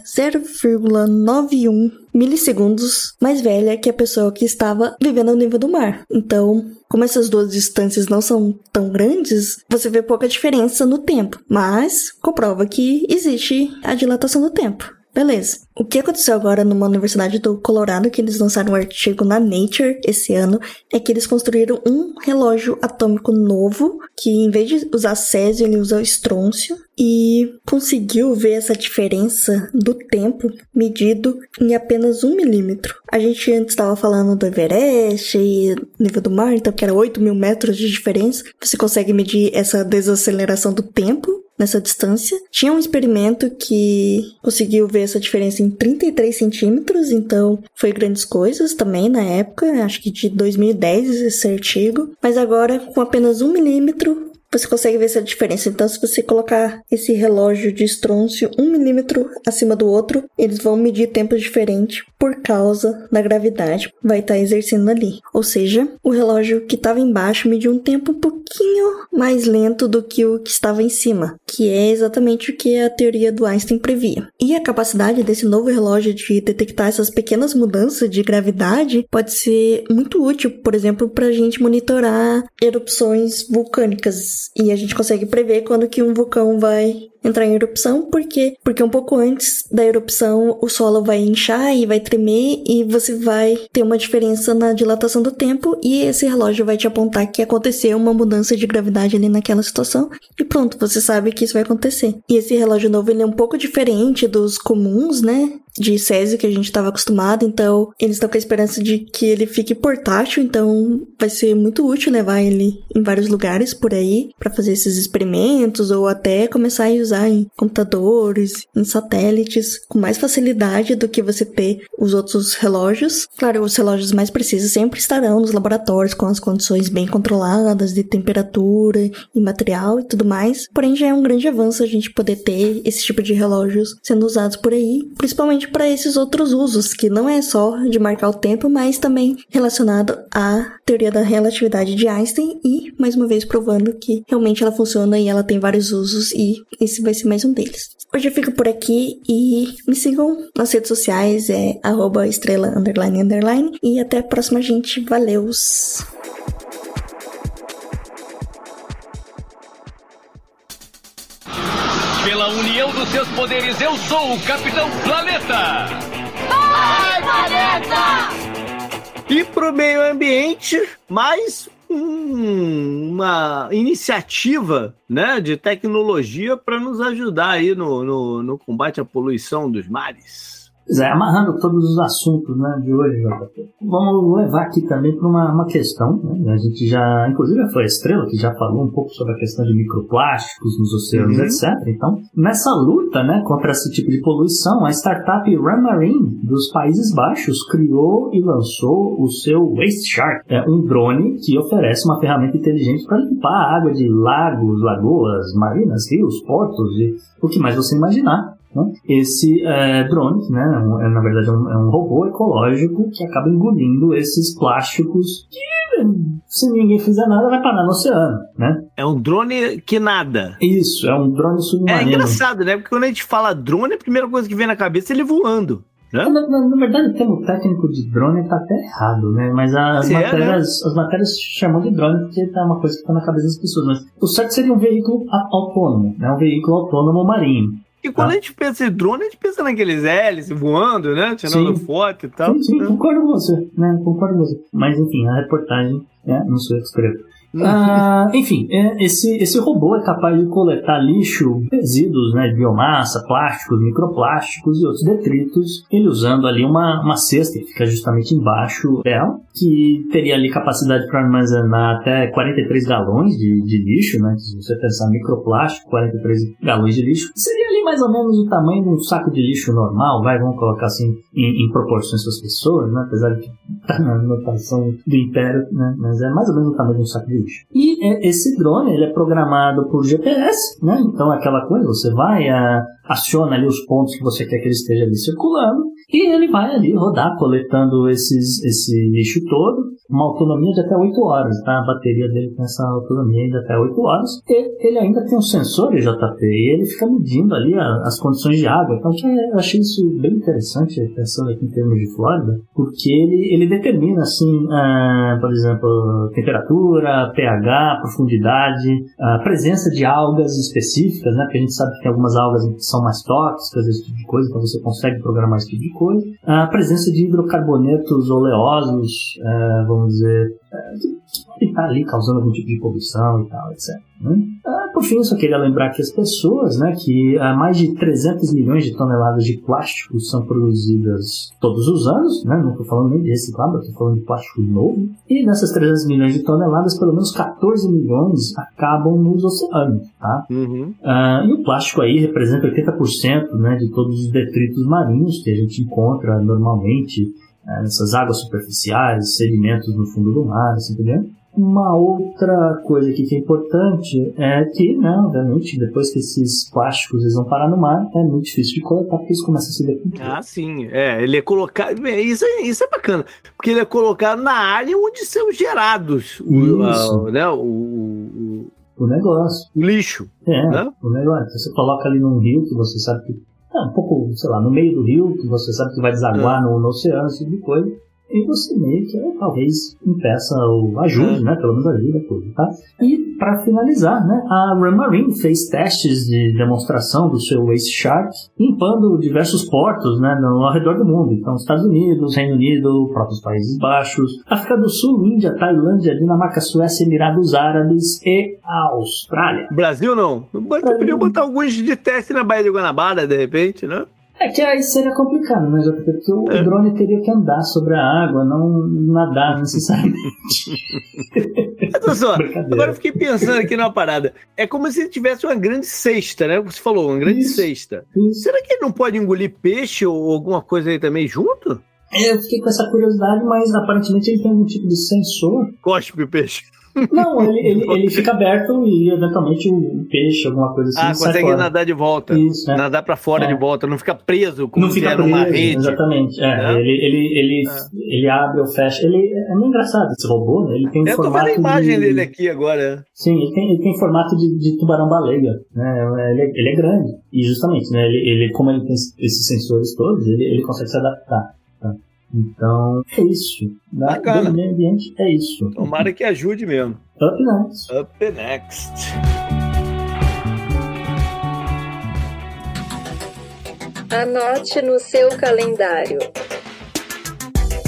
0,91 milissegundos mais velha que a pessoa que estava vivendo ao nível do mar. Então, como essas duas distâncias não são tão grandes, você vê pouca diferença no tempo, mas comprova que existe a dilatação do tempo. Beleza. O que aconteceu agora numa universidade do Colorado, que eles lançaram um artigo na Nature esse ano, é que eles construíram um relógio atômico novo, que em vez de usar césio, ele usa estrôncio, e conseguiu ver essa diferença do tempo medido em apenas um milímetro. A gente antes estava falando do Everest e nível do mar, então que era 8 mil metros de diferença. Você consegue medir essa desaceleração do tempo nessa distância. Tinha um experimento que conseguiu ver essa diferença em 33 centímetros, então foi grandes coisas também na época, acho que de 2010 esse artigo. Mas agora, com apenas um milímetro, você consegue ver essa diferença. Então, se você colocar esse relógio de estrôncio um milímetro acima do outro, eles vão medir tempos diferentes por causa da gravidade. Vai estar tá exercendo ali. Ou seja, o relógio que estava embaixo mediu um tempo um pouquinho mais lento do que o que estava em cima, que é exatamente o que a teoria do Einstein previa. E a capacidade desse novo relógio de detectar essas pequenas mudanças de gravidade pode ser muito útil, por exemplo, para a gente monitorar erupções vulcânicas e a gente consegue prever quando que um vulcão vai entrar em erupção, porque porque um pouco antes da erupção o solo vai inchar e vai tremer e você vai ter uma diferença na dilatação do tempo e esse relógio vai te apontar que aconteceu uma mudança de gravidade ali naquela situação e pronto, você sabe que isso vai acontecer. E esse relógio novo ele é um pouco diferente dos comuns, né? de Césio que a gente estava acostumado, então eles estão com a esperança de que ele fique portátil, então vai ser muito útil levar ele em vários lugares por aí para fazer esses experimentos ou até começar a usar em computadores, em satélites, com mais facilidade do que você ter os outros relógios. Claro, os relógios mais precisos sempre estarão nos laboratórios com as condições bem controladas de temperatura e material e tudo mais. Porém, já é um grande avanço a gente poder ter esse tipo de relógios sendo usados por aí, principalmente para esses outros usos, que não é só de marcar o tempo, mas também relacionado à teoria da relatividade de Einstein e, mais uma vez, provando que realmente ela funciona e ela tem vários usos e esse vai ser mais um deles. Hoje eu fico por aqui e me sigam nas redes sociais, é arroba estrela underline underline e até a próxima, gente. Valeus! Pela união dos seus poderes, eu sou o Capitão Planeta! Vai, Planeta! E pro meio ambiente, mais um, uma iniciativa né, de tecnologia para nos ajudar aí no, no, no combate à poluição dos mares. Pois é, amarrando todos os assuntos né, de hoje, JP. Vamos levar aqui também para uma, uma questão. Né? A gente já, inclusive foi a Estrela que já falou um pouco sobre a questão de microplásticos nos oceanos, uhum. etc. Então, nessa luta né, contra esse tipo de poluição, a startup Ramarine dos Países Baixos criou e lançou o seu Waste Shark, é um drone que oferece uma ferramenta inteligente para limpar a água de lagos, lagoas, marinas, rios, portos e o que mais você imaginar. Né? Esse é, drone, né, é, na verdade, é um, é um, robô ecológico que acaba engolindo esses plásticos que, se ninguém fizer nada, vai parar no oceano. Né? É um drone que nada. Isso, é um drone submarino. É engraçado, né? Porque quando a gente fala drone, a primeira coisa que vem na cabeça é ele voando. Né? Na, na, na, verdade, o termo técnico de drone está até errado, né? Mas as, é, matérias, né? as matérias chamam de drone porque é uma coisa que está na cabeça das pessoas. Mas o certo seria um veículo autônomo, né? um veículo autônomo marinho. E quando ah. a gente pensa em drone, a gente pensa naqueles hélices voando, né? Tirando sim. foto e tal. Sim, sim, concordo com você, né? Concordo com você. Mas enfim, a reportagem, né? não sou eu que escrevo. Ah, enfim, é, esse, esse robô é capaz de coletar lixo, resíduos, né, biomassa, plásticos, microplásticos e outros detritos, ele usando ali uma, uma cesta que fica justamente embaixo dela, que teria ali capacidade para armazenar até 43 galões de, de lixo, né, se você pensar microplástico, 43 galões de lixo, seria ali mais ou menos o tamanho de um saco de lixo normal, vai, vamos colocar assim em, em proporções para as pessoas, né, apesar de que tá na notação do império, né, mas é mais ou menos o tamanho de um saco de lixo. E é, esse drone ele é programado por GPS, né? Então é aquela coisa, você vai, a, aciona ali os pontos que você quer que ele esteja ali circulando e ele vai ali rodar coletando esses, esse lixo todo, uma autonomia de até 8 horas, tá? A bateria dele tem essa autonomia de até 8 horas. E ele ainda tem um sensor JP e ele fica medindo ali as condições de água. Então eu achei isso bem interessante, pensando aqui em termos de Flórida, porque ele, ele determina assim, uh, por exemplo, temperatura, pH, profundidade, a presença de algas específicas, né? Porque a gente sabe que tem algumas algas que são mais tóxicas, esse tipo de coisa, então você consegue programar esse tipo de A presença de hidrocarbonetos oleosos, é, vamos dizer, é, que está ali causando algum tipo de poluição e tal, etc. Né? Ah, por fim, eu só queria lembrar que as pessoas, né, que ah, mais de 300 milhões de toneladas de plástico são produzidas todos os anos, né, não estou falando nem de reciclado, estou falando de plástico novo, e dessas 300 milhões de toneladas, pelo menos 14 milhões acabam nos oceanos, tá? Uhum. Ah, e o plástico aí representa 80% né, de todos os detritos marinhos que a gente encontra normalmente né, nessas águas superficiais, sedimentos no fundo do mar, assim por diante. Uma outra coisa aqui que é importante é que, né, obviamente, depois que esses plásticos eles vão parar no mar, é muito difícil de coletar porque eles começam a se decompor. Ah, sim. É, ele é colocado. Isso é, isso é bacana. Porque ele é colocado na área onde são gerados o, né, o, o, o negócio. O lixo. É, né? o negócio. Você coloca ali num rio que você sabe que. É um pouco, sei lá, no meio do rio, que você sabe que vai desaguar é. no, no oceano, esse tipo de coisa e você meio que talvez impeça ou ajude, né? Pelo menos ajuda tudo, tá? E para finalizar, né? A Ramarin fez testes de demonstração do seu Ace Shark limpando diversos portos, né? No, ao redor do mundo. Então, Estados Unidos, Reino Unido, próprios Países Baixos, África do Sul, Índia, Tailândia, Dinamarca, Suécia, Emirados Árabes e Austrália. Brasil não. Você podia botar alguns de teste na Baía de Guanabara, de repente, né? É que aí seria complicado, né, Jota? Porque o é. drone teria que andar sobre a água, não nadar necessariamente. Olha só, agora eu fiquei pensando aqui numa parada. É como se ele tivesse uma grande cesta, né? Você falou, uma grande isso, cesta. Isso. Será que ele não pode engolir peixe ou alguma coisa aí também junto? É, eu fiquei com essa curiosidade, mas aparentemente ele tem algum tipo de sensor. Cospe o peixe. Não, ele, ele, ele, fica aberto e eventualmente o peixe, alguma coisa assim. Ah, consegue nadar de volta. Isso, é. Nadar para fora é. de volta, não fica preso como não fica preso, numa rede. Exatamente. É, é. Ele, ele, ele, é. ele abre ou fecha. Ele é meio engraçado esse robô, né? Ele tem um Eu formato. tô vendo a imagem de... dele aqui agora. Sim, ele tem, ele tem formato de, de tubarão-baleia. Né? Ele, ele é grande. E justamente, né? Ele, ele, como ele tem esses sensores todos, ele, ele consegue se adaptar. Então, é isso. Da, Bacana. Do meio ambiente é isso. Tomara que ajude mesmo. Up next. Up next. Anote no seu calendário.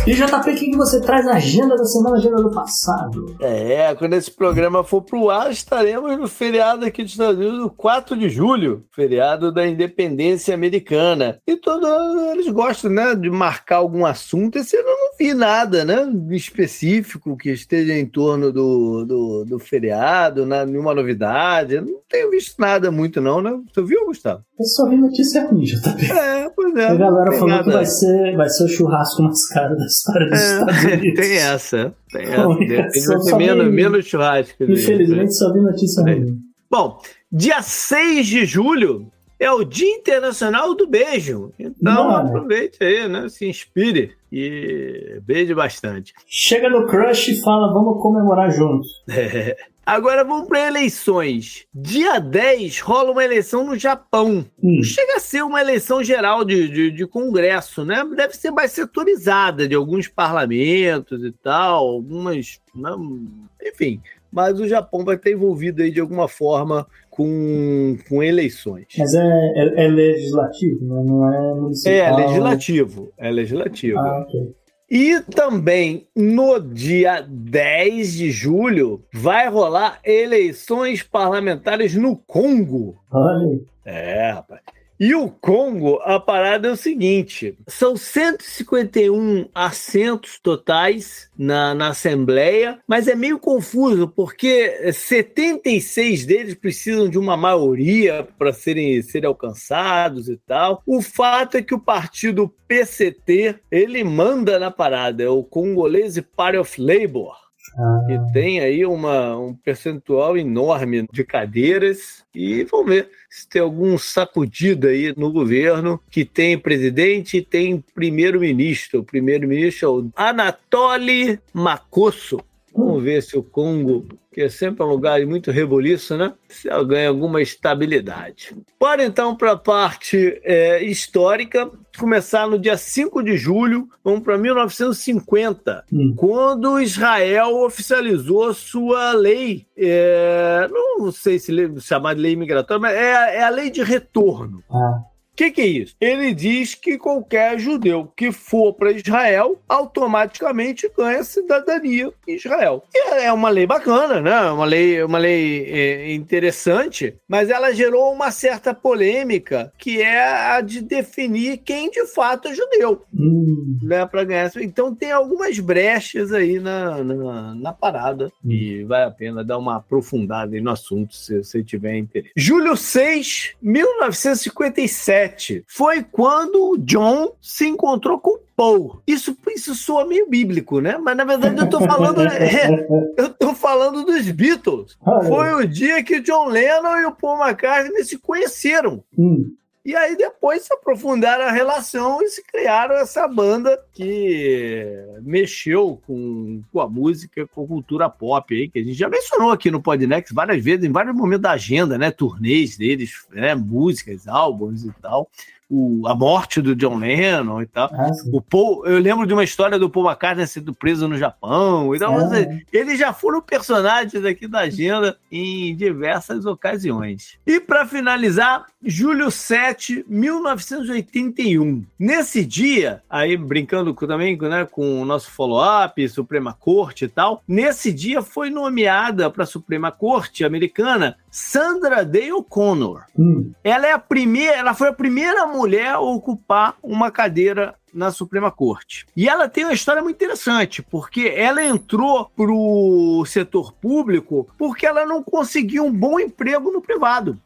E JP, o que, que você traz? Agenda da semana, agenda do passado. É, quando esse programa for pro ar, estaremos no feriado aqui dos Estados Unidos, 4 de julho, feriado da independência americana. E todos eles gostam, né, de marcar algum assunto. Esse eu não vi nada, né, específico que esteja em torno do, do, do feriado, né, nenhuma novidade. Eu não tenho visto nada muito, não, né? Você viu, Gustavo? Eu só vi notícia ruim, JP. É, pois é. A galera falou nada. que vai ser, vai ser o churrasco mais caro das história dos é, Estados Unidos. Tem essa. Tem essa. Tem menos, menos churrasco. Infelizmente, só vi notícia ruim. Bom, dia 6 de julho é o Dia Internacional do Beijo. Então, Não. aproveite aí, né? Se inspire e beije bastante. Chega no crush e fala, vamos comemorar juntos. É. Agora vamos para eleições. Dia 10 rola uma eleição no Japão. Hum. Chega a ser uma eleição geral de, de, de, Congresso, né? Deve ser mais setorizada de alguns parlamentos e tal, algumas. Não, né? enfim. Mas o Japão vai estar envolvido aí de alguma forma com, com eleições. Mas é, é, é legislativo, né? não é municipal? É, legislativo. É legislativo. Ah, ok. E também no dia 10 de julho vai rolar eleições parlamentares no Congo. Olha. É, rapaz. E o Congo, a parada é o seguinte: são 151 assentos totais na, na Assembleia, mas é meio confuso, porque 76 deles precisam de uma maioria para serem, serem alcançados e tal. O fato é que o partido PCT ele manda na parada, é o Congolese Party of Labour ah. tem aí uma, um percentual enorme de cadeiras e vamos ver se tem algum sacudido aí no governo que tem presidente e tem primeiro-ministro. O primeiro-ministro é o Anatoly Makosso. Vamos ver se o Congo, que é sempre um lugar muito reboliço, né? Se ganha alguma estabilidade. Bora então para a parte é, histórica. Começar no dia 5 de julho, vamos para 1950, hum. quando Israel oficializou sua lei, é, não sei se chamar de lei migratória, mas é, é a lei de retorno. Ah que, que é isso? Ele diz que qualquer judeu que for para Israel automaticamente ganha cidadania em Israel. E é uma lei bacana, né? Uma lei, uma lei é, interessante, mas ela gerou uma certa polêmica, que é a de definir quem de fato é judeu, hum. né? Para ganhar. Então tem algumas brechas aí na, na, na parada hum. e vale a pena dar uma aprofundada no assunto se você tiver interesse. Julho 6, 1957 foi quando o John se encontrou com Paul. Isso, isso soa meio bíblico, né? Mas na verdade eu tô falando. é, eu tô falando dos Beatles. Foi o dia que o John Lennon e o Paul McCartney se conheceram. Hum. E aí depois se aprofundaram a relação e se criaram essa banda que mexeu com, com a música, com a cultura pop aí, que a gente já mencionou aqui no Podnext várias vezes, em vários momentos da agenda, né? Turnês deles, né? músicas, álbuns e tal. O, a morte do John Lennon e tal. Ah, o Paul, eu lembro de uma história do Paul McCartney sendo preso no Japão. Então, é. Seja, eles já foram personagens aqui da agenda em diversas ocasiões. E para finalizar, julho 7, 1981. Nesse dia, aí brincando também né, com o nosso follow-up, Suprema Corte e tal, nesse dia foi nomeada para a Suprema Corte americana Sandra Day O'Connor. Hum. Ela é a primeira, ela foi a primeira mulher a ocupar uma cadeira na Suprema Corte. E ela tem uma história muito interessante, porque ela entrou para o setor público porque ela não conseguiu um bom emprego no privado.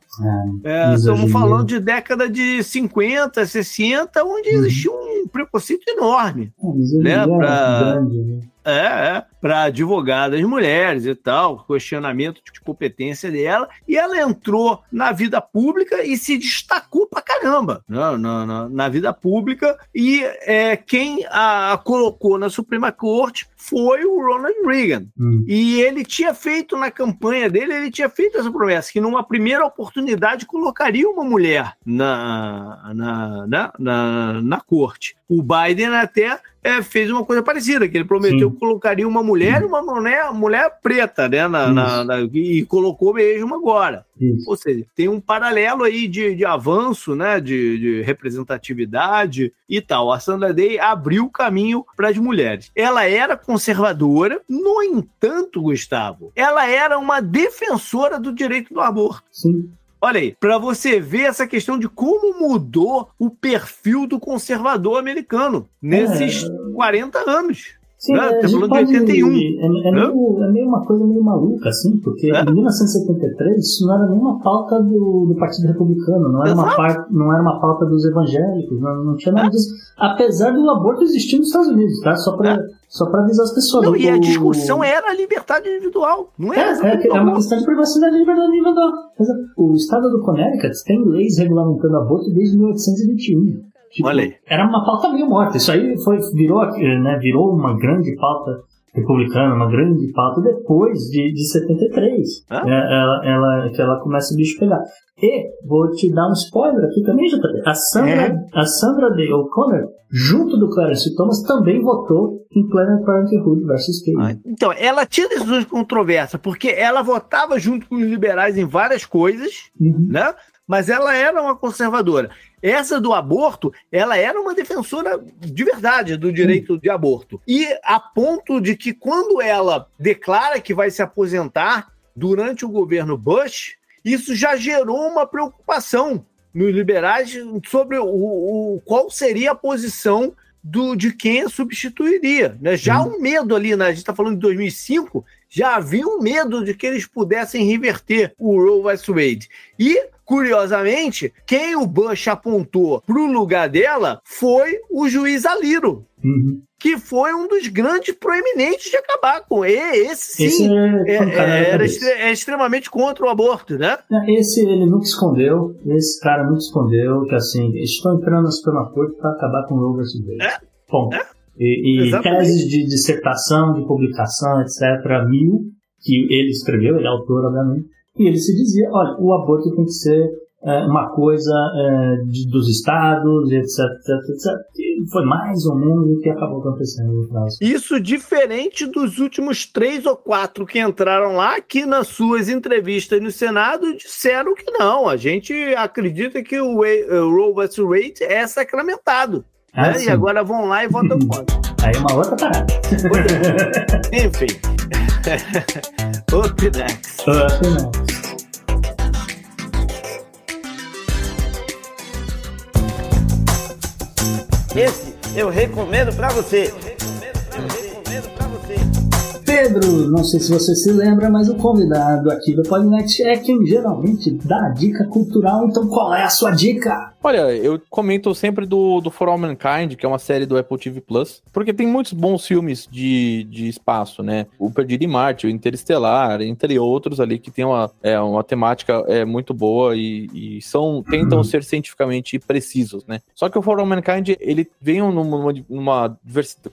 É, estamos falando de década de 50, 60, onde uhum. existia um preconceito enorme. É, né, pra... grande, né? É, é para advogadas mulheres e tal, questionamento de competência dela, e ela entrou na vida pública e se destacou pra caramba né, na, na, na vida pública, e é, quem a, a colocou na Suprema Corte foi o Ronald Reagan. Hum. E ele tinha feito na campanha dele, ele tinha feito essa promessa, que numa primeira oportunidade colocaria uma mulher na, na, na, na, na corte. O Biden até é, fez uma coisa parecida, que ele prometeu Sim. que colocaria uma mulher e uma mulher, mulher preta, né? Na, na, na, e colocou mesmo agora. Isso. Ou seja, tem um paralelo aí de, de avanço, né? De, de representatividade e tal. A Sandra Day abriu o caminho para as mulheres. Ela era conservadora, no entanto, Gustavo, ela era uma defensora do direito do aborto. Sim. Olha aí, para você ver essa questão de como mudou o perfil do conservador americano nesses é... 40 anos. Sim, né? tá falando de 81. É, é, meio, é meio uma coisa meio maluca, assim, porque é? em 1973 isso não era nenhuma pauta do, do Partido Republicano, não era, uma par, não era uma pauta dos evangélicos, não, não tinha nada é? disso. Apesar do aborto existir nos Estados Unidos, tá? Só para é. Só para avisar as pessoas. Não, e a discussão era a liberdade individual, não era? É, é, é uma questão de privacidade e liberdade individual. O estado do Connecticut tem leis regulamentando aborto desde 1821. Tipo, Olha aí. Era uma pauta meio morta. Isso aí foi, virou, né, virou uma grande pauta republicana, uma grande pauta depois de, de 73. Ah? É, ela, ela, que ela começa o bicho pegar. E vou te dar um spoiler aqui também, JP. A Sandra, é. a Sandra Day O'Connor, junto do Clarence Thomas, também votou em Planned Parenthood versus Cage. Ah, então, ela tinha decisões controversas, porque ela votava junto com os liberais em várias coisas, uhum. né? Mas ela era uma conservadora. Essa do aborto, ela era uma defensora de verdade do direito de aborto. E a ponto de que quando ela declara que vai se aposentar durante o governo Bush, isso já gerou uma preocupação nos liberais sobre o, o qual seria a posição do, de quem substituiria. Né? Já hum. um medo ali, né? a gente está falando de 2005, já havia um medo de que eles pudessem reverter o Roe vs. Wade. E Curiosamente, quem o Bush apontou para o lugar dela foi o juiz Aliro. Uhum. Que foi um dos grandes proeminentes de acabar com ele. Esse sim esse é, é, era é extremamente contra o aborto, né? Esse ele nunca escondeu. Esse cara nunca escondeu que assim, estou entrando na Suprema Corte para acabar com o Roe vs. Wade. É? Ponto. É? E, e teses de dissertação, de publicação, etc., mil, que ele escreveu, ele é autor, obviamente, e ele se dizia, olha, o aborto tem que ser é, uma coisa é, de, dos estados, etc, etc, etc. Foi mais ou menos o que acabou acontecendo no final. Isso diferente dos últimos três ou quatro que entraram lá, que nas suas entrevistas no Senado disseram que não. A gente acredita que o, Roe vs. Wade é sacramentado. Ah, né? E agora vão lá e votam contra. Aí é uma outra parada. Enfim. Opinex. Opinex. Esse eu recomendo para você. Pedro, não sei se você se lembra, mas o convidado aqui do Podnet é quem geralmente dá dica cultural. Então, qual é a sua dica? Olha, eu comento sempre do, do For All Mankind, que é uma série do Apple TV Plus, porque tem muitos bons filmes de, de espaço, né? O Perdido em Marte, o Interestelar, entre outros ali, que tem uma, é, uma temática é, muito boa e, e são tentam uhum. ser cientificamente precisos, né? Só que o For All Mankind, ele vem numa, numa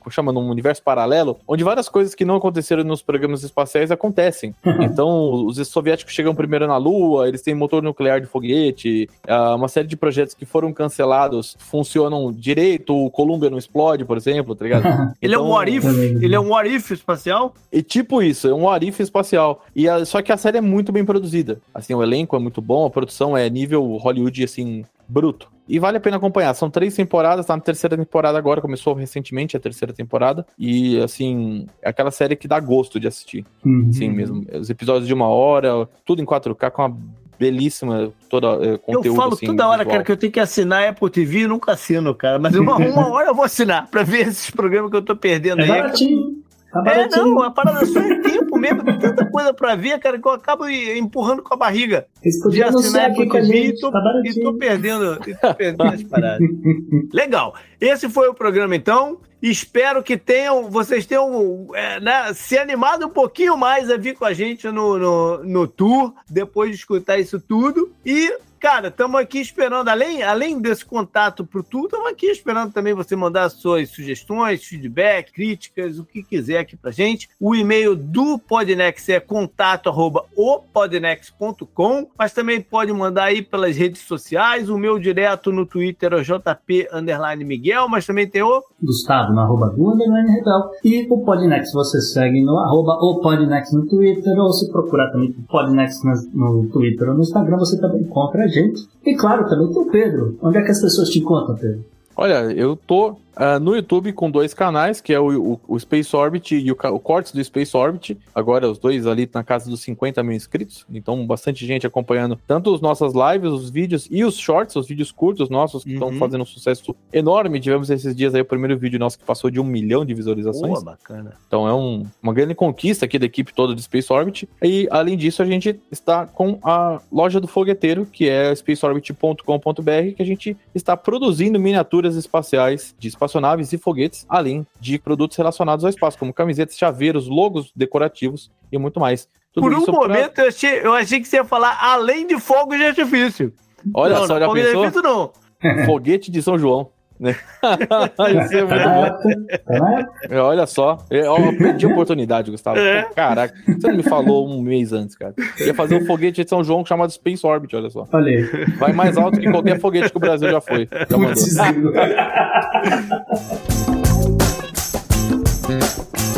chama num universo paralelo, onde várias coisas que não aconteceram nos programas espaciais acontecem. então, os soviéticos chegam primeiro na Lua, eles têm motor nuclear de foguete, uma série de projetos que foram cancelados funcionam direito, o Columbia não explode, por exemplo, tá ligado? ele então, é um what if? Ele é um what if espacial? E tipo isso, é um what if espacial. E a, só que a série é muito bem produzida. Assim, o elenco é muito bom, a produção é nível Hollywood, assim, bruto. E vale a pena acompanhar. São três temporadas, tá na terceira temporada agora, começou recentemente a terceira temporada. E, assim, é aquela série que dá gosto de assistir. Uhum. Sim, mesmo. Os episódios de uma hora, tudo em 4K, com uma belíssima toda uh, conteúdo. Eu falo assim, toda hora, visual. cara, que eu tenho que assinar a Apple TV e nunca assino, cara. Mas uma, uma hora eu vou assinar pra ver esses programas que eu tô perdendo é aí. Baratinho. Tá é, não, a parada só é tempo mesmo, tem tanta coisa pra ver, cara, que eu acabo empurrando com a barriga. De assinar Apple TV e tô, tá e tô perdendo, e tô perdendo as paradas. Legal. Esse foi o programa, então. Espero que tenham, vocês tenham é, né, se animado um pouquinho mais a vir com a gente no, no, no tour, depois de escutar isso tudo. E Cara, estamos aqui esperando, além, além desse contato pro tu, estamos aqui esperando também você mandar suas sugestões, feedback, críticas, o que quiser aqui pra gente. O e-mail do Podnex é contato arroba mas também pode mandar aí pelas redes sociais. O meu direto no Twitter é JP Miguel, mas também tem o Gustavo no arroba do underline Rebel. E o Podnex você segue no arroba o Podnex no Twitter, ou se procurar também o Podnex no Twitter ou no Instagram, você também encontra gente. E claro, também tem o Pedro. Onde é que as pessoas te encontram, Pedro? Olha, eu tô uh, no YouTube com dois canais, que é o, o, o Space Orbit e o, o Cortes do Space Orbit. Agora os dois ali na casa dos 50 mil inscritos. Então, bastante gente acompanhando tanto as nossas lives, os vídeos e os shorts, os vídeos curtos nossos, que estão uhum. fazendo um sucesso enorme. Tivemos esses dias aí o primeiro vídeo nosso que passou de um milhão de visualizações. Boa, bacana. Então é um, uma grande conquista aqui da equipe toda do Space Orbit. E além disso, a gente está com a loja do fogueteiro, que é spaceorbit.com.br, que a gente está produzindo miniaturas espaciais de espaço espaçonaves e foguetes, além de produtos relacionados ao espaço, como camisetas, chaveiros, logos decorativos e muito mais. Tudo Por um momento pra... eu, achei, eu achei que você ia falar além de fogo de artifício. Olha não, só, já pensou? De artifício, não. Foguete de São João. Né? Isso é muito bom. É, olha só, eu, eu perdi a oportunidade, Gustavo. É. Caraca, você não me falou um mês antes, cara. Eu ia fazer um foguete de São João chamado Space Orbit, olha só. Falei. Vai mais alto que qualquer foguete que o Brasil já foi. Já mandou.